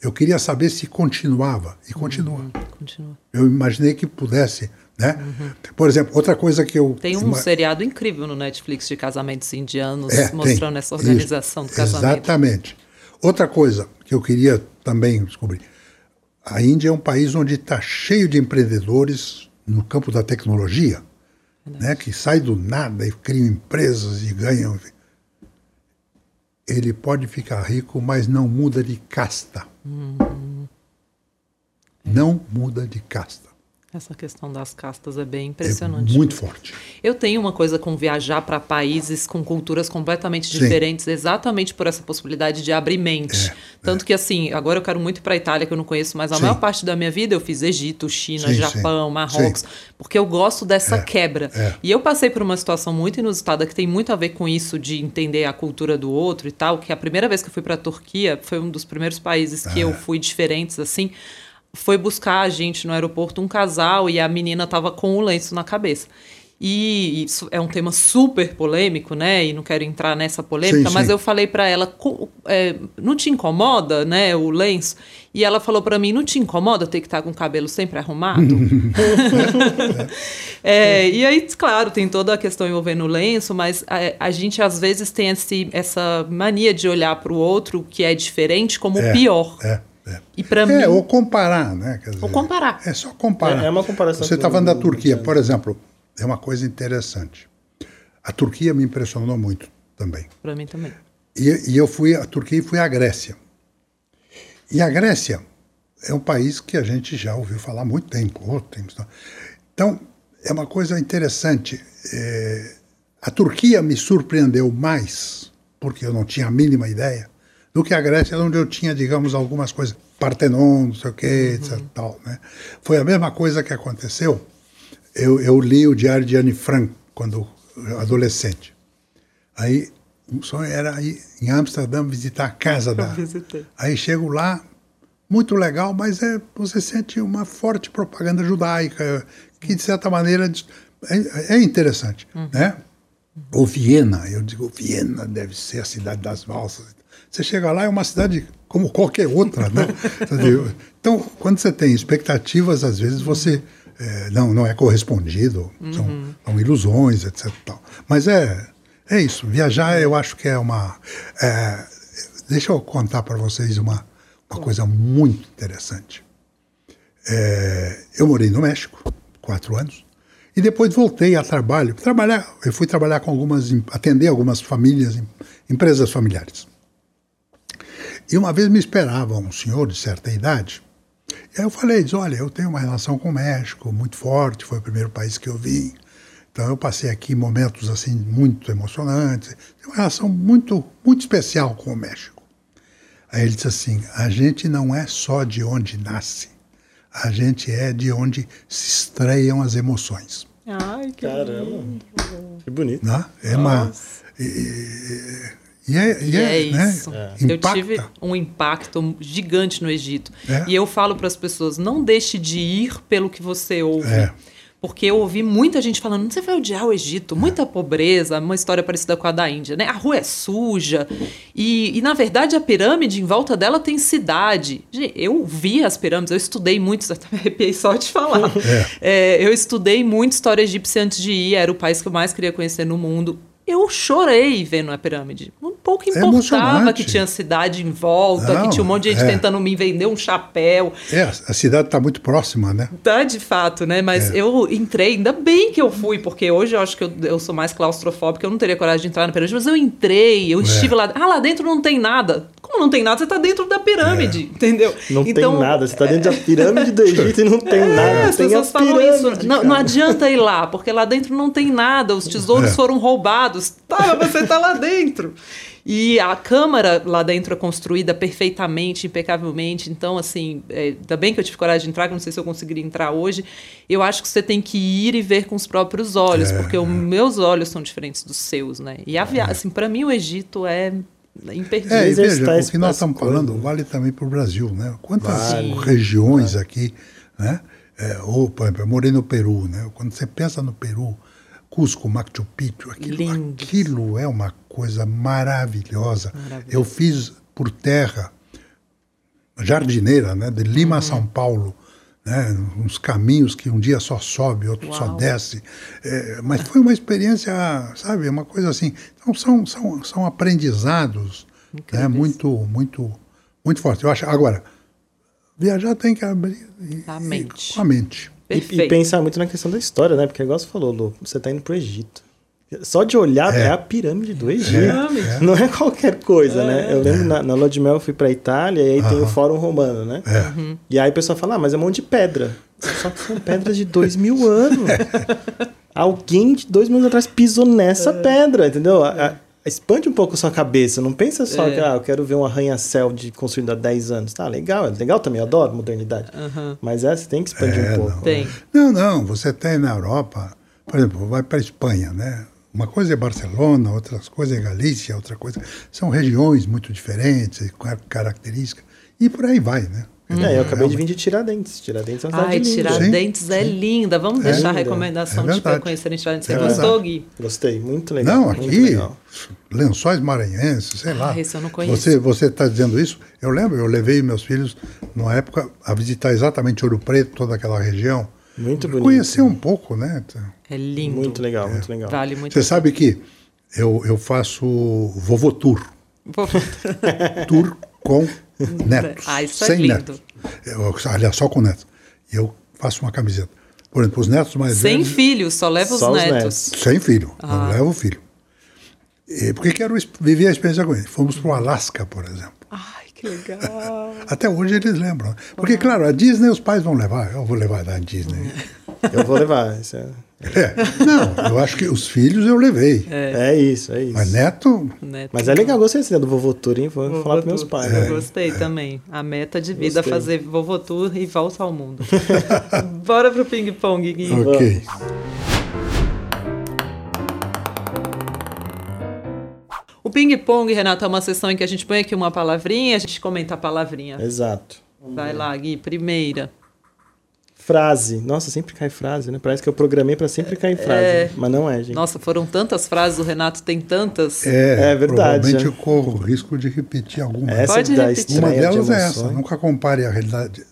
Eu queria saber se continuava, e continua. Uhum, continua. Eu imaginei que pudesse. Né? Uhum. Por exemplo, outra coisa que eu. Tem um uma... seriado incrível no Netflix de casamentos indianos é, mostrando tem. essa organização Isso, do casamento. Exatamente. Outra coisa que eu queria também descobrir: a Índia é um país onde está cheio de empreendedores no campo da tecnologia né, que sai do nada e cria empresas e ganham. Ele pode ficar rico, mas não muda de casta. Uhum. Não muda de casta. Essa questão das castas é bem impressionante. É muito forte. Eu tenho uma coisa com viajar para países com culturas completamente Sim. diferentes, exatamente por essa possibilidade de abrir mente. É, Tanto é. que, assim, agora eu quero muito ir para a Itália, que eu não conheço, mas a Sim. maior parte da minha vida eu fiz Egito, China, Sim, Japão, Marrocos, porque eu gosto dessa é, quebra. É. E eu passei por uma situação muito inusitada que tem muito a ver com isso de entender a cultura do outro e tal, que a primeira vez que eu fui para a Turquia foi um dos primeiros países que eu é. fui diferentes, assim foi buscar a gente no aeroporto um casal e a menina estava com o lenço na cabeça. E isso é um tema super polêmico, né? E não quero entrar nessa polêmica, sim, mas sim. eu falei para ela, é, não te incomoda, né, o lenço? E ela falou para mim, não te incomoda ter que estar tá com o cabelo sempre arrumado? é, e aí, claro, tem toda a questão envolvendo o lenço, mas a, a gente às vezes tem esse, essa mania de olhar para o outro que é diferente como é, pior. É. É. E para é, mim. ou comparar, né? Quer dizer, ou comparar. É só comparar. É, é uma comparação. Você está falando da Turquia, por exemplo, é uma coisa interessante. A Turquia me impressionou muito também. Para mim também. E, e, eu fui à Turquia e fui à Grécia. E a Grécia é um país que a gente já ouviu falar há muito tempo. Oh, então, é uma coisa interessante. É, a Turquia me surpreendeu mais, porque eu não tinha a mínima ideia, do que a Grécia, onde eu tinha, digamos, algumas coisas, Partenon, não sei o quê, etc. Uhum. Tal, né? Foi a mesma coisa que aconteceu. Eu, eu li o Diário de Anne Frank quando adolescente. Aí o sonho era ir em Amsterdã visitar a casa dela. Aí chego lá, muito legal, mas é, você sente uma forte propaganda judaica, que de certa maneira é, é interessante, uhum. né? Ou Viena, eu digo, Viena deve ser a cidade das valsas. Você chega lá, é uma cidade como qualquer outra, né? então, quando você tem expectativas, às vezes você é, não, não é correspondido, uhum. são, são, ilusões, etc. Tal. Mas é, é isso. Viajar, eu acho que é uma. É, deixa eu contar para vocês uma, uma coisa muito interessante. É, eu morei no México, quatro anos, e depois voltei a trabalho. Trabalhar, eu fui trabalhar com algumas, atender algumas famílias, empresas familiares. E uma vez me esperava um senhor de certa idade. E aí eu falei, olha, eu tenho uma relação com o México muito forte, foi o primeiro país que eu vim. Então eu passei aqui momentos assim muito emocionantes. Tenho uma relação muito, muito especial com o México. Aí ele disse assim: a gente não é só de onde nasce, a gente é de onde se estreiam as emoções. Ai, que Caramba, lindo. que bonito. Não? É uma. E, e é, e é, é né? isso. Eu tive um impacto gigante no Egito. É. E eu falo para as pessoas: não deixe de ir pelo que você ouve. É. Porque eu ouvi muita gente falando, você vai odiar o Egito, muita pobreza, uma história parecida com a da Índia, né? A rua é suja. E, e na verdade, a pirâmide, em volta dela, tem cidade. Eu vi as pirâmides, eu estudei muito, até me arrepiei só de falar. É. É, eu estudei muito história egípcia antes de ir, era o país que eu mais queria conhecer no mundo. Eu chorei vendo a pirâmide. Não pouco É importava emocionante. que tinha cidade em volta, Não, que tinha um monte de gente é. tentando me vender um chapéu. É, a cidade está muito próxima, né? Tá, de fato, né? Mas eu entrei, ainda bem que eu fui, porque hoje eu acho que eu, eu sou mais claustrofóbica, eu não teria coragem de entrar na pirâmide, mas eu entrei, eu estive lá. Ah, lá dentro não tem nada. Como não tem nada? Você tá dentro da pirâmide, entendeu? Não Então, tem nada. Você tá dentro da pirâmide do Egito e não tem É, nada. as tem pessoas a falam isso. Não, não adianta ir lá, porque lá dentro não tem nada, os tesouros É. foram roubados. Tá, mas você tá lá dentro. E a câmara lá dentro é construída perfeitamente, impecavelmente. Então, assim, é, ainda bem que eu tive coragem de entrar, que eu não sei se eu conseguiria entrar hoje. Eu acho que você tem que ir e ver com os próprios olhos, porque os meus olhos são diferentes dos seus, né? E a viagem, assim, para mim o Egito é imperdível. É, e veja, o que nós estamos falando vale também para o Brasil, né? Quantas Vale. regiões aqui, né? É, ou, por exemplo, eu morei no Peru, né? Quando você pensa no Peru, Cusco, Machu Picchu, aquilo, Lindos. aquilo é uma coisa maravilhosa. Eu fiz por terra, jardineira, né? De Lima Uhum. a São Paulo, né? Uns caminhos que um dia só sobe, outro só Uau. desce. É, mas foi uma experiência, sabe? Uma coisa assim. Então são, são, são aprendizados né? Muito, muito, muito forte. Eu acho. Agora, viajar tem que abrir e- A e- mente. com a mente. E, Perfeito. e pensar muito na questão da história, né? Porque, igual você falou, Lu, você tá indo pro Egito. Só de olhar é, É. a pirâmide do Egito. É. Não é qualquer coisa, né? Eu lembro na, na lua de mel eu fui pra Itália e aí tem o Fórum Romano, né? É. E aí o pessoal fala, ah, mas é um monte de pedra. Só que são pedras de dois mil anos. Alguém de dois mil anos atrás pisou nessa pedra, entendeu? A- expande um pouco a sua cabeça. Não pensa só É. que, ah, eu quero ver um arranha-céu de construído há 10 anos. Tá, legal. É legal também, eu adoro modernidade. Aham. Mas é, você tem que expandir É, um pouco. não. Tem. Não, não. Você tem na Europa, por exemplo, vai para a Espanha, né? Uma coisa é Barcelona, outras coisas é Galícia, outra coisa. São regiões muito diferentes, com características. E por aí vai, né? É, eu acabei de vir de Tiradentes. Tiradentes é uma cidade Ai, linda. Tiradentes é linda. Vamos deixar a linda. recomendação É de verdade. conhecerem Tiradentes. Você É gostou. Gui? Gostei, muito legal. Não, muito aqui, legal. lençóis maranhenses, sei lá. Ah, esse eu não conheço. Você você está dizendo isso? Eu lembro, eu levei meus filhos, numa época, a visitar exatamente Ouro Preto, toda aquela região. Muito bonito. Conhecer um pouco, né? É lindo. Muito legal, muito legal. Vale muito. Você sabe que eu, eu faço vovô tour. Vou- Tour com netos. Ah, isso é sem lindo. netos. Eu, aliás, só com netos. E eu faço uma camiseta. Por exemplo, os netos mais Sem velhos... filhos, só leva os Só netos. netos. Sem filho, Ah. não levo filho. E porque quero viver a experiência com eles. Fomos para o Alasca, por exemplo. Ai, que legal. Até hoje eles lembram. Porque, claro, a Disney os pais vão levar. Eu vou levar da Disney. Eu vou levar. Isso é... É. Não, eu acho que os filhos eu levei. é isso, é isso. Mas neto, Neto. Mas é legal, gostei desse, do vovô tour, hein? Vou, Vovô falar pros meus pais. Eu né? Gostei também. A meta de vida é Gostei. fazer vovô tour e volta ao mundo. Bora pro ping-pong, Gui. ok. O ping-pong, Renato, é uma sessão em que a gente põe aqui uma palavrinha, a gente comenta a palavrinha. Exato. Vai lá, Gui, primeira. Frase. Nossa, sempre cai frase, né? Parece que eu programei pra sempre cair frase. É. Mas não é, gente. Nossa, foram tantas frases, o Renato tem tantas. É, É verdade, Provavelmente né? eu corro o risco de repetir alguma. Essa Pode da repetir. Uma estreia de delas é essa. Nunca compare a realidade,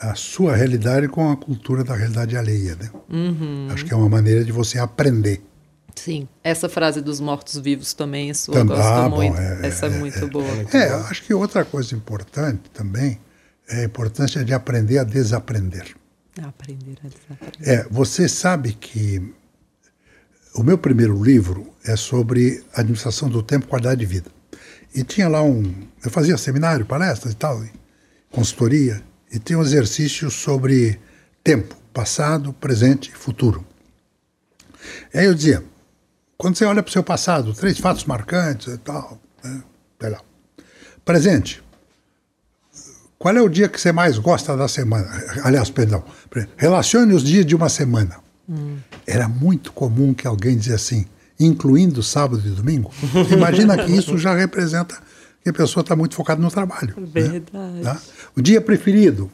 a sua realidade com a cultura da realidade alheia. Né? Uhum. Acho que é uma maneira de você aprender. Sim. Essa frase dos mortos-vivos também é sua, Também- gosto ah, bom, muito. é, Essa é, muito boa. É, acho que outra coisa importante também é a importância de aprender a desaprender. Aprender a desaprender. É, você sabe que o meu primeiro livro é sobre administração do tempo e qualidade de vida. E tinha lá um. Eu fazia seminário, palestras e tal, consultoria, e tinha um exercício sobre tempo, passado, presente e futuro. E aí eu dizia: quando você olha para o seu passado, três fatos marcantes e tal, né, sei lá. Presente. Qual é o dia que você mais gosta da semana? Aliás, perdão. Relacione os dias de uma semana. Era muito comum que alguém dizia assim, incluindo sábado e domingo. Imagina que isso já representa que a pessoa está muito focada no trabalho. né? Verdade. Tá? O dia preferido,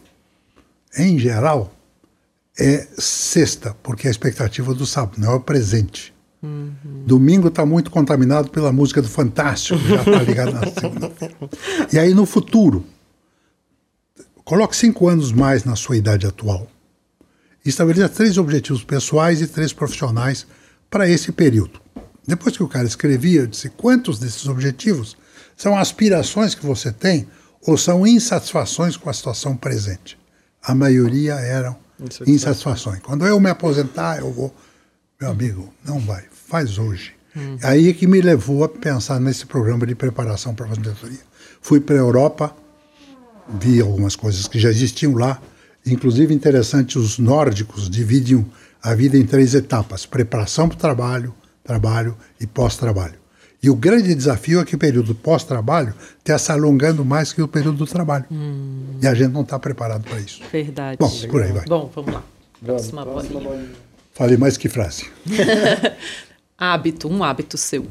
em geral, é sexta, porque é a expectativa do sábado, não é o presente. Domingo está muito contaminado pela música do Fantástico, já está ligado na segunda-feira. E aí no futuro, coloque cinco anos mais na sua idade atual. Estabeleça três objetivos pessoais e três profissionais para esse período. Depois que o cara escrevia, eu disse: quantos desses objetivos são aspirações que você tem ou são insatisfações com a situação presente? A maioria eram Insatisfações. insatisfações. Quando eu me aposentar, eu vou. Meu amigo, não vai, faz hoje. Aí é que me levou a pensar nesse programa de preparação para a aposentadoria. Fui para a Europa, vi algumas coisas que já existiam lá. Inclusive, interessante, os nórdicos dividem a vida em três etapas: preparação para o trabalho, trabalho e pós-trabalho. E o grande desafio é que o período pós-trabalho está se alongando mais que o período do trabalho. E a gente não está preparado para isso. Verdade. Bom, por aí vai. Bom, vamos lá. Próxima próxima bolinha. Falei mais que frase. Hábito, um hábito seu.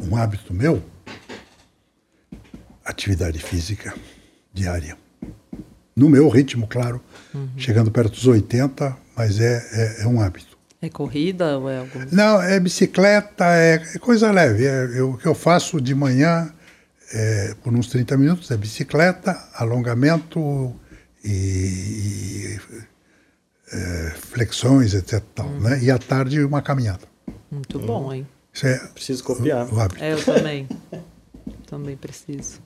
Um hábito meu, atividade física diária. No meu ritmo, claro, chegando perto dos 80, mas é, é, é um hábito. É corrida ou é algum... Não, é bicicleta, é, é coisa leve. É, eu- o que eu faço de manhã, é, por uns 30 minutos, é bicicleta, alongamento e, e, é, flexões, etc. Tal, né? E à tarde, uma caminhada. Muito bom, hein? Isso é Preciso copiar. o hábito. É, eu também. também preciso.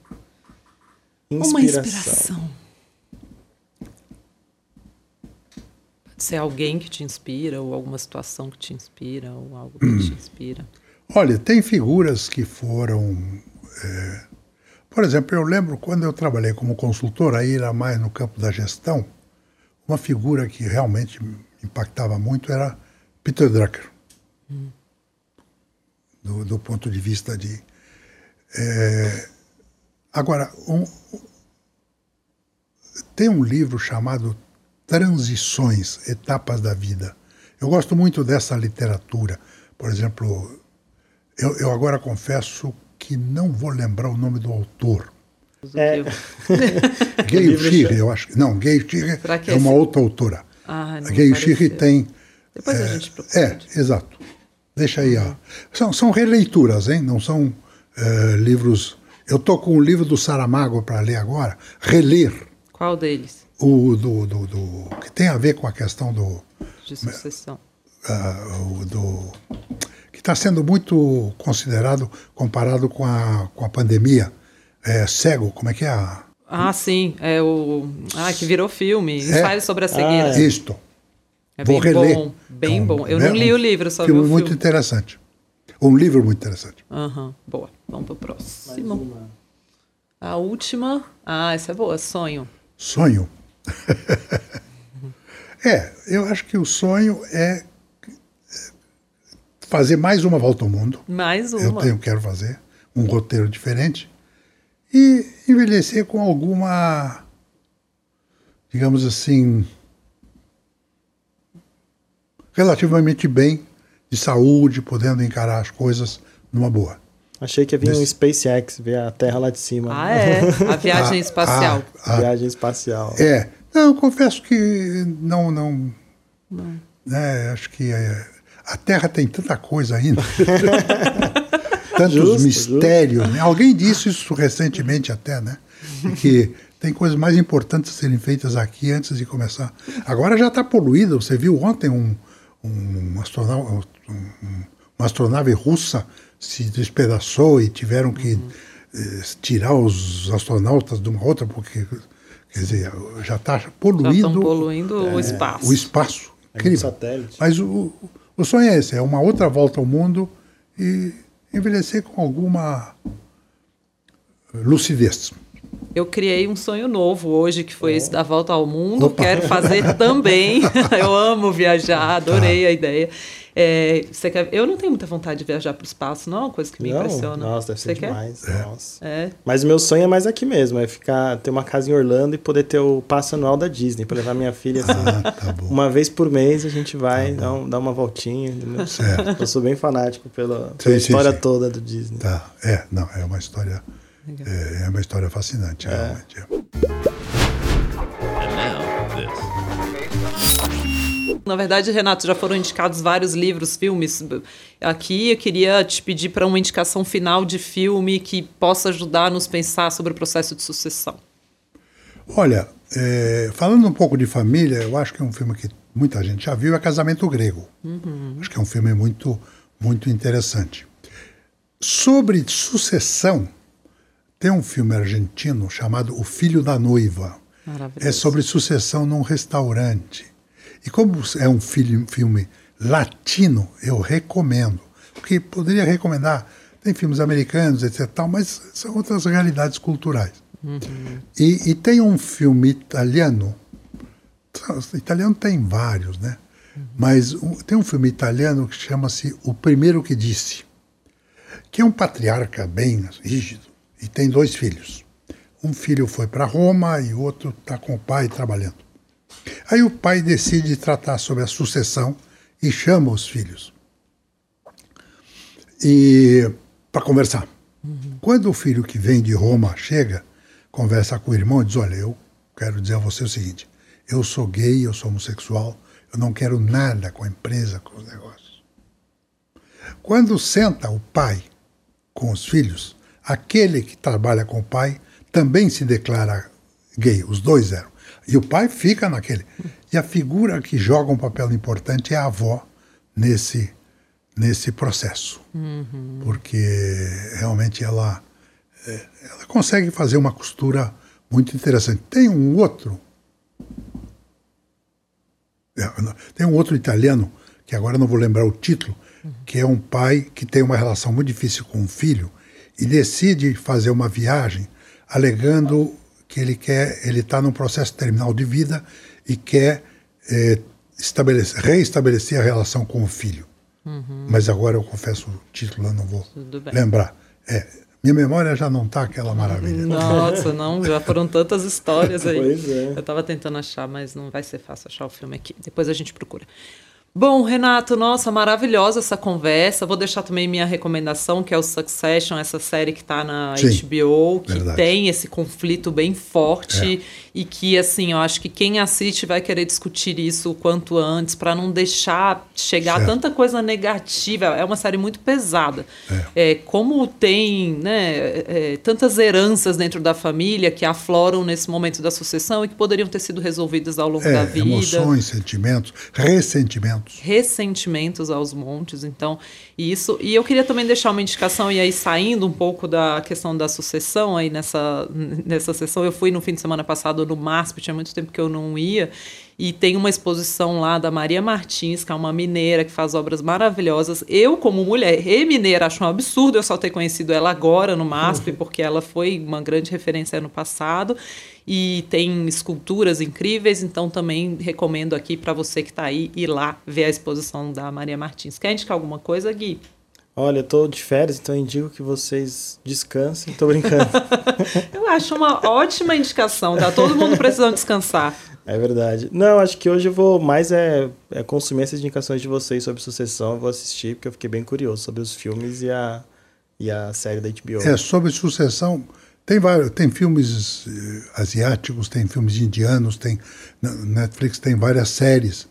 Uma Inspiração. inspiração. Pode ser alguém que te inspira, ou alguma situação que te inspira, ou algo que Hum. te inspira. Olha, tem figuras que foram. é, por exemplo, eu lembro quando eu trabalhei como consultor, aí era mais no campo da gestão, uma figura que realmente me impactava muito era Peter Drucker. Do, do ponto de vista de. é, agora, um- tem um livro chamado Transições, Etapas da Vida. Eu gosto muito dessa literatura. Por exemplo, eu, eu agora confesso que não vou lembrar o nome do autor. É. Gay livro Shiri, já- eu acho. que- Não, Gay que é uma esse- outra autora. Ah, A Gay apareceu. tem. Depois a é, gente procura. É, exato. Deixa aí. ó. São, são releituras, hein? Não são eh, livros. Eu estou com o livro do Saramago para ler agora. Reler. Qual deles? O do, do, do- que tem a ver com a questão do. De sucessão. o do que está sendo muito considerado comparado com a, com a pandemia. É, cego, como é que é? a- Ah, sim. É o. Ah, que virou filme. Ensaio sobre a cegueira. Ah, Isto. É Vou bem reler. bom. Bem É um- bom. Eu é não li um o livro, só vi filme o muito filme. interessante. Um livro muito interessante. Aham, boa. Vamos pro Mais próximo. A última. Ah, essa é boa. Sonho. Sonho. é, eu acho que o sonho é fazer mais uma volta ao mundo. Mais Eu uma. tenho, quero fazer um roteiro diferente e envelhecer com alguma, digamos assim, relativamente bem de saúde, podendo encarar as coisas numa boa. Achei que ia vir um SpaceX, ver a Terra lá de cima. Ah, é. A viagem espacial. ah, Viagem espacial. É, não, eu confesso que não, não, né, acho que é, a Terra tem tanta coisa ainda, tantos Justo, mistérios. né? Alguém disse isso recentemente até, né? Que tem coisas mais importantes a serem feitas aqui antes de começar. Agora já está poluída. Você viu ontem um, um astronau- um- uma astronave russa se despedaçou e tiveram que eh, tirar os astronautas de uma outra porque quer dizer já está Já poluído estão poluindo o espaço. o espaço. É um Incrível. satélite. Mas o, o sonho é esse, é uma outra volta ao mundo e envelhecer com alguma lucidez. Eu criei um sonho novo hoje, que foi esse da volta ao mundo. Opa. Quero fazer também. Eu amo viajar, adorei a ideia. É, você quer... Eu não tenho muita vontade de viajar para o espaço, não é uma coisa que me Não? impressiona. Nossa, deve ser você quer? demais. Nossa. É. Mas o meu sonho é mais aqui mesmo, é ficar, ter uma casa em Orlando e poder ter o passo anual da Disney, para levar minha filha assim. Ah, tá bom. Uma vez por mês a gente vai dar, um- dar uma voltinha. Eu sou bem fanático pela, Sim, pela sim, história sim. toda do Disney. Tá. É, não, é uma história. É, é uma história fascinante, realmente. é. Now, this. Na verdade, Renato, já foram indicados vários livros, filmes. Aqui eu queria te pedir para uma indicação final de filme que possa ajudar a nos pensar sobre o processo de sucessão. Olha, é, falando um pouco de família, eu acho que é um filme que muita gente já viu, é Casamento Grego. Acho que é um filme muito, muito interessante. Sobre sucessão, tem um filme argentino chamado O Filho da Noiva. É sobre sucessão num restaurante. E como é um filme, latino, eu recomendo. Porque poderia recomendar, tem filmes americanos, etc. Tal, mas são outras realidades culturais. E, e tem um filme italiano, italiano tem vários, né? Mas um- tem um filme italiano que chama-se O Primeiro que Disse, que é um patriarca bem rígido e tem dois filhos. Um filho foi para Roma e o outro está com o pai trabalhando. Aí o pai decide tratar sobre a sucessão e chama os filhos e para conversar. Quando o filho que vem de Roma chega, conversa com o irmão e diz: Olha, eu quero dizer a você o seguinte: eu sou gay, eu sou homossexual, eu não quero nada com a empresa, com os negócios. Quando senta o pai com os filhos, aquele que trabalha com o pai também se declara gay, os dois eram. E o pai fica naquele. E a figura que joga um papel importante é a avó nesse, nesse processo. Porque realmente ela, é, ela consegue fazer uma costura muito interessante. Tem um outro. é, Tem um outro italiano, que agora não vou lembrar o título, que é um pai que tem uma relação muito difícil com o filho e decide fazer uma viagem alegando que ele quer, ele está num processo terminal de vida e quer estabelecer, reestabelecer a relação com o filho. Mas agora eu confesso o título, eu não vou lembrar. É, minha memória já não está aquela maravilha. Nossa, não, já foram tantas histórias aí. Pois é. Eu tava tentando achar, mas não vai ser fácil achar o filme aqui. Depois a gente procura. Bom, Renato, nossa, maravilhosa essa conversa. Vou deixar também minha recomendação, que é o Succession, essa série que tá na Sim, HBO, que verdade. tem esse conflito bem forte É. e que, assim, eu acho que quem assiste vai querer discutir isso o quanto antes, para não deixar chegar Certo. tanta coisa negativa. É uma série muito pesada. É, como tem né, é, é, tantas heranças dentro da família que afloram nesse momento da sucessão e que poderiam ter sido resolvidas ao longo da É, vida emoções, sentimentos, ressentimentos. Ressentimentos aos montes, então isso e eu queria também deixar uma indicação e aí saindo um pouco da questão da sucessão aí nessa nessa sessão eu fui no fim de semana passado no MASP tinha muito tempo que eu não ia e tem uma exposição lá da Maria Martins que é uma mineira que faz obras maravilhosas. Eu como mulher e mineira acho um absurdo eu só ter conhecido ela agora no MASP porque ela foi uma grande referência ano passado e tem esculturas incríveis, então também recomendo aqui para você que está aí ir lá ver a exposição da Maria Martins. Quer indicar alguma coisa, Gui? Olha, eu tô de férias, então eu indico que vocês descansem. Tô brincando. Eu acho uma ótima indicação, tá todo mundo precisando descansar. é verdade. Não, acho que hoje eu vou mais é, é consumir essas indicações de vocês sobre sucessão. Eu vou assistir, porque eu fiquei bem curioso sobre os filmes e a, e a série da HBO. É, sobre sucessão, tem vários, tem filmes eh, asiáticos, tem filmes indianos, tem Netflix tem várias séries.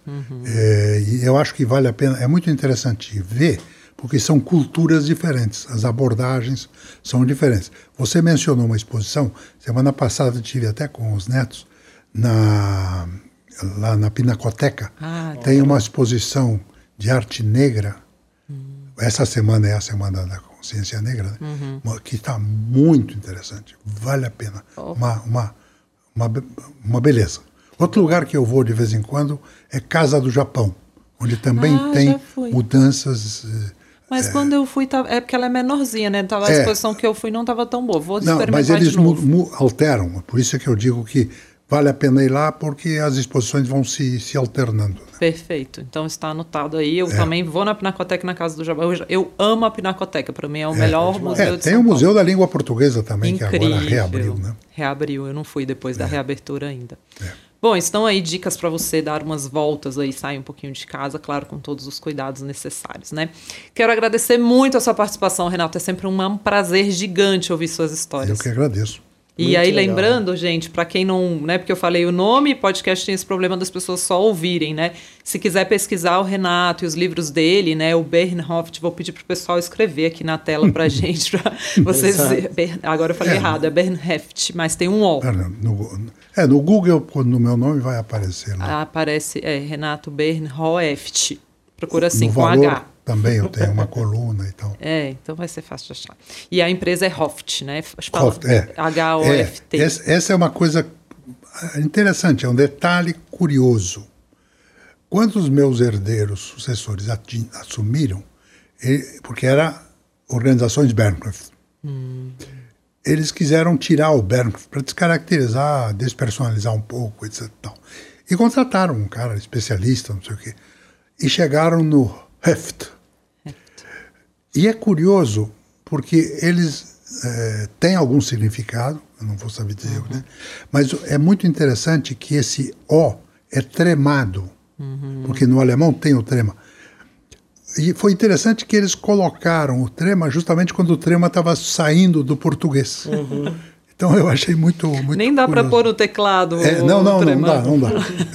É, e eu acho que vale a pena, é muito interessante ver, porque são culturas diferentes, as abordagens são diferentes. Você mencionou uma exposição, semana passada eu tive até com os netos na lá na Pinacoteca. Ah, tem uma exposição de arte negra essa semana é a semana da consciência negra, né? Uhum. Uma- que está muito interessante, vale a pena, uma, uma, uma, be- uma beleza. Outro lugar que eu vou de vez em quando é Casa do Japão, onde também Ah, tem mudanças. eh, Mas quando eu fui, tava- é porque ela é menorzinha, né? Tava, a É. exposição que eu fui não estava tão boa. Vou Não, experimentar mas eles alteram, por isso é que eu digo que vale a pena ir lá, porque as exposições vão se, se alternando. né? Perfeito. Então está anotado aí. É. Eu também vou na Pinacoteca na Casa do Japão. Eu, eu amo a Pinacoteca. Para mim é o melhor museu É, de tem São o Paulo. Museu da Língua Portuguesa também, Incrível. que agora reabriu, né? Reabriu, eu não fui depois da reabertura ainda. É. Bom, estão aí dicas para você dar umas voltas aí, sair um pouquinho de casa, claro, com todos os cuidados necessários, né? Quero agradecer muito a sua participação, Renato. É sempre um, prazer gigante ouvir suas Eu histórias. que agradeço. E aí, legal. lembrando, gente, para quem não, né, porque eu falei o nome, podcast tem esse problema das pessoas só ouvirem, né? Se quiser pesquisar o Renato e os livros dele, né, o Bernhoft, vou pedir pro pessoal escrever aqui na tela pra gente, pra vocês. Exato. Ber- Agora eu falei É. errado, é Bernheft, mas tem um O. Ah, No, é, no Google, quando no meu nome vai aparecer lá. Aparece é, Renato Bernhoeft. Procura assim no com valor H. também eu tenho uma coluna e tal. É, então vai ser fácil de achar. E a empresa é Hoft, né? Hoft, é. H-O-F-T. É, essa, essa é uma coisa interessante, é um detalhe curioso. Quando os meus herdeiros sucessores assumiram, porque era organizações Bernkliff, eles quiseram tirar o Bernkliff para descaracterizar, despersonalizar um pouco, etc. e tal. E contrataram um cara especialista, não sei o quê, e chegaram no Heft. E é curioso, porque eles eh, têm algum significado, eu não vou saber dizer, né? mas é muito interessante que esse O é tremado, porque no alemão tem o trema. E foi interessante que eles colocaram o trema justamente quando o trema estava saindo do português. Então eu achei muito, muito Nem dá para pôr no teclado. É, o não, não, não dá, não dá.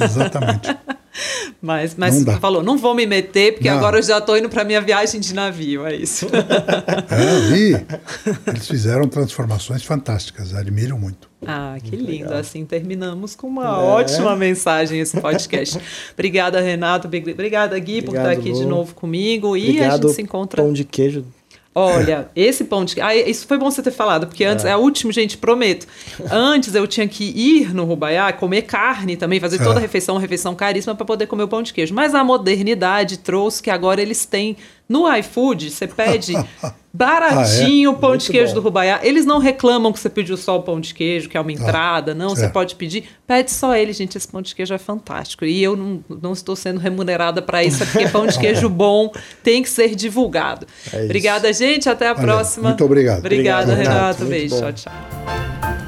Exatamente. Mas, mas Não dá. falou, não vou me meter, porque Não. agora eu já estou indo para minha viagem de navio, é isso. É, eu vi. Eles fizeram transformações fantásticas, admiro muito. Ah, que lindo. Assim terminamos com uma É. ótima mensagem esse podcast. Obrigada, Renato. Obrigada, Gui, por Obrigado, estar aqui de Lu. novo comigo. E a Obrigado, gente se encontra. pão de queijo. Olha, esse pão de ah, isso foi bom você ter falado, porque antes, é, o último, gente, prometo. Antes eu tinha que ir no Rubaiá, comer carne também, fazer toda a É. refeição, refeição caríssima para poder comer o pão de queijo. Mas a modernidade trouxe que agora eles têm no iFood, você pede baratinho o pão Muito de queijo bom. do Rubaiá. Eles não reclamam que você pediu só o pão de queijo, que é uma entrada, não, você É. pode pedir. Pede só ele, gente, esse pão de queijo é fantástico. E eu não, não estou sendo remunerada para isso, é porque pão de queijo bom tem que ser divulgado. É. Obrigada, gente. Até a Valeu. próxima. Muito obrigado. Obrigada, Obrigado, Renato. Renato. Beijo. bom. Tchau, tchau.